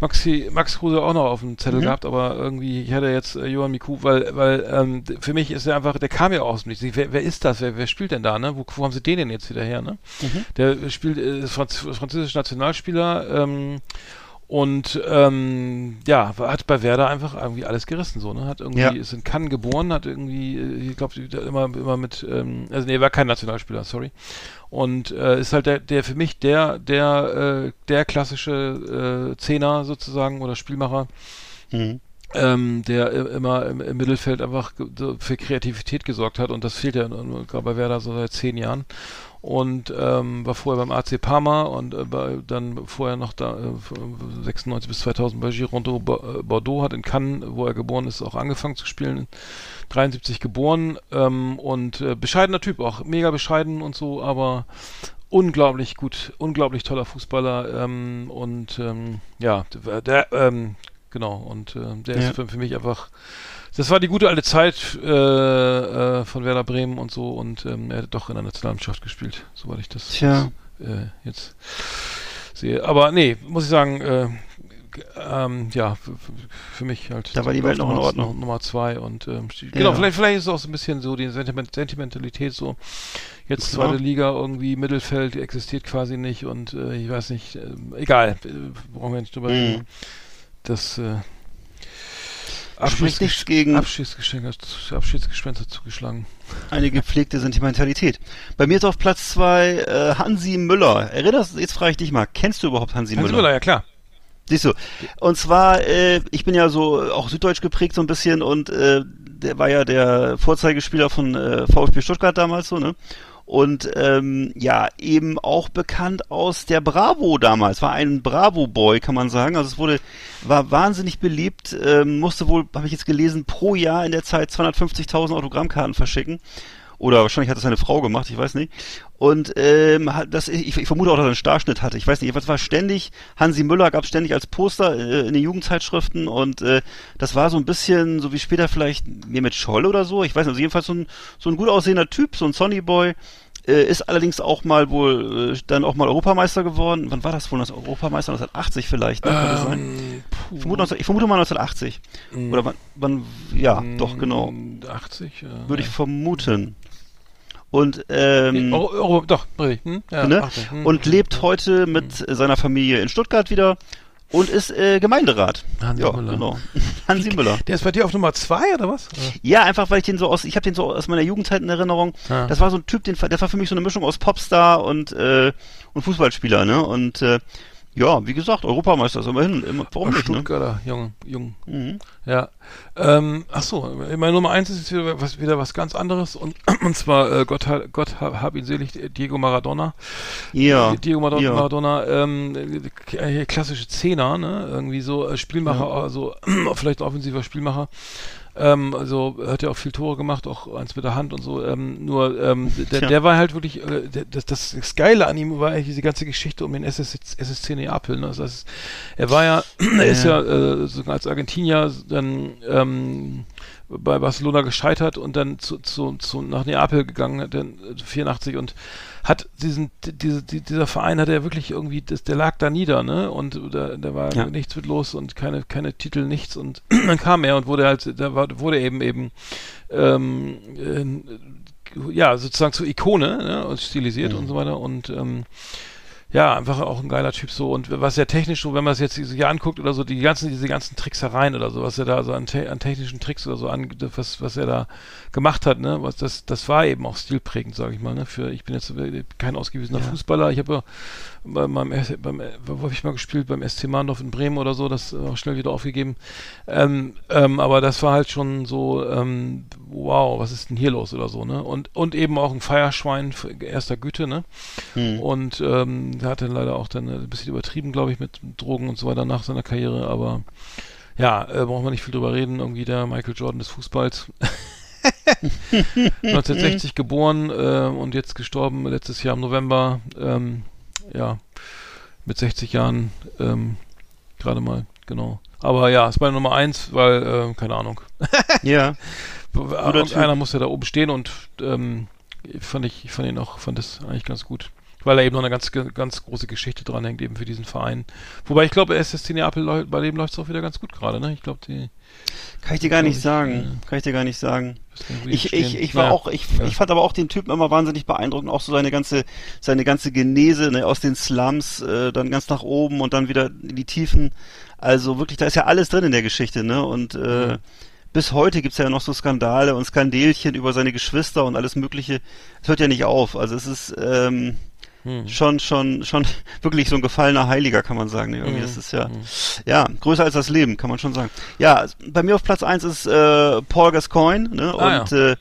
Maxi, Max Kruse auch noch auf dem Zettel
Mhm.
gehabt, aber irgendwie, ich hatte jetzt äh, Johann Miku, weil, weil ähm, für mich ist er einfach, der kam ja aus dem Nichts. Wer, wer ist das? Wer, wer spielt denn da, ne? Wo, wo haben sie den denn jetzt wieder her, ne?
Mhm.
Der spielt, äh, ist Franz, französischer Nationalspieler, ähm, und ähm, ja, hat bei Werder einfach irgendwie alles gerissen, so, ne? Hat irgendwie,
Ja.
ist in Cannes geboren, hat irgendwie, äh, ich glaube, immer, immer mit, ähm, also nee, war kein Nationalspieler, sorry. Und äh, ist halt der, der für mich der, der, äh, der klassische äh, Zehner sozusagen oder Spielmacher,
Mhm.
ähm, der immer im, im Mittelfeld einfach für Kreativität gesorgt hat und das fehlt ja gerade bei Werder so seit zehn Jahren und ähm, war vorher beim AC Parma und äh, bei, dann vorher noch da äh, 96 bis 2000 bei Girondeau äh, Bordeaux hat in Cannes, wo er geboren ist, auch angefangen zu spielen. 73 geboren ähm, und äh, bescheidener Typ, auch mega bescheiden und so, aber unglaublich gut, unglaublich toller Fußballer ähm, und ähm, ja, der, der ähm, genau und äh, der
Ja.
ist für, für mich einfach das war die gute alte Zeit äh, äh, von Werder Bremen und so und ähm, er hat doch in der Nationalmannschaft gespielt, soweit ich das
Tja.
äh, jetzt sehe. Aber nee, muss ich sagen, äh, ähm, ja, für mich halt.
Da war die Welt noch in Ordnung.
Nummer zwei und ähm, sti- genau,
Ja.
vielleicht, vielleicht ist es auch so ein bisschen so die Sentiment Sentimentalität so. Jetzt zweite Liga irgendwie Mittelfeld existiert quasi nicht und äh, ich weiß nicht, äh, egal, äh, brauchen wir nicht drüber
Mhm.
reden. Das
Spricht nichts gegen
Abschiedsgeschenk, Abschiedsgespenster zugeschlagen.
eine gepflegte Sentimentalität. Bei mir ist auf Platz zwei äh, Hansi Müller. Erinnerst du, jetzt frage ich dich mal, kennst du überhaupt Hansi,
Hans
Müller?
Müller, ja klar.
Siehst du. Und zwar, äh, ich bin ja so äh, auch süddeutsch geprägt so ein bisschen und äh, der war ja der Vorzeigespieler von äh, VfB Stuttgart damals so, ne? Und ähm, ja, eben auch bekannt aus der Bravo damals. War ein Bravo-Boy, kann man sagen. Also es wurde, war wahnsinnig beliebt, ähm, musste wohl, habe ich jetzt gelesen, pro Jahr in der Zeit 250.000 Autogrammkarten verschicken. Oder wahrscheinlich hat das seine Frau gemacht, ich weiß nicht. Und ähm, das, ich, ich vermute auch, dass er einen Starschnitt hatte. Ich weiß nicht, was war ständig, Hansi Müller gab ständig als Poster äh, in den Jugendzeitschriften und äh, das war so ein bisschen, so wie später vielleicht mir mit Scholl oder so. Ich weiß nicht, also jedenfalls so ein, so ein gut aussehender Typ, so ein Sonnyboy. Äh, ist allerdings auch mal wohl äh, dann auch mal Europameister geworden. Wann war das wohl? Das Europameister 1980 vielleicht, ne? Kann das sein?
Ähm,
Ich vermute, 19 ich vermute mal 1980. Oder wann, wann ja, doch, genau.
80, ja.
Würde ich vermuten. Und, ähm,
Euro, Euro, doch. Hm? Ja,
ne?
80, hm.
und lebt heute mit seiner Familie in Stuttgart wieder und ist äh, Gemeinderat.
Hansi
ja,
Müller.
genau. Hansi Müller.
Der ist bei dir auf Nummer 2 oder was?
Ja, einfach weil ich den so aus, ich habe den so aus meiner Jugendzeit in Erinnerung.
Ja.
Das war so ein Typ, den, der war für mich so eine Mischung aus Popstar und äh, und Fußballspieler, ne? Und äh, ja, wie gesagt, Europameister ist immerhin. Immer, warum nicht, ne?
Stuttgarter, jung, jung.
Mhm.
Ja. Ähm, ach so, meine Nummer 1 ist jetzt wieder was, wieder was ganz anderes und, und zwar äh, Gott, Gott hab, hab ihn selig, Diego Maradona.
Ja.
Diego Maradona,
ja.
Maradona ähm, äh, klassische Zehner, ne? Irgendwie so äh, Spielmacher, also vielleicht offensiver Spielmacher. Ähm, also hat ja auch viel Tore gemacht, auch eins mit der Hand und so. Ähm, nur ähm, der, der war halt wirklich, äh, der, das, das, das Geile an ihm war eigentlich diese ganze Geschichte um den SS, SSC Neapel. Ne? Das heißt, er war ja, er ist ja äh, sogar als Argentinier dann ähm, bei Barcelona gescheitert und dann zu, zu, zu nach Neapel gegangen, dann äh, 84 und hat diesen diese, die, dieser Verein hat er wirklich irgendwie das, der lag da nieder ne? Und da, da war
Ja.
nichts mit los und keine keine Titel nichts. Und dann kam er und wurde halt da war, wurde eben eben ähm, äh, ja sozusagen zur Ikone ne, und stilisiert und so weiter. Und ähm, ja, einfach auch ein geiler Typ so. Und was er technisch so, wenn man es jetzt hier anguckt oder so, die ganzen, diese ganzen Tricksereien oder so, was er da so an, te an technischen Tricks oder so an, was, was er da gemacht hat, ne, was das, das war eben auch stilprägend, sage ich mal, ne, für, ich bin jetzt kein ausgewiesener Fußballer, ich habe ja bei meinem, beim, wo habe ich mal gespielt, beim SC Mahndorf in Bremen oder so, das auch schnell wieder aufgegeben, ähm, ähm, aber das war halt schon so, ähm, wow, was ist denn hier los oder so, ne, und, und eben auch ein Feierschwein erster Güte, ne,
Hm.
und ähm, der hat dann leider auch dann äh, ein bisschen übertrieben, glaube ich, mit Drogen und so weiter nach seiner Karriere, aber ja, äh, brauchen wir nicht viel drüber reden, irgendwie der Michael Jordan des Fußballs. 1960 geboren äh, und jetzt gestorben letztes Jahr im November, ähm, ja, mit 60 Jahren, ähm, gerade mal, genau. Aber ja, ist meine Nummer eins, weil, äh, keine Ahnung.
Ja.
Irgendeiner muss ja da oben stehen und ähm, fand ich, ich fand ihn auch, fand das eigentlich ganz gut. Weil da eben noch eine ganz, ganz große Geschichte dranhängt, eben für diesen Verein. Wobei ich glaube, SSC Neapel, bei dem läuft es auch wieder ganz gut gerade, ne? Ich glaube, die.
Kann ich dir gar nicht
ich,
sagen. Kann ich dir gar nicht sagen. Ich, ich, ich war
Naja.
auch, ich,
Ja.
ich fand aber auch den Typen immer wahnsinnig beeindruckend, auch so seine ganze, seine ganze Genese, ne, aus den Slums, äh, dann ganz nach oben und dann wieder in die Tiefen. Also wirklich, da ist ja alles drin in der Geschichte, ne? Und äh,
Mhm.
bis heute gibt's ja noch so Skandale und Skandelchen über seine Geschwister und alles Mögliche. Es hört ja nicht auf. Also es ist ähm,
Hm.
schon, schon, schon wirklich so ein gefallener Heiliger, kann man sagen. Ne? Irgendwie,
Mhm.
das ist ja, ja, größer als das Leben, kann man schon sagen. Ja, bei mir auf Platz eins ist äh, Paul Gascoigne, ne?
Ah,
und äh,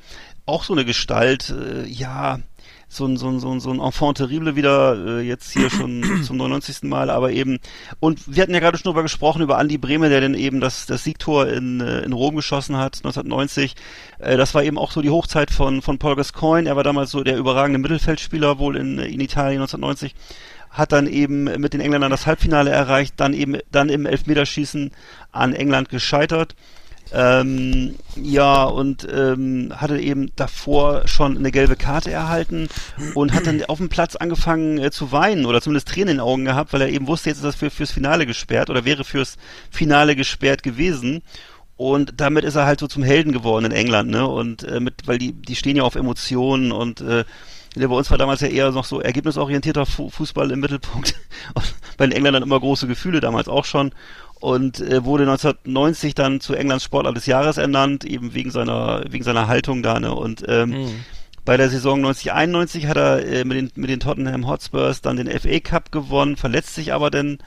auch so eine Gestalt, äh, ja, so ein, so ein, so ein, so ein Enfant terrible wieder, äh, jetzt hier schon zum 99. Mal, aber eben, und wir hatten ja gerade schon drüber gesprochen, über Andi Brehme, der dann eben das, das Siegtor in, äh, in Rom geschossen hat, 1990. Äh, das war eben auch so die Hochzeit von, von Paul Gascoigne. Er war damals so der überragende Mittelfeldspieler wohl in, in Italien 1990 hat dann eben mit den Engländern das Halbfinale erreicht, dann eben dann im Elfmeterschießen an England gescheitert. Ähm, ja, und ähm, hatte eben davor schon eine gelbe Karte erhalten und hat dann auf dem Platz angefangen äh, zu weinen oder zumindest Tränen in den Augen gehabt, weil er eben wusste, jetzt ist das für, fürs Finale gesperrt oder wäre fürs Finale gesperrt gewesen. Und damit ist er halt so zum Helden geworden in England, ne? Und äh, mit, weil die, die stehen ja auf Emotionen und äh, der bei uns war damals ja eher noch so ergebnisorientierter Fu Fußball im Mittelpunkt. bei den Engländern immer große Gefühle, damals auch schon. Und äh, wurde 1990 dann zu Englands Sportler des Jahres ernannt, eben wegen seiner, wegen seiner Haltung da, ne? Und ähm,
Mhm.
bei der Saison 90-91 hat er äh, mit, den, mit den Tottenham Hotspurs dann den FA Cup gewonnen, verletzt sich aber dann.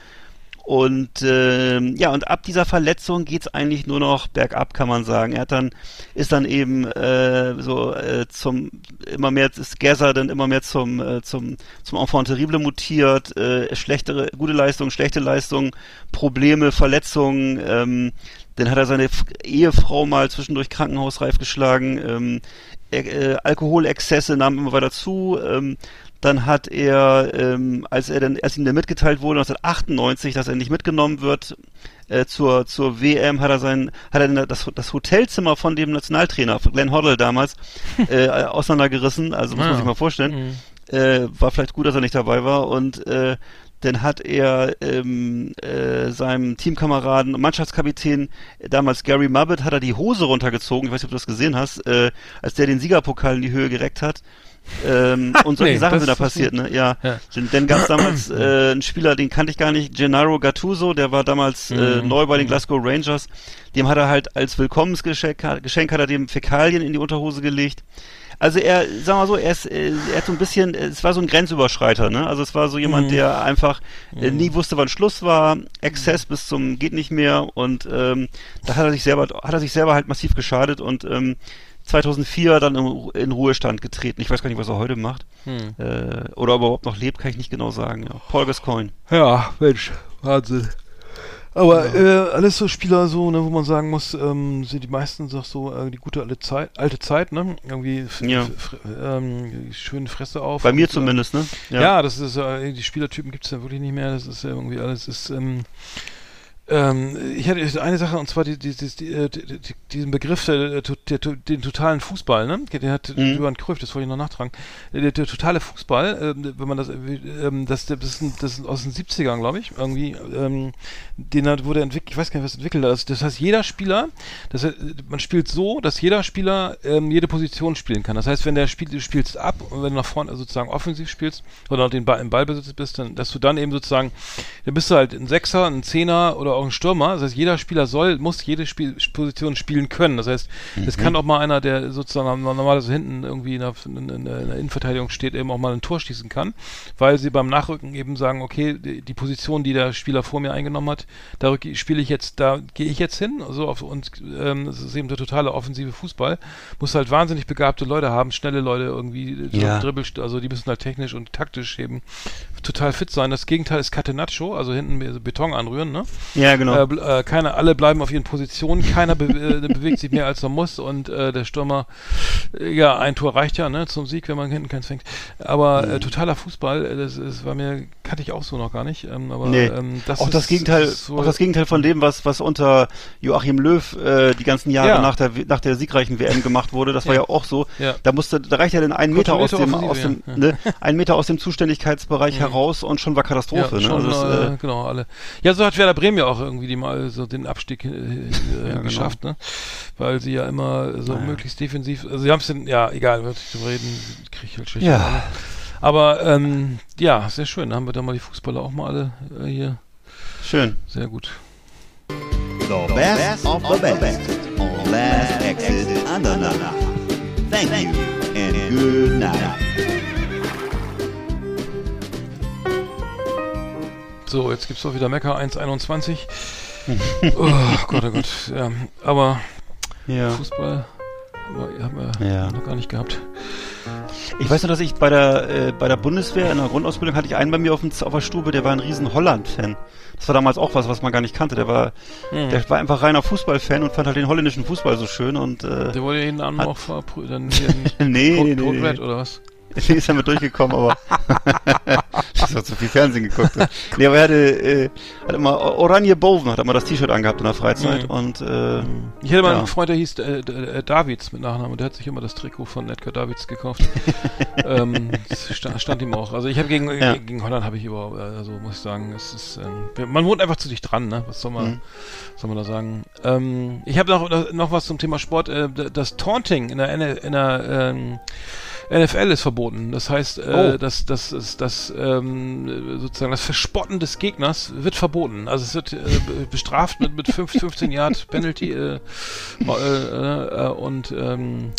Und ähm, ja, und ab dieser Verletzung geht's eigentlich nur noch bergab, kann man sagen. Er hat dann, ist dann eben äh, so äh, zum immer mehr ist Gazza dann immer mehr zum äh, zum zum Enfant terrible mutiert, äh, schlechtere, gute Leistung, schlechte Leistung, Probleme, Verletzungen, ähm, Dann hat er seine Ehefrau mal zwischendurch krankenhausreif geschlagen. Ähm, äh, Alkoholexzesse nahmen immer weiter zu. Ähm, dann hat er, ähm, als er dann, als ihm dann mitgeteilt wurde, 1998, dass er nicht mitgenommen wird äh, zur zur WM, hat er sein, hat er das, das Hotelzimmer von dem Nationaltrainer von Glenn Hoddle damals äh, auseinandergerissen. Also muss man
Ah.
sich mal vorstellen.
Mhm.
Äh, war vielleicht gut, dass er nicht dabei war und äh, dann hat er ähm, äh, seinem Teamkameraden, Mannschaftskapitän, äh, damals Gary Mubbett, hat er die Hose runtergezogen, ich weiß nicht, ob du das gesehen hast, äh, als der den Siegerpokal in die Höhe gereckt hat. Ähm, und solche
Nee,
Sachen sind da passiert, ne? Ja.
Ja.
Denn, dann gab es damals äh, einen Spieler, den kannte ich gar nicht, Gennaro Gattuso, der war damals äh,
Mhm.
neu bei den Glasgow Rangers. Dem hat er halt als Willkommensgeschenk Geschenk hat er dem Fäkalien in die Unterhose gelegt. Also er, sag mal so, er, ist, äh, er hat so ein bisschen, es war so ein Grenzüberschreiter, ne? Also es war so jemand,
Mhm.
der einfach äh, nie wusste, wann Schluss war, Exzess bis zum geht nicht mehr und ähm, da hat er sich selber, hat er sich selber halt massiv geschadet und ähm, 2004 dann im, in Ruhestand getreten. Ich weiß gar nicht, was er heute macht.
Hm.
Äh, oder ob er überhaupt noch lebt, kann ich nicht genau sagen. Ja. Paul Gascoigne.
Ja, Mensch, Wahnsinn. Aber äh, alles so Spieler so, ne, wo man sagen muss, ähm, sind die meisten doch so äh, die gute alte Zeit, alte Zeit, ne? Irgendwie
Ja.
ähm, schöne Fresse auf.
Bei mir
Und, äh,
zumindest, ne?
Ja, das ist äh, die Spielertypen gibt's ja wirklich nicht mehr. Das ist ja irgendwie alles ist. Ähm, ähm, ich hatte eine Sache und zwar die, die, die, äh, die, die, diesen Begriff der, der, der, den totalen Fußball, ne? Den hat
Mhm.
Johann Cruyff, das wollte ich noch nachtragen. Der, der totale Fußball, ähm, wenn man das, äh, das, das, ist, ein- das ist aus den 70ern, glaube ich, irgendwie, ähm, den hat, wurde entwickelt, ich weiß gar nicht, was entwickelt hat. Das heißt, jeder Spieler, das heißt, man spielt so, dass jeder Spieler ähm, jede Position spielen kann. Das heißt, wenn der Spiel, du spielst ab und wenn du nach vorne also sozusagen offensiv spielst oder den Ball, im Ballbesitz bist, dann, dass du dann eben sozusagen, dann bist du halt ein Sechser, ein Zehner oder auch ein Stürmer. Das heißt, jeder Spieler soll, muss jede Spiel, Position spielen können. Das heißt, es kann auch mal einer, der sozusagen normalerweise hinten irgendwie in der, in, der Innenverteidigung steht, eben auch mal ein Tor schießen kann, weil sie beim Nachrücken eben sagen, okay, die, die Position, die der Spieler vor mir eingenommen hat, da spiele ich jetzt, da gehe ich jetzt hin. Also auf, und ähm, das ist eben der totale offensive Fußball. Muss halt wahnsinnig begabte Leute haben, schnelle Leute irgendwie,
Ja.
Dribbel, also die müssen halt technisch und taktisch eben total fit sein. Das Gegenteil ist Catenaccio, also hinten Beton anrühren, ne?
Ja, genau.
Äh, äh, keiner, alle bleiben auf ihren Positionen, keiner be äh, bewegt sich mehr als er muss und äh, der Stürmer, äh, ja, ein Tor reicht ja, ne, zum Sieg, wenn man hinten keins fängt. Aber
Mhm.
äh, totaler Fußball, das, das war mir, kannte ich auch so noch gar nicht. Ähm, aber
Nee.
ähm, das
auch
ist,
das Gegenteil,
so,
auch das Gegenteil von dem, was, was unter Joachim Löw die ganzen Jahre
Ja.
nach der nach der siegreichen WM gemacht wurde. Das war
Ja.
ja auch so.
Ja.
Da musste, da reicht ja dann ein Meter aus dem, aus dem, ne, ein Meter aus dem Zuständigkeitsbereich
Mhm.
heraus und schon war Katastrophe.
ja,
ne?
schon,
Also das,
genau, alle. Ja, so hat Werder Bremen ja auch irgendwie die mal so den Abstieg äh, äh,
genau.
geschafft, ne? Weil sie ja immer so
Naja.
möglichst defensiv, also sie haben es denn, ja, egal, wird drüber reden, krieg ich halt schlecht.
Ja.
Aber ähm, ja, sehr schön. Da haben wir dann mal die Fußballer auch mal alle äh, hier.
schön.
Sehr gut.
The best of the best on Last Exit. Thank you and good night.
So, jetzt gibt's doch wieder Mecker 1,21. oh Gott, oh Gott. Ja, aber
Ja.
Fußball haben wir,
Ja.
noch gar nicht gehabt.
Ich weiß nur, dass ich bei der äh, bei der Bundeswehr in der Grundausbildung hatte ich einen bei mir auf, dem, auf der Stube, der war ein riesen Holland-Fan. Das war damals auch was, was man gar nicht kannte. Der war,
Hm.
der war einfach reiner Fußballfan und fand halt den holländischen Fußball so schön und äh,
Der wurde jeden Abend auch in
nee, nee, nee, nee.
Oder was?
Nee, ist damit durchgekommen, aber das hat zu viel Fernsehen geguckt. nee, aber er hatte, äh, hat immer Oranje Boven, hat immer das T-Shirt angehabt in der Freizeit
Mhm.
und äh,
Ich hatte mal
Ja.
einen Freund, der hieß äh, äh, Davids mit Nachnamen. Der hat sich immer das Trikot von Edgar Davids gekauft. ähm, das stand, stand ihm auch. Also ich habe gegen,
Ja.
gegen Holland habe ich überhaupt, also muss ich sagen, es ist, ähm, man wohnt einfach zu dicht dran, ne? Was soll man,
Mhm.
soll man da sagen? Ähm, ich habe noch, noch was zum Thema Sport. Äh, das Taunting in der, in der ähm, NFL ist verboten. Das heißt, äh,
Oh.
das, das, ist das ähm, sozusagen das Verspotten des Gegners wird verboten. Also es wird äh, be- bestraft mit, mit 5, 15 Yard Penalty äh, äh, äh, und ähm,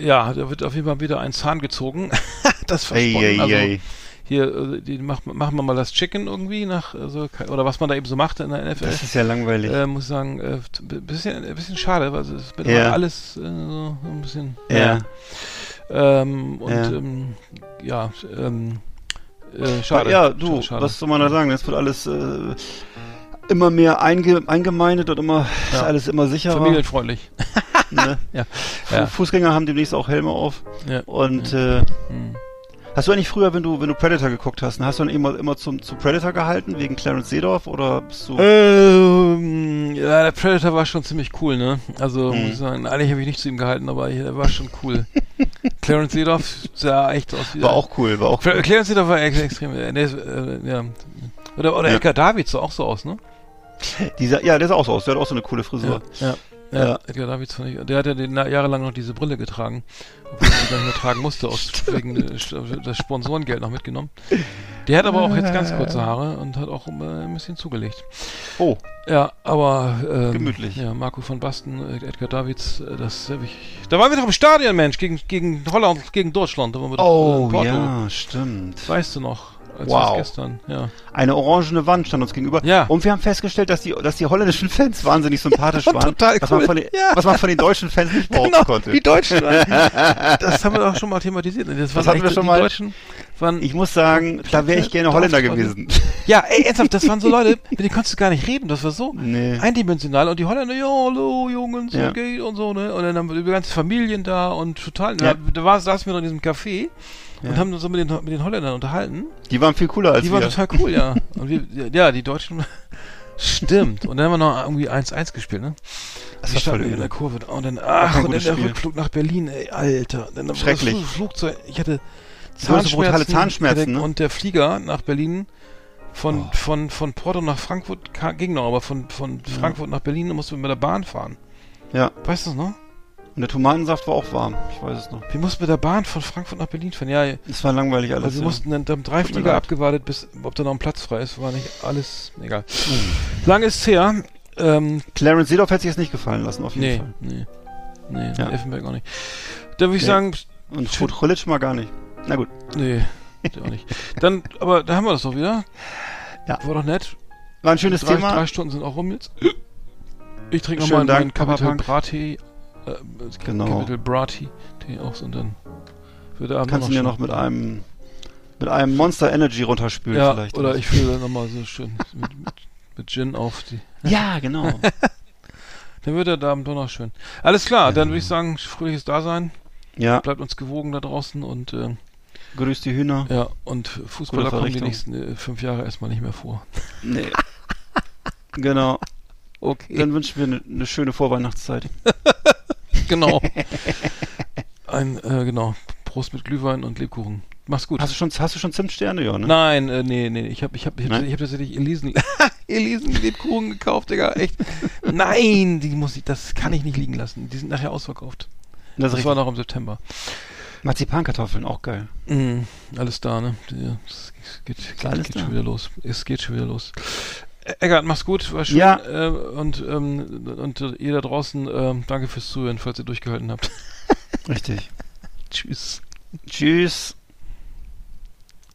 ja, da wird auf jeden Fall wieder ein Zahn gezogen. das Verspotten.
ey,
also,
ey.
hier, äh, die macht, machen wir mal das Chicken irgendwie nach, also, oder was man da eben so macht in der NFL.
Das ist ja langweilig.
Äh, muss ich sagen, äh, bisschen, ein bisschen schade, weil es ist
Ja.
ja. alles äh, so ein bisschen.
ja.
Ähm, und
Ja.
ähm, ja, ähm, äh, schade.
Ja, du,
Schade.
was soll man da sagen? Das wird alles. Äh, immer mehr einge, eingemeindet und immer ist
Ja.
alles immer sicherer.
Familienfreundlich.
Ne?
Ja.
Fu-
Ja.
Fußgänger haben demnächst auch Helme auf.
Ja.
Und äh,
Hm.
Hast du eigentlich früher, wenn du wenn du Predator geguckt hast, hast du dann immer immer zum zu Predator gehalten wegen Clarence Seedorf oder bist du?
Ähm, ja, der Predator war schon ziemlich cool, ne? Also,
Mhm.
muss ich sagen, eigentlich habe ich nicht zu ihm gehalten, aber er war schon cool. Clarence Seedorf sah echt aus wie
war auch cool, war auch cool.
Clarence Seedorf war ex extrem, äh, äh, ja. Oder, oder
Ja.
Edgar Davids sah auch so aus, ne?
Dieser, ja, der sah auch so aus. Der hat auch so eine coole Frisur.
Ja. Ja.
Ja.
Edgar Davids fand ich, der hat ja den, jahrelang noch diese Brille getragen, obwohl er sie gar nicht mehr tragen musste, aus wegen äh, st- das Sponsorengeld noch mitgenommen. Der hat aber auch jetzt ganz kurze Haare und hat auch äh, ein bisschen zugelegt.
Oh,
Ja, aber ähm,
Gemütlich.
Ja, Marco von Basten, äh, Edgar Davids, äh, das habe ich. Da waren wir doch im Stadion, Mensch, gegen gegen Holland, gegen Deutschland. Da waren wir doch, äh,
oh
Porto.
ja, stimmt.
Weißt du noch? Als
Wow.
gestern, ja.
Eine orangene Wand stand uns gegenüber.
Ja.
Und wir haben festgestellt, dass die, dass die holländischen Fans wahnsinnig sympathisch waren.
Total
was, man
cool.
von den,
Ja.
was man von den deutschen Fans nicht behaupten
Genau,
konnte.
die Deutschen. das haben wir doch schon mal thematisiert. Das, waren
hatten wir schon mal.
Deutschen waren,
Ich muss sagen, da wäre ich gerne Holländer gewesen.
ja, ey, ernsthaft, das waren so Leute, mit denen konntest du gar nicht reden. Das war so
Nee.
eindimensional. Und die Holländer, ja, hallo, Jungs,
Ja.
ja. geht und so, ne? Und dann haben wir die ganze Familien da und total,
Ja.
da, da saßen wir noch in diesem Café
Ja.
und haben uns so mit den, mit den Holländern unterhalten.
Die waren viel cooler als
Die
wir.
waren total cool, ja. Und wir, ja, die Deutschen, stimmt. Und dann haben wir noch irgendwie 1-1 gespielt, ne?
Das
Die
war voll
in der. Kurve und dann, ach, und dann der
Spiel.
Rückflug nach Berlin, ey, Alter. Dann das
Schrecklich.
Flug- Flugzeug, ich hatte
so brutale
Zahnschmerzen.
Zahnschmerzen, ne?
Und der Flieger nach Berlin von,
Oh.
von, von Porto nach Frankfurt ging noch, aber von, von Frankfurt nach Berlin mussten wir mit der Bahn fahren.
Ja.
Weißt du das noch?
Und der Tomatensaft war auch warm. Ich weiß es noch.
Wir mussten mit der Bahn von Frankfurt nach Berlin fahren. Ja,
Es war langweilig alles.
also wir
ja.
mussten dann, dann drei
Tut mir
Flieger
leid.
abgewartet, bis ob da noch ein Platz frei ist. War nicht alles, egal. Lang ist her. Ähm,
Clarence Seedorf hätte sich jetzt nicht gefallen lassen, auf jeden
nee,
Fall.
nee, nee,
Ja.
Effenberg auch nicht. Da würde ich
Nee.
sagen,
Und
Schön.
Schut Chulic mal gar nicht. Na gut.
nee, auch nicht. Dann, aber da haben wir das doch wieder.
Ja.
War doch nett.
War ein schönes
drei,
Thema.
drei Stunden sind auch rum jetzt. Ich trinke nochmal meinen
Punk.
Brattee. Äh,
Genau.
Capital Brattee Tee aus und dann wird der Abend
Kannst du
schön.
noch mit einem mit einem Monster Energy runterspülen
ja,
vielleicht.
oder ich fülle nochmal so schön mit, mit, mit Gin auf die.
Ja, genau.
Dann wird der Abend doch noch schön. Alles klar, dann würde ich sagen, fröhliches Dasein.
ja,
Bleibt uns gewogen da draußen und äh,
grüß die Hühner.
ja, und Fußballer kommen die nächsten äh, fünf Jahre erstmal nicht mehr vor.
Nee. genau.
Okay.
Dann wünschen wir eine ne schöne Vorweihnachtszeit.
Genau. Ein, äh, genau. Prost mit Glühwein und Lebkuchen. Mach's gut.
Hast du schon, hast du schon Zimtsterne, ja, ne?
Nein, äh, nee, nee, ich habe ich hab, ich hab, ich hab tatsächlich Elisen, Elisen Lebkuchen gekauft, Digga, echt. Nein, die muss ich, das kann ich nicht liegen lassen. Die sind nachher ausverkauft.
Das,
Das, war noch im September.
Marzipankartoffeln, auch geil.
Mhm, alles da, ne? Es geht, geht, geht
da.
schon wieder los. Es geht schon wieder los. Eggert, mach's gut, war schön.
Ja.
Äh, und ähm, und äh, ihr da draußen, ähm, danke fürs Zuhören, falls ihr durchgehalten habt.
Richtig.
Tschüss.
Tschüss.